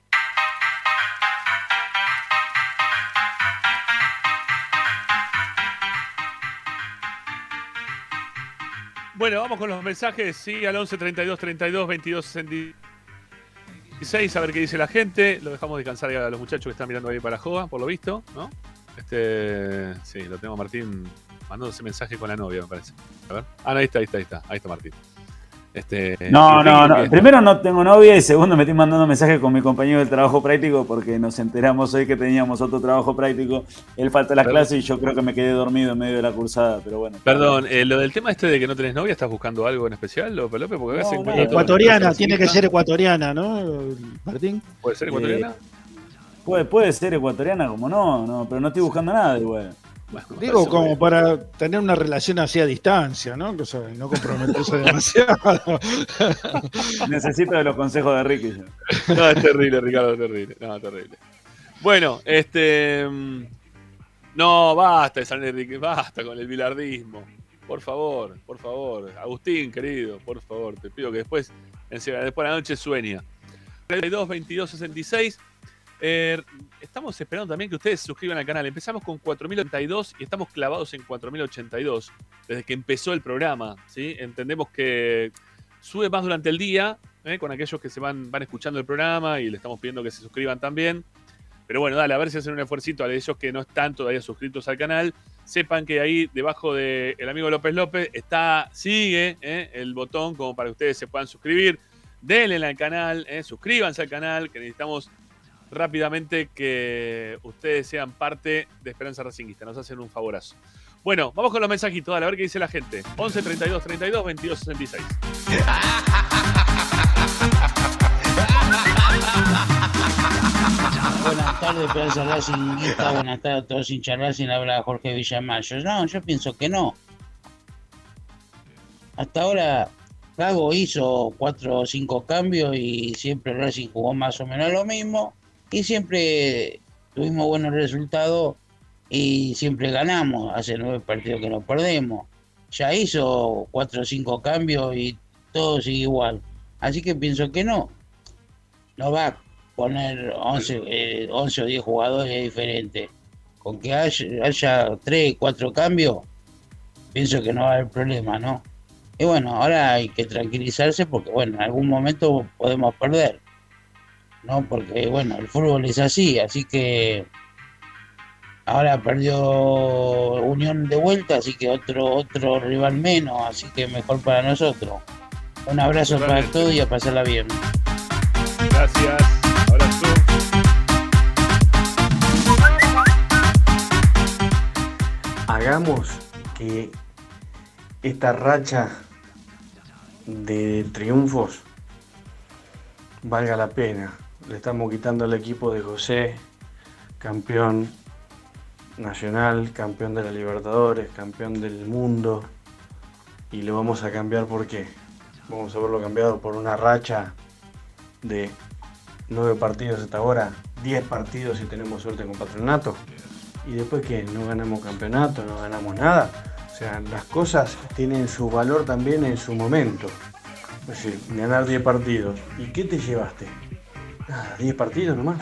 Bueno, vamos con los mensajes. Sí, al 11 32 32 22 66. A ver qué dice la gente. Lo dejamos descansar a los muchachos que están mirando ahí para Joa, por lo visto, ¿no? Este. Sí, lo tengo Martín mandándose mensaje con la novia, me parece. A ver. Ah, no, ahí está, ahí está, ahí está. Ahí está Martín. Este, No, no, no. Primero no tengo novia y segundo me estoy mandando mensajes con mi compañero del trabajo práctico porque nos enteramos hoy que teníamos otro trabajo práctico. Él falta las clases y yo creo que me quedé dormido en medio de la cursada, pero bueno. Perdón, eh, lo del tema este de que no tenés novia, ¿estás buscando algo en especial, López? Porque encuentra todo- Ecuatoriana, tiene que ser ecuatoriana, ¿no, Martín? ¿Puede ser ecuatoriana? Puede, puede ser ecuatoriana, como no, no, pero no estoy buscando nada igual. Digo, como para tener una relación así a distancia, ¿no? O sea, y no comprometerse demasiado. Necesito de los consejos de Ricky. yo. No, es terrible, Ricardo, es terrible. No, terrible. Bueno, este. mm, No, basta de San Enrique, basta con el bilardismo. Por favor, por favor. Agustín, querido, por favor, te pido que después, encima, después de la noche sueña. 32 22 66. Eh, estamos esperando también que ustedes se suscriban al canal. Empezamos con 4082 y estamos clavados en 4082 desde que empezó el programa. ¿sí? Entendemos que sube más durante el día ¿eh? con aquellos que se van, van escuchando el programa y le estamos pidiendo que se suscriban también. Pero bueno, dale, a ver si hacen un esfuercito a ellos que no están todavía suscritos al canal. Sepan que ahí debajo del amigo López López está, sigue ¿eh? el botón como para que ustedes se puedan suscribir. Denle al canal, suscríbanse al canal, que necesitamos rápidamente que ustedes sean parte de Esperanza Racinguista. Nos hacen un favorazo. Bueno, vamos con los mensajitos, dale, a ver qué dice la gente. 11 32 32 22 66. Buenas tardes, Esperanza Racingista. Buenas tardes a todos hinchas Racing. Habla Jorge Villamayo. No, yo pienso que no. Hasta ahora, Gago hizo cuatro o cinco cambios y siempre Racing jugó más o menos lo mismo. Y siempre tuvimos buenos resultados y siempre ganamos. Hace nueve partidos que no perdemos. Ya hizo cuatro o cinco cambios y todo sigue igual. Así que pienso que no. No va a poner 11, eh, 11 o 10 jugadores es diferente. Con que haya, haya 3, 4 cambios, pienso que no va a haber problema, ¿no? Y bueno, ahora hay que tranquilizarse porque, bueno, en algún momento podemos perder, ¿no? Porque, bueno, el fútbol es así, así que ahora perdió Unión de vuelta, así que otro, otro rival menos, así que mejor para nosotros. Un abrazo para todos y a pasarla bien. Gracias. Abrazo. hagamos que esta racha de triunfos valga la pena. Le estamos quitando al equipo de José, campeón nacional, campeón de la Libertadores, campeón del mundo, y le vamos a cambiar por qué. Vamos a verlo cambiado por una racha de nueve partidos hasta ahora, 10 partidos si tenemos suerte con Patronato. Y después que no ganamos campeonato, no ganamos nada. O sea, las cosas tienen su valor también en su momento. Es decir, ganar 10 partidos. ¿Y qué te llevaste? Nada, 10 partidos nomás.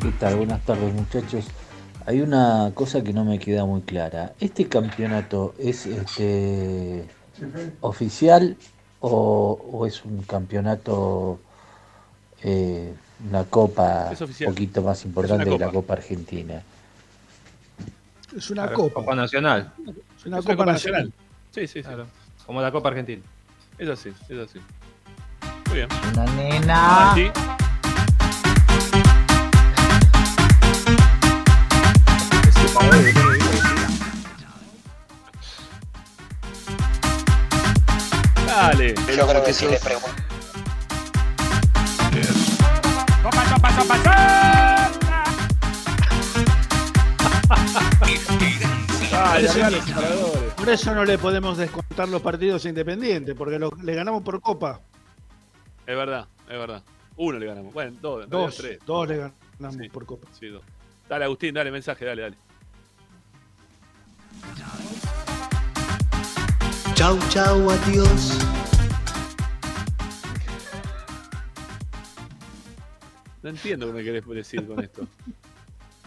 ¿Qué tal? Buenas tardes muchachos. Hay una cosa que no me queda muy clara. ¿Este campeonato es este oficial o, o es un campeonato, eh, una copa un poquito más importante que la copa. Argentina? Es una. Copa Nacional. Es una copa nacional. Sí, sí, sí. Claro, Como la Copa Argentina. Es así, es así. Muy bien. Una nena. Así. Dale. Yo creo que si le pregunto. Ah, Por eso, no le podemos descontar los partidos a Independiente, porque lo- le ganamos por Copa. Es verdad, es verdad. Uno le ganamos. Bueno, dos, Dos, tres. dos le ganamos por Copa. Sí, dos. Dale, Agustín, dale mensaje, dale, dale. Chau, chau, adiós. No entiendo qué me querés decir con esto.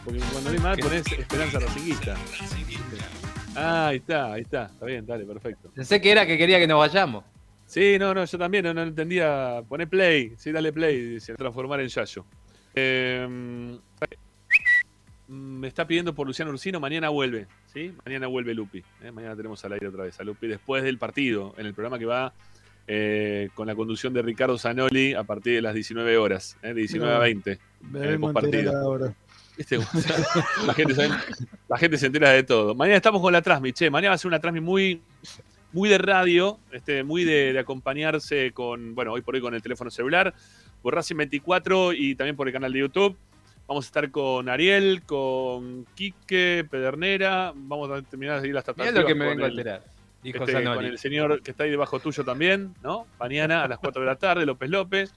Porque cuando lees mal ponés esperanza racinguista. Ah, ahí está, ahí está. Está bien, dale, perfecto. Pensé que era que quería que nos vayamos. Sí, no, no, yo también no, no entendía. Poné play, sí, dale play, se transformar en Yayo. Eh, me está pidiendo por Luciano Ursino, mañana vuelve, ¿sí? Mañana vuelve Lupi. ¿eh? Mañana tenemos al aire otra vez a Lupi después del partido, en el programa que va eh, con la conducción de Ricardo Zanoli a partir de las 19 horas, ¿eh? de 19 a 20. Me en el ¿Viste? la, gente, sabe- la gente se entera de todo. Mañana estamos con la Transmi, che. Mañana va a ser una Transmi muy, muy de radio, este, muy de, de acompañarse con, bueno, hoy por hoy con el teléfono celular, por Racing 24 y también por el canal de YouTube. Vamos a estar con Ariel, con Quique, Pedernera. Vamos a terminar de seguir las tratativas. lo que me vengo a enterar. Dijo este, con el señor que está ahí debajo tuyo también, ¿no? Mañana a las 4 de la tarde, López López.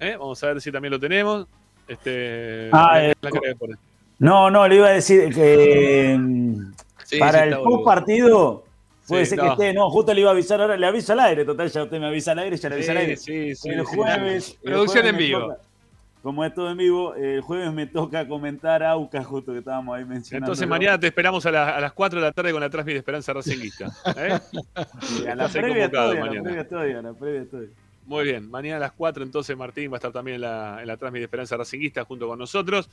¿eh? Vamos a ver si también lo tenemos. Este, Ah, la eh. No, no, le iba a decir que Sí, para sí, el post partido puede Sí, ser no. que esté, no, justo le iba a avisar ahora, le aviso al aire, total, ya usted me avisa al aire, ya le avisa al aire. sí, sí, el sí. jueves. el Producción jueves en vivo. toca- como es todo en vivo, el jueves me toca comentar Aucas, justo que estábamos ahí mencionando. Entonces mañana te esperamos a, la- a las 4 de la tarde con la transmisión de Esperanza Racinguista. ¿eh? a la previa estoy, a la previa estoy, a la previa estoy. Muy bien, mañana a las 4 entonces Martín va a estar también en la, en la transmisión de Esperanza Racinguista junto con nosotros.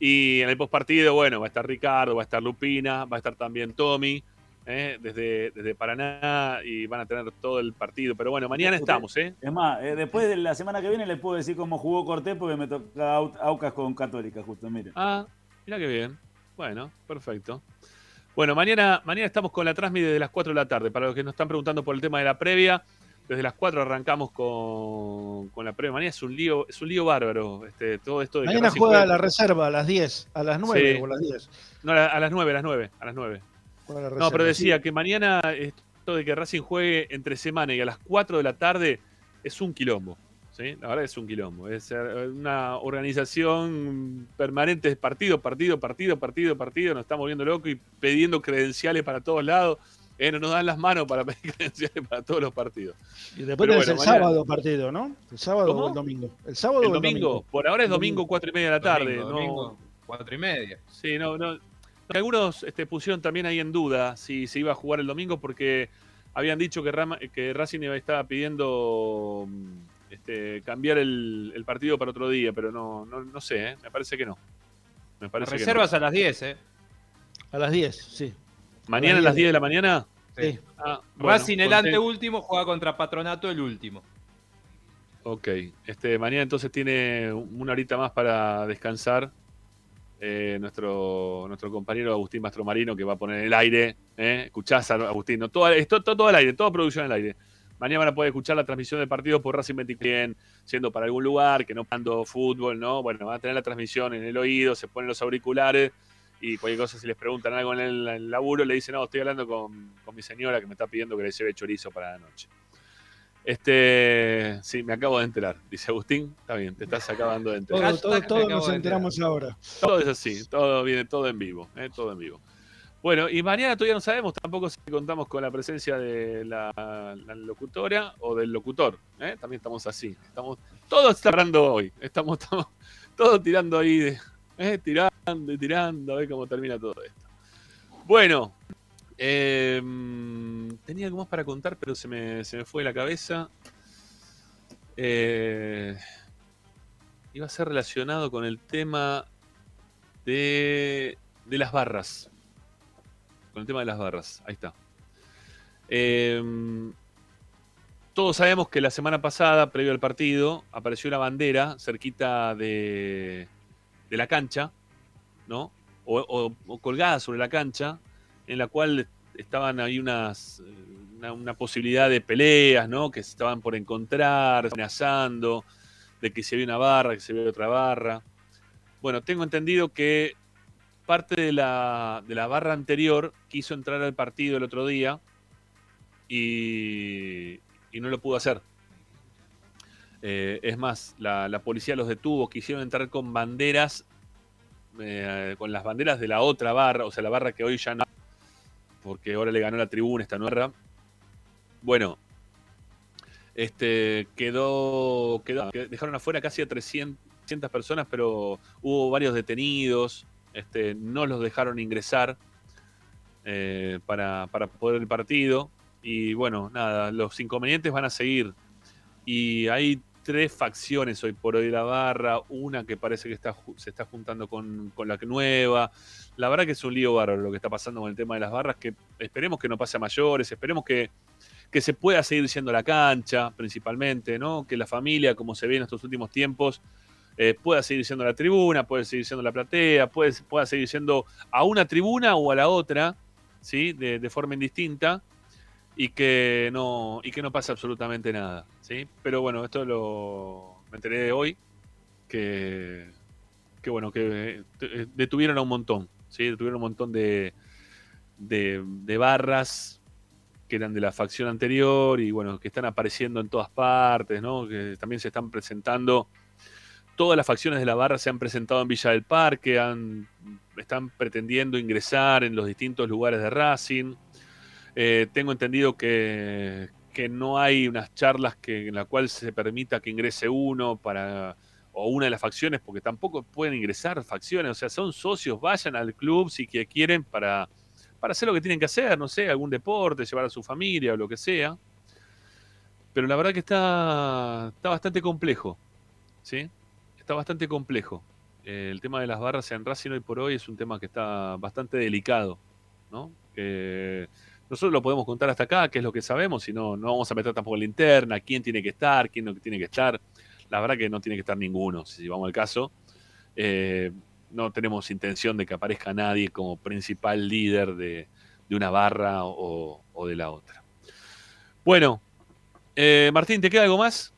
Y en el postpartido, bueno, va a estar Ricardo, va a estar Lupina, va a estar también Tommy, ¿eh? desde, desde Paraná, y van a tener todo el partido. Pero bueno, mañana estamos, ¿eh? Es más, eh, después de la semana que viene le puedo decir cómo jugó Cortés porque me toca Au- Aucas con Católica, justo, mire. Ah, mira qué bien. Bueno, perfecto. Bueno, mañana, mañana estamos con la transmisión desde las 4 de la tarde. Para los que nos están preguntando por el tema de la previa, desde las 4 arrancamos con, con la previa. Mañana es un lío, es un lío bárbaro. Este, todo esto de Mañana juega juegue- la reserva a las 10, a las 9 Sí. o a las 10. No, a la- a las 9, a las 9, a las 9. Juega la No, pero decía sí. que mañana esto de que Racing juegue entre semana y a las 4 de la tarde es un quilombo. ¿sí? La verdad es un quilombo. Es una organización permanente de partido, partido, partido, partido, partido. Nos estamos viendo locos y pidiendo credenciales para todos lados. Eh, no nos dan las manos para pedir credenciales para todos los partidos. Y después Pero tenés bueno, el mañana- sábado partido, ¿no? El sábado ¿Cómo? o el domingo. El sábado El o el domingo, domingo. por ahora es Domingo. 4 y media de la tarde. Domingo, no- domingo, cuatro y media. Sí, no, no. Algunos este, pusieron también ahí en duda si se iba a jugar el domingo porque habían dicho que, Rama- que Racing estaba pidiendo mm, este, cambiar el, el partido para otro día, pero no, no, no sé, ¿eh? me parece que no. Me parece que no. Reservas a las 10, ¿eh? A las 10, sí. ¿Mañana a las 10 de la mañana? Sí. Ah, bueno, Racing el conté- anteúltimo juega contra Patronato el último. Ok, este, mañana entonces tiene una horita más para descansar eh, nuestro, nuestro compañero Agustín Mastromarino que va a poner el aire. ¿eh? Escuchás, a Agustín, no, todo, esto, todo, todo al aire, toda producción al aire. Mañana van a poder escuchar la transmisión del partido por Racing 24, siendo para algún lugar, que no pando fútbol, ¿no? Bueno, van a tener la transmisión en el oído, se ponen los auriculares y cualquier cosa, si les preguntan algo en el, en el laburo, le dicen, no, estoy hablando con, con mi señora que me está pidiendo que le lleve chorizo para la noche. Este, sí, me acabo de enterar, dice Agustín. Está bien, te estás acabando de enterar. Todo, todo, todo nos enteramos ahora. Todo es así, todo viene todo en vivo, ¿eh? todo en vivo. Bueno, y mañana todavía no sabemos tampoco si contamos con la presencia de la, la locutora o del locutor. ¿eh? También estamos así. Estamos, todo está hablando hoy. Estamos, estamos todos tirando ahí, de, ¿eh? Tirando tirando, a ver cómo termina todo esto. Bueno, eh, tenía algo más para contar, pero se me, se me fue de la cabeza. Eh, iba a ser relacionado con el tema de, de las barras. Con el tema de las barras. Ahí está. Eh, todos sabemos que la semana pasada, previo al partido, apareció una bandera cerquita de, de la cancha, O, o- o colgada sobre la cancha, en la cual estaban ahí eh, una, una posibilidad de peleas, ¿no? Que se estaban por encontrar, amenazando, de que si había una barra, que si había otra barra. Bueno, tengo entendido que parte de la, de la barra anterior quiso entrar al partido el otro día y, y no lo pudo hacer. Eh, es más, la, la policía los detuvo, quisieron entrar con banderas, eh, con las banderas de la otra barra, o sea, la barra que hoy ya no, porque ahora le ganó la tribuna esta nueva. Bueno, este quedó, quedó que dejaron afuera casi a 300, personas, pero hubo varios detenidos, este, no los dejaron ingresar eh, para, para poder el partido. Y bueno, nada, los inconvenientes van a seguir. Y hay tres facciones hoy por hoy la barra, una que parece que se está juntando con, con, la nueva. La verdad que es un lío bárbaro lo que está pasando con el tema de las barras, que esperemos que no pase a mayores, esperemos que, que se pueda seguir siendo la cancha, principalmente, ¿no? Que la familia, como se ve en estos últimos tiempos, eh, pueda seguir siendo la tribuna, puede seguir siendo la platea, puede, pueda seguir siendo a una tribuna o a la otra, ¿sí? De forma indistinta y que no y que no pasa absolutamente nada, ¿sí? Pero bueno, esto lo me enteré de hoy que que bueno, que eh, detuvieron a un montón, ¿sí? Detuvieron un montón de, de, barras que eran de la facción anterior y bueno, que están apareciendo en todas partes, ¿no? Que también se están presentando todas las facciones de la barra se han presentado en Villa del Parque, están pretendiendo ingresar en los distintos lugares de Racing. Eh, tengo entendido que, que, no hay unas charlas que, en la cual se permita que ingrese uno para o una de las facciones, porque tampoco pueden ingresar facciones, o sea, son socios, vayan al club si quieren para, para hacer lo que tienen que hacer, no sé, algún deporte, llevar a su familia o lo que sea. Pero la verdad que está, está bastante complejo, ¿sí? Está bastante complejo. Eh, el tema de las barras en Racing hoy por hoy es un tema que está bastante delicado, ¿no? Que nosotros lo podemos contar hasta acá, qué es lo que sabemos, y no, no vamos a meter tampoco la interna, quién tiene que estar, quién no tiene que estar. La verdad que no tiene que estar ninguno, si vamos al caso. Eh, no tenemos intención de que aparezca nadie como principal líder de, de una barra o, o, de la otra. Bueno, eh, Martín, ¿te queda algo más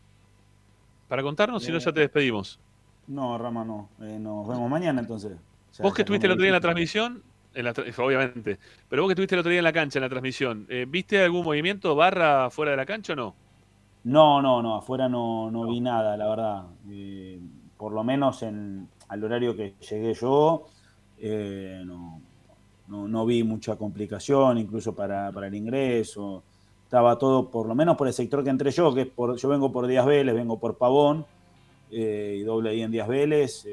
para contarnos? Si no, ya te despedimos. No, Rama, no. Eh, nos vemos mañana entonces. Ya, vos que estuviste el otro día en la transmisión, obviamente. Pero vos que estuviste el otro día en la cancha, en la transmisión, eh, ¿viste algún movimiento barra fuera de la cancha o no? No, no, no, afuera no, no vi nada, la verdad. Eh, por lo menos en, al horario que llegué yo, eh, no, no, no, vi mucha complicación, incluso para, para, el ingreso. Estaba todo, por lo menos por el sector que entré yo, que es por, yo vengo por Díaz Vélez, vengo por Pavón, y doble ahí en Díaz Vélez.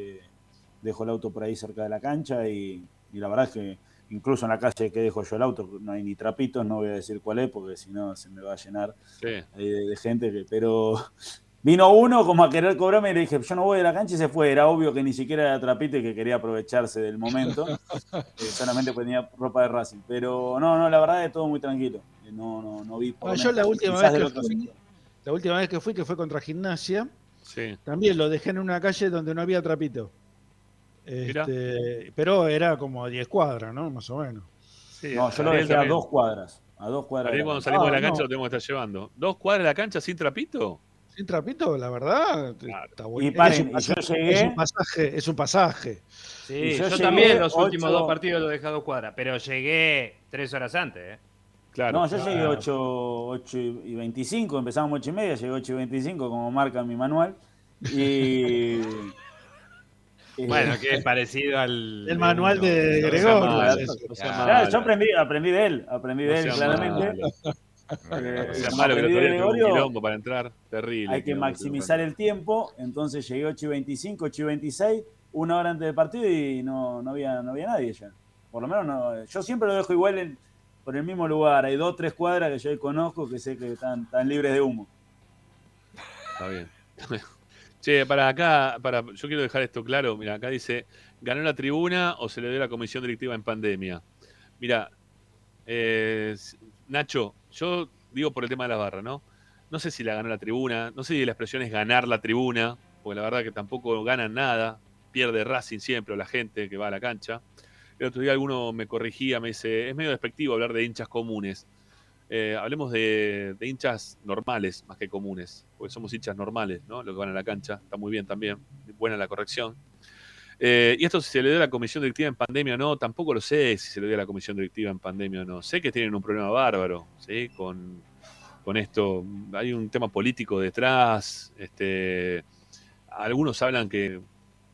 dejo el auto por ahí cerca de la cancha y, y la verdad es que incluso en la calle que dejo yo el auto no hay ni trapitos, no voy a decir cuál es porque si no se me va a llenar sí. de, de, gente, que, pero vino uno como a querer cobrarme y le dije, yo no voy de la cancha y se fue, era obvio que ni siquiera era trapito y que quería aprovecharse del momento, eh, solamente tenía ropa de Racing, pero no, no, la verdad es todo muy tranquilo, no, no, no vi... Por yo la última, vez que fui, la última vez que fui, que fue contra Gimnasia, sí. también lo dejé en una calle donde no había trapito. Este, pero era como a 10 cuadras, ¿no? Más o menos. Sí, no, yo lo dejé a dos cuadras. A dos cuadras. Ahí cuando salimos ah, de la cancha no. lo tenemos que estar llevando. ¿Dos cuadras de la cancha sin trapito? Sin trapito, la verdad. Claro. Está bueno. Y paren, es, un, yo llegué... es un pasaje. Es un pasaje. Sí, yo, yo también los 8... últimos dos partidos lo dejé a dos cuadras, pero llegué tres horas antes. ¿eh? Claro. No, yo llegué 8, 8 y 25, empezamos 8 y media, llegué 8 y 25 como marca mi manual. Y. Bueno, que es parecido al. El manual de Gregorio. Claro, yo aprendí, aprendí de él, aprendí de él, claramente. Eh, o sea, malo que Gregorio, un quilombo para entrar, terrible. Hay que maximizar el tiempo, entonces llegué 8 y 25, 8 y 26, una hora antes del partido y no, no, había, no había nadie ya. Por lo menos no. Yo siempre lo dejo igual en, por el mismo lugar. Hay dos, tres cuadras que yo conozco que sé que están, están libres de humo. Está bien. Che, para acá, para, yo quiero dejar esto claro. Mira, acá dice: ¿ganó la tribuna o se le dio la comisión directiva en pandemia? Mira, eh, Nacho, yo digo por el tema de la barra, ¿no? No sé si la ganó la tribuna, no sé si la expresión es ganar la tribuna, porque la verdad que tampoco ganan nada, pierde Racing siempre o la gente que va a la cancha. El otro día alguno me corrigía, me dice: es medio despectivo hablar de hinchas comunes. Eh, hablemos de, hinchas normales más que comunes, porque somos hinchas normales, ¿no? Los que van a la cancha, está muy bien también, buena la corrección. Eh, y esto si se le dio a la comisión directiva en pandemia o no, tampoco lo sé si se le dio a la comisión directiva en pandemia o no. Sé que tienen un problema bárbaro, ¿sí? Con, con esto. Hay un tema político detrás. Este, algunos hablan que,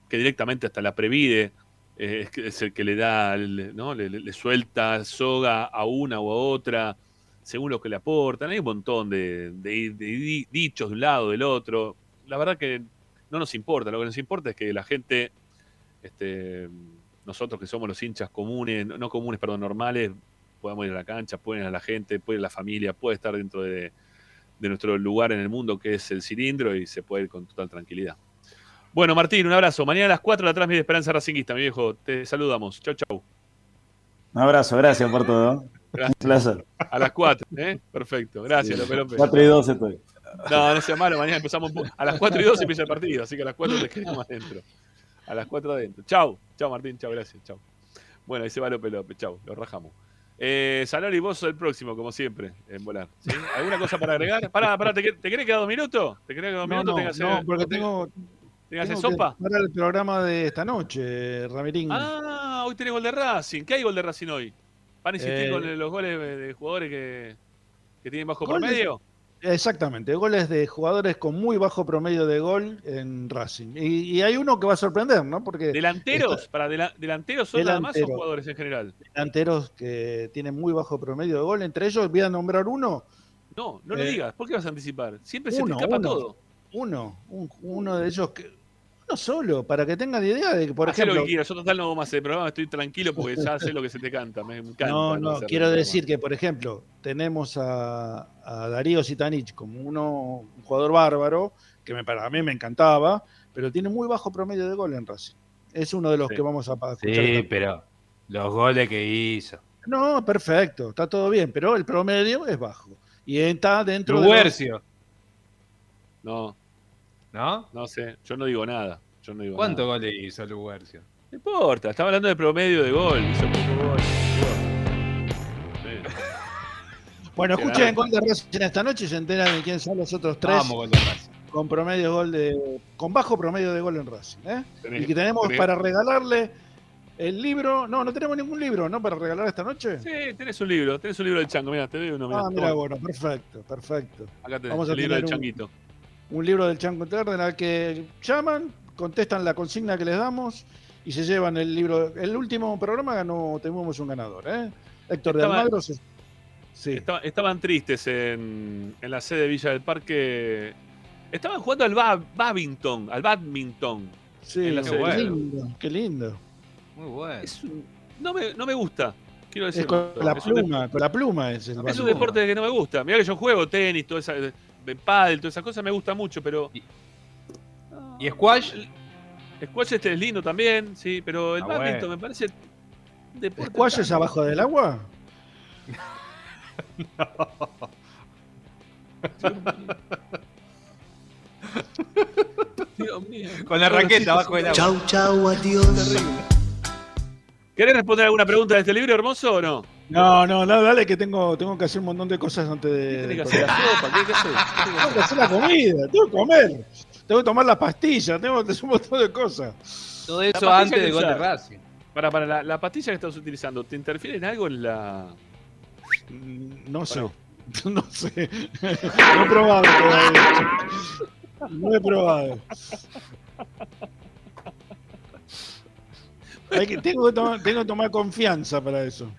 que directamente hasta la Previde eh, es, el que le da, ¿no? Le, le- suelta soga a una u a otra, según lo que le aportan. Hay un montón de, de- de di- dichos de un lado, del otro. La verdad que no nos importa. Lo que nos importa es que la gente, este, nosotros que somos los hinchas comunes, no comunes, perdón, normales, podamos ir a la cancha, pueden ir a la gente, puede ir la familia, puede estar dentro de, nuestro lugar en el mundo que es el cilindro y se puede ir con total tranquilidad. Bueno, Martín, un abrazo. Mañana a las 4 de la transmisión de Esperanza Racinguista, mi viejo. Te saludamos. Chau, chau. Un abrazo, gracias por todo. Gracias. Un placer. A las 4, ¿eh? Perfecto. Gracias, Sí. López López. 4 y 12 estoy. No, no sea malo. Mañana empezamos a las 4 y 12 empieza el partido, así que a las 4 te quedamos adentro. A las 4 adentro. Chau. Chau, Martín. Chau, gracias. Chau. Bueno, ahí se va López López. Chau. Lo rajamos. Eh, Salori, vos sos el próximo, como siempre, en volar. ¿sí? ¿Alguna cosa para agregar? Pará, pará, ¿te, que- te querés quedar dos minutos? ¿Te querés quedar dos minutos? no, no, hacer- porque tengo, tengas que hacer tengo que sopa. preparar el programa de esta noche, Ramirín. Ah, hoy tenés gol de Racing. ¿Qué hay gol de Racing hoy? ¿Van a insistir Eh, con los goles de jugadores que, que tienen bajo Goles- promedio? Exactamente, goles de jugadores con muy bajo promedio de gol en Racing. Y, y hay uno que va a sorprender, ¿no? Porque ¿Delanteros? ¿Para dela- delanteros son nada más o Delantero. jugadores en general? delanteros que tienen muy bajo promedio de gol. Entre ellos voy a nombrar uno. No, no lo Eh, digas. ¿Por qué vas a anticipar? Siempre se te escapa uno. todo. Uno, un- uno de ellos que. Uno solo, para que tengan idea de que, por Hacé lo ejemplo. que quieras. Yo total no hago más el programa. Estoy tranquilo porque ya sé lo que se te canta. Me encanta. No, no, quiero decir que, por ejemplo, tenemos a, a Darío Sitanich como uno, un jugador bárbaro, que me, para mí me encantaba, pero tiene muy bajo promedio de gol en Racing. Es uno de los Sí. que vamos a escuchar. Sí, pero los goles que hizo. No, perfecto, está todo bien, pero el promedio es bajo. Y está dentro de. los- Luguercio. No. ¿No? No sé. Yo no digo nada. Yo no digo ¿Cuántos nada. goles hizo Luguercio? No importa. Estaba hablando de promedio de gol. Hizo poco gol. Sí. Bueno, escuchen nada. gol de Racing esta noche y se enteran de quién son los otros tres. Vamos, gol de Racing. Con promedio de gol de. con bajo promedio de gol en Racing. ¿eh? Tenés- Y que tenemos tenés- para regalarle el libro. No, no tenemos ningún libro, ¿no? Para regalar esta noche. Sí, tenés un libro. Tenés un libro del chango. Mira, te doy uno. mirá. Ah, mira, bueno, perfecto, perfecto. Acá tenés Vamos a el libro del un- changuito. Un libro del en el que llaman, contestan la consigna que les damos y se llevan el libro. El último programa ganó, tuvimos un ganador, ¿eh? Héctor de Estaba- Almagro. se- Sí. Estaba- estaban tristes en, en la sede de Villa del Parque. Estaban jugando al ba- badminton, al badminton. Sí, en la qué, sede de lindo, qué lindo. Muy bueno. Es un- no, me, no me gusta. Quiero decir, Es con la pluma, con la pluma es el Es un deporte que no me gusta. Mirá que yo juego tenis, toda esa, de pádel, todas esas cosas me gusta mucho, pero. ¿Y squash? Squash este es lindo también, sí, pero el Ah, badminton bueno. me parece. deporte ¿Squash tan- es abajo del agua? Dios mío. Con la raqueta abajo del agua. Chau, chau, adiós. ¿Querés responder alguna pregunta de este libro, hermoso, o no? No, no, no, dale que tengo, tengo que hacer un montón de cosas antes de. Tenés que de hacer la sopa, ¿qué, qué hacer? Tengo que hacer la comida, tengo que comer, tengo que tomar la pastilla, tengo que hacer un montón de cosas. Todo eso antes que del gol de. Racing. Para, para, la, la pastilla que estás utilizando, ¿te interfiere en algo en la. No sé. No sé. No he probado todavía. No he probado. Hay que- tengo, que tomar, tengo que tomar confianza para eso.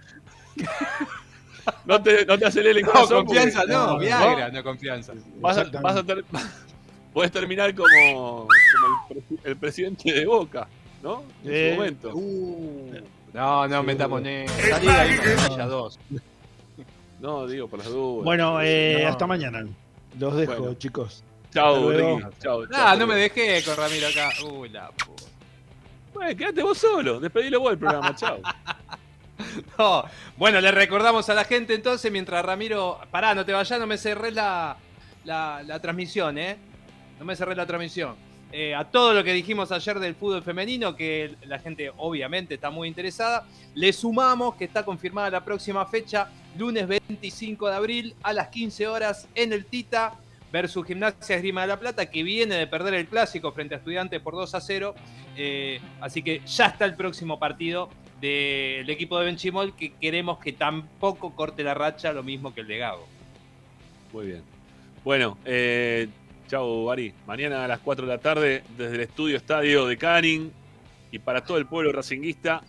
No te, no te acelere el No, corazón. confianza porque- no, ¿no? Viagra, no confianza. Vas a, vas a ter- podés terminar como, como el, presi- el presidente de Boca, ¿no? En Eh, su momento. No, no, metamos en Salí de ahí con Villa 2. No, digo, por las dudas. Bueno, eh, No. hasta mañana. Los dejo, Bueno. chicos. Chao. Ricky. Chao. Ah, chao. no me dejé con Ramiro acá. Uy, la puta. Bueno, quédate vos solo. Despedilo vos el programa. Chao. No. Bueno, le recordamos a la gente entonces, mientras Ramiro. Pará, no te vayas, no me cerré la, la, la transmisión, ¿eh? No me cerré la transmisión. eh, a todo lo que dijimos ayer del fútbol femenino, que la gente obviamente está muy interesada. Le sumamos que está confirmada la próxima fecha, lunes 25 de abril a las 15 horas en el Tita versus Gimnasia Esgrima de la Plata, que viene de perder el clásico frente a Estudiantes por 2 a 0. Eh, así que ya está el próximo partido del equipo de Benchimol, que queremos que tampoco corte la racha, lo mismo que el de Gago. Muy bien. Bueno, eh, chao, Ari. Mañana a las 4 de la tarde, desde el estudio estadio de Canning y para todo el pueblo racinguista,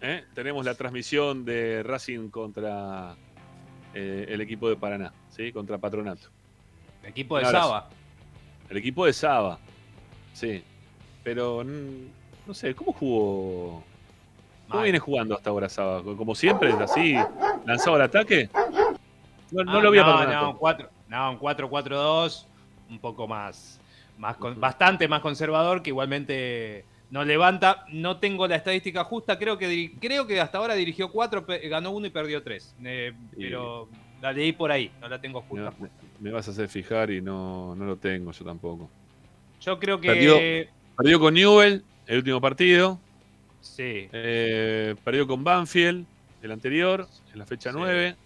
¿eh? tenemos la transmisión de Racing contra eh, el equipo de Paraná, ¿sí? contra Patronato. El equipo de Saba. El equipo de Saba, sí. Pero no sé, ¿cómo jugó? ¿Cómo viene jugando hasta ahora Saba? Como siempre, así, lanzado al ataque. No, no lo vi a Patronato. No, 4, no, un 4-4-2, un poco más, más bastante más conservador, que igualmente no levanta. No tengo la estadística justa, creo que, creo que hasta ahora dirigió 4, ganó 1 y perdió 3. Eh, pero la leí por ahí, no la tengo justa. Me, vas a hacer fijar y no, no lo tengo yo tampoco. Yo creo que... Perdió, con Newell el último partido. Sí. Eh, perdió con Banfield el anterior, en la fecha 9.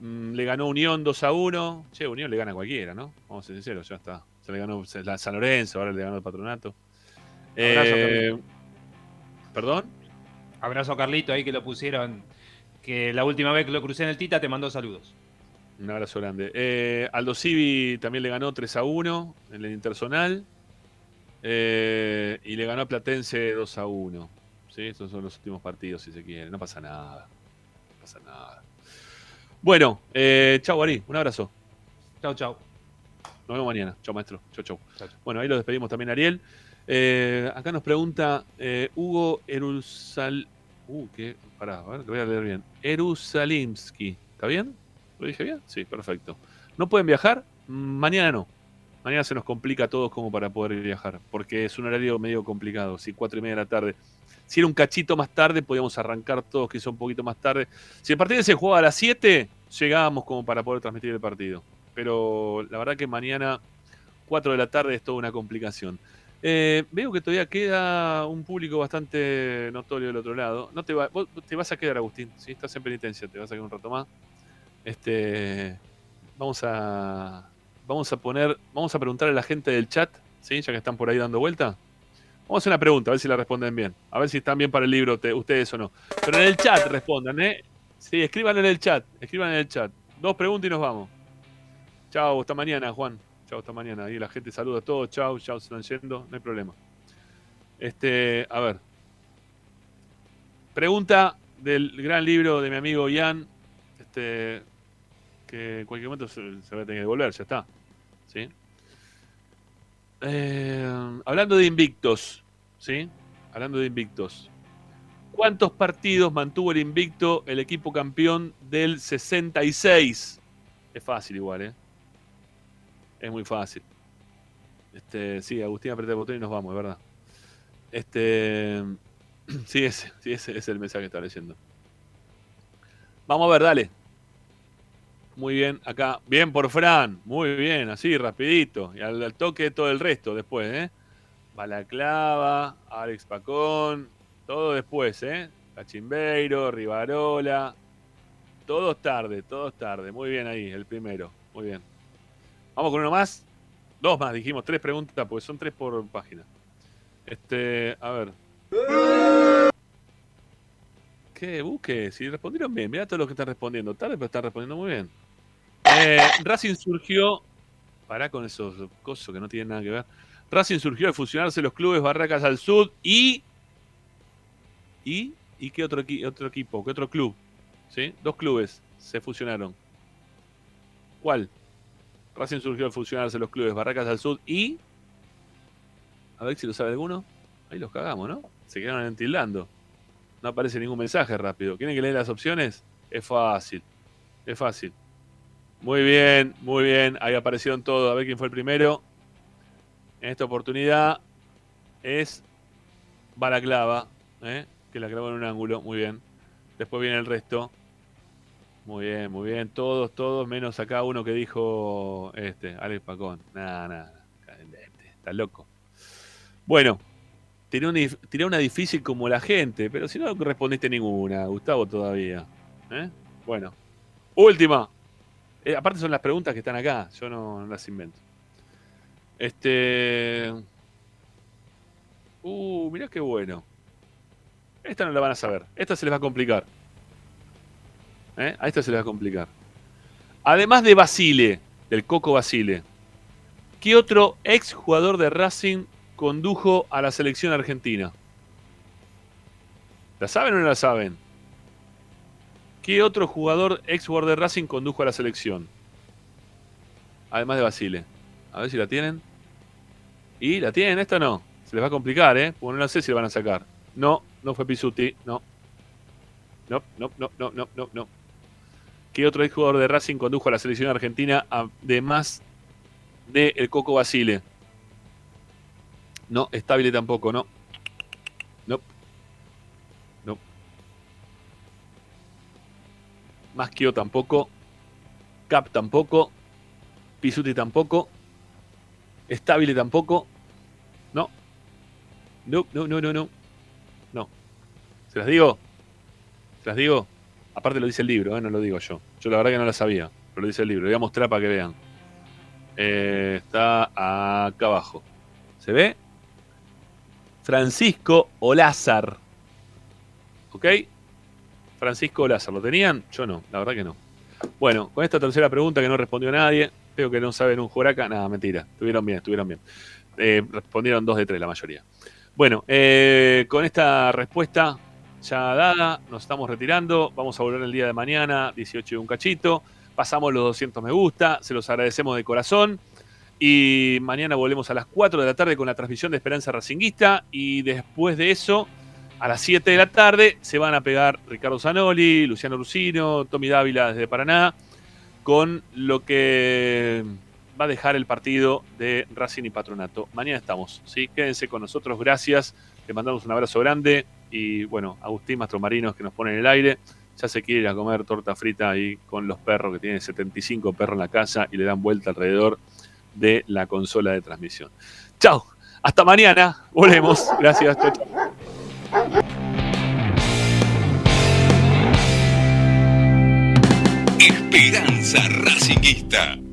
Mm, le ganó Unión 2 a 1. Che, Unión le gana a cualquiera, ¿no? Vamos a ser sinceros, ya está. Se le ganó San Lorenzo, ahora le ganó el patronato. Eh, ¿Perdón? Abrazo a Carlito ahí que lo pusieron. Que la última vez que lo crucé en el Tita te mandó saludos. Un abrazo grande. Eh, Aldo Civi también le ganó 3 a 1 en el Intersonal. Eh, y le ganó a Platense 2 a 1. ¿Sí? Estos son los últimos partidos, si se quiere. No pasa nada. No pasa nada. Bueno, eh, chau, Ari. Un abrazo. Chau, chau. Nos vemos mañana. Chau, maestro. Chau, chau. Bueno, ahí lo despedimos también, Ariel. Eh, acá nos pregunta eh, Hugo Erusal. Uh, qué. Pará, a ver, que voy a leer bien. Erusalimski. ¿Está bien? ¿Lo dije bien? Sí, perfecto. ¿No pueden viajar? Mañana no. Mañana se nos complica a todos como para poder viajar, porque es un horario medio complicado. Si cuatro y media de la tarde. Si era un cachito más tarde, podíamos arrancar todos, son un poquito más tarde. Si el partido se juega a las 7, llegábamos como para poder transmitir el partido. Pero la verdad que mañana, 4 de la tarde, es toda una complicación. Eh, veo que todavía queda un público bastante notorio del otro lado. No te, vos te vas a quedar, Agustín. ¿sí? Estás en penitencia, te vas a quedar un rato más. Este, vamos a, vamos a poner, vamos a preguntar a la gente del chat, ¿sí? ya que están por ahí dando vuelta. Vamos a hacer una pregunta, a ver si la responden bien. A ver si están bien para el libro ustedes o no. Pero en el chat respondan, ¿eh? Sí, escriban en el chat, escriban en el chat. Dos preguntas y nos vamos. Chao, hasta mañana, Juan. Chao, hasta mañana. Ahí la gente saluda a todos. Chao, chao, se están yendo. No hay problema. Este, a ver. Pregunta del gran libro de mi amigo Ian. Este, que en cualquier momento se, va a tener que devolver, ya está. Eh, hablando de invictos, ¿sí? Hablando de invictos. ¿Cuántos partidos mantuvo el invicto el equipo campeón del 66? Es fácil igual, ¿eh? Es muy fácil. Este, sí, Agustín aprieta el botón y nos vamos, es verdad. Este, sí, ese, sí, ese es el mensaje que está leyendo. Vamos a ver, dale. Muy bien, acá. Bien por Fran. Muy bien, así, rapidito. Y al, toque todo el resto después, ¿eh? Balaclava, Alex Pacón, todo después, ¿eh? Cachimbeiro, Rivarola. Todos tarde, todos tarde. Muy bien ahí, el primero. Muy bien. Vamos con uno más. Dos más, dijimos. Tres preguntas, porque son tres por página. Este, a ver. ¿Qué? Busque. Si respondieron bien. Mira todos los que están respondiendo. Tarde, pero están respondiendo muy bien. Eh, Racing surgió. Pará con esos cosas que no tienen nada que ver. Racing surgió de fusionarse los clubes Barracas al Sud y. ¿Y? ¿Y qué otro, equipo? ¿Qué otro club? ¿Sí? Dos clubes se fusionaron. ¿Cuál? Racing surgió de fusionarse los clubes Barracas al Sud y. A ver si lo sabe alguno. Ahí los cagamos, ¿no? Se quedaron entildando. No aparece ningún mensaje rápido. ¿Quieren que leer las opciones? Es fácil. Es fácil. Muy bien, muy bien. Ahí aparecieron todos. A ver quién fue el primero. En esta oportunidad es Balaclava, ¿eh? que la clavó en un ángulo. Muy bien. Después viene el resto. Muy bien, muy bien. Todos, todos, menos acá uno que dijo este, Alex Pacón. Nada, nada. Está loco. Bueno, tiré una, difícil como la gente, pero si no respondiste ninguna, Gustavo, todavía. ¿Eh? Bueno, última. Eh, aparte son las preguntas que están acá, yo no, las invento. Este. Uh, mirá qué bueno. Esta no la van a saber. Esta se les va a complicar. ¿Eh? A esta se les va a complicar. Además de Basile, del Coco Basile, ¿qué otro ex jugador de Racing condujo a la selección argentina? ¿La saben o no la saben? ¿Qué otro jugador ex jugador de Racing condujo a la selección? Además de Basile. A ver si la tienen. ¿Y la tienen? Esta no. Se les va a complicar, ¿eh? Porque no sé si la van a sacar. No, no fue Pisuti. No. No, no, no, no, no, no, no. ¿Qué otro jugador de Racing condujo a la selección argentina además de el Coco Basile? No, estable tampoco. No. No. Maschio tampoco. Cap tampoco. Pisuti tampoco. Estable tampoco. No. No, no, no, no, no. No. ¿Se las digo? ¿Se las digo? Aparte lo dice el libro, ¿eh? no lo digo yo. Yo la verdad que no la sabía, pero lo dice el libro. Lo voy a mostrar para que vean. Eh, está acá abajo. ¿Se ve? Francisco Olázar. ¿Ok? Francisco Olázar. ¿Lo tenían? Yo no, la verdad que no. Bueno, con esta tercera pregunta que no respondió nadie, veo que no saben un Joraca. Nada, mentira. Estuvieron bien, estuvieron bien. Eh, respondieron dos de tres la mayoría. Bueno, eh, con esta respuesta ya dada, nos estamos retirando. Vamos a volver el día de mañana, 18 y un cachito. Pasamos los 200 me gusta, se los agradecemos de corazón. Y mañana volvemos a las 4 de la tarde con la transmisión de Esperanza Racinguista. Y después de eso, a las 7 de la tarde, se van a pegar Ricardo Zanoli, Luciano Rusino, Tommy Dávila desde Paraná, con lo que va a dejar el partido de Racing y Patronato. Mañana estamos, ¿sí? Quédense con nosotros, gracias. Les mandamos un abrazo grande. Y bueno, Agustín Mastromarinos que nos pone en el aire. Ya se quiere ir a comer torta frita ahí con los perros, que tienen 75 perros en la casa y le dan vuelta alrededor de la consola de transmisión. Chao, hasta mañana, volvemos. Gracias, chau. Esperanza Racinguista.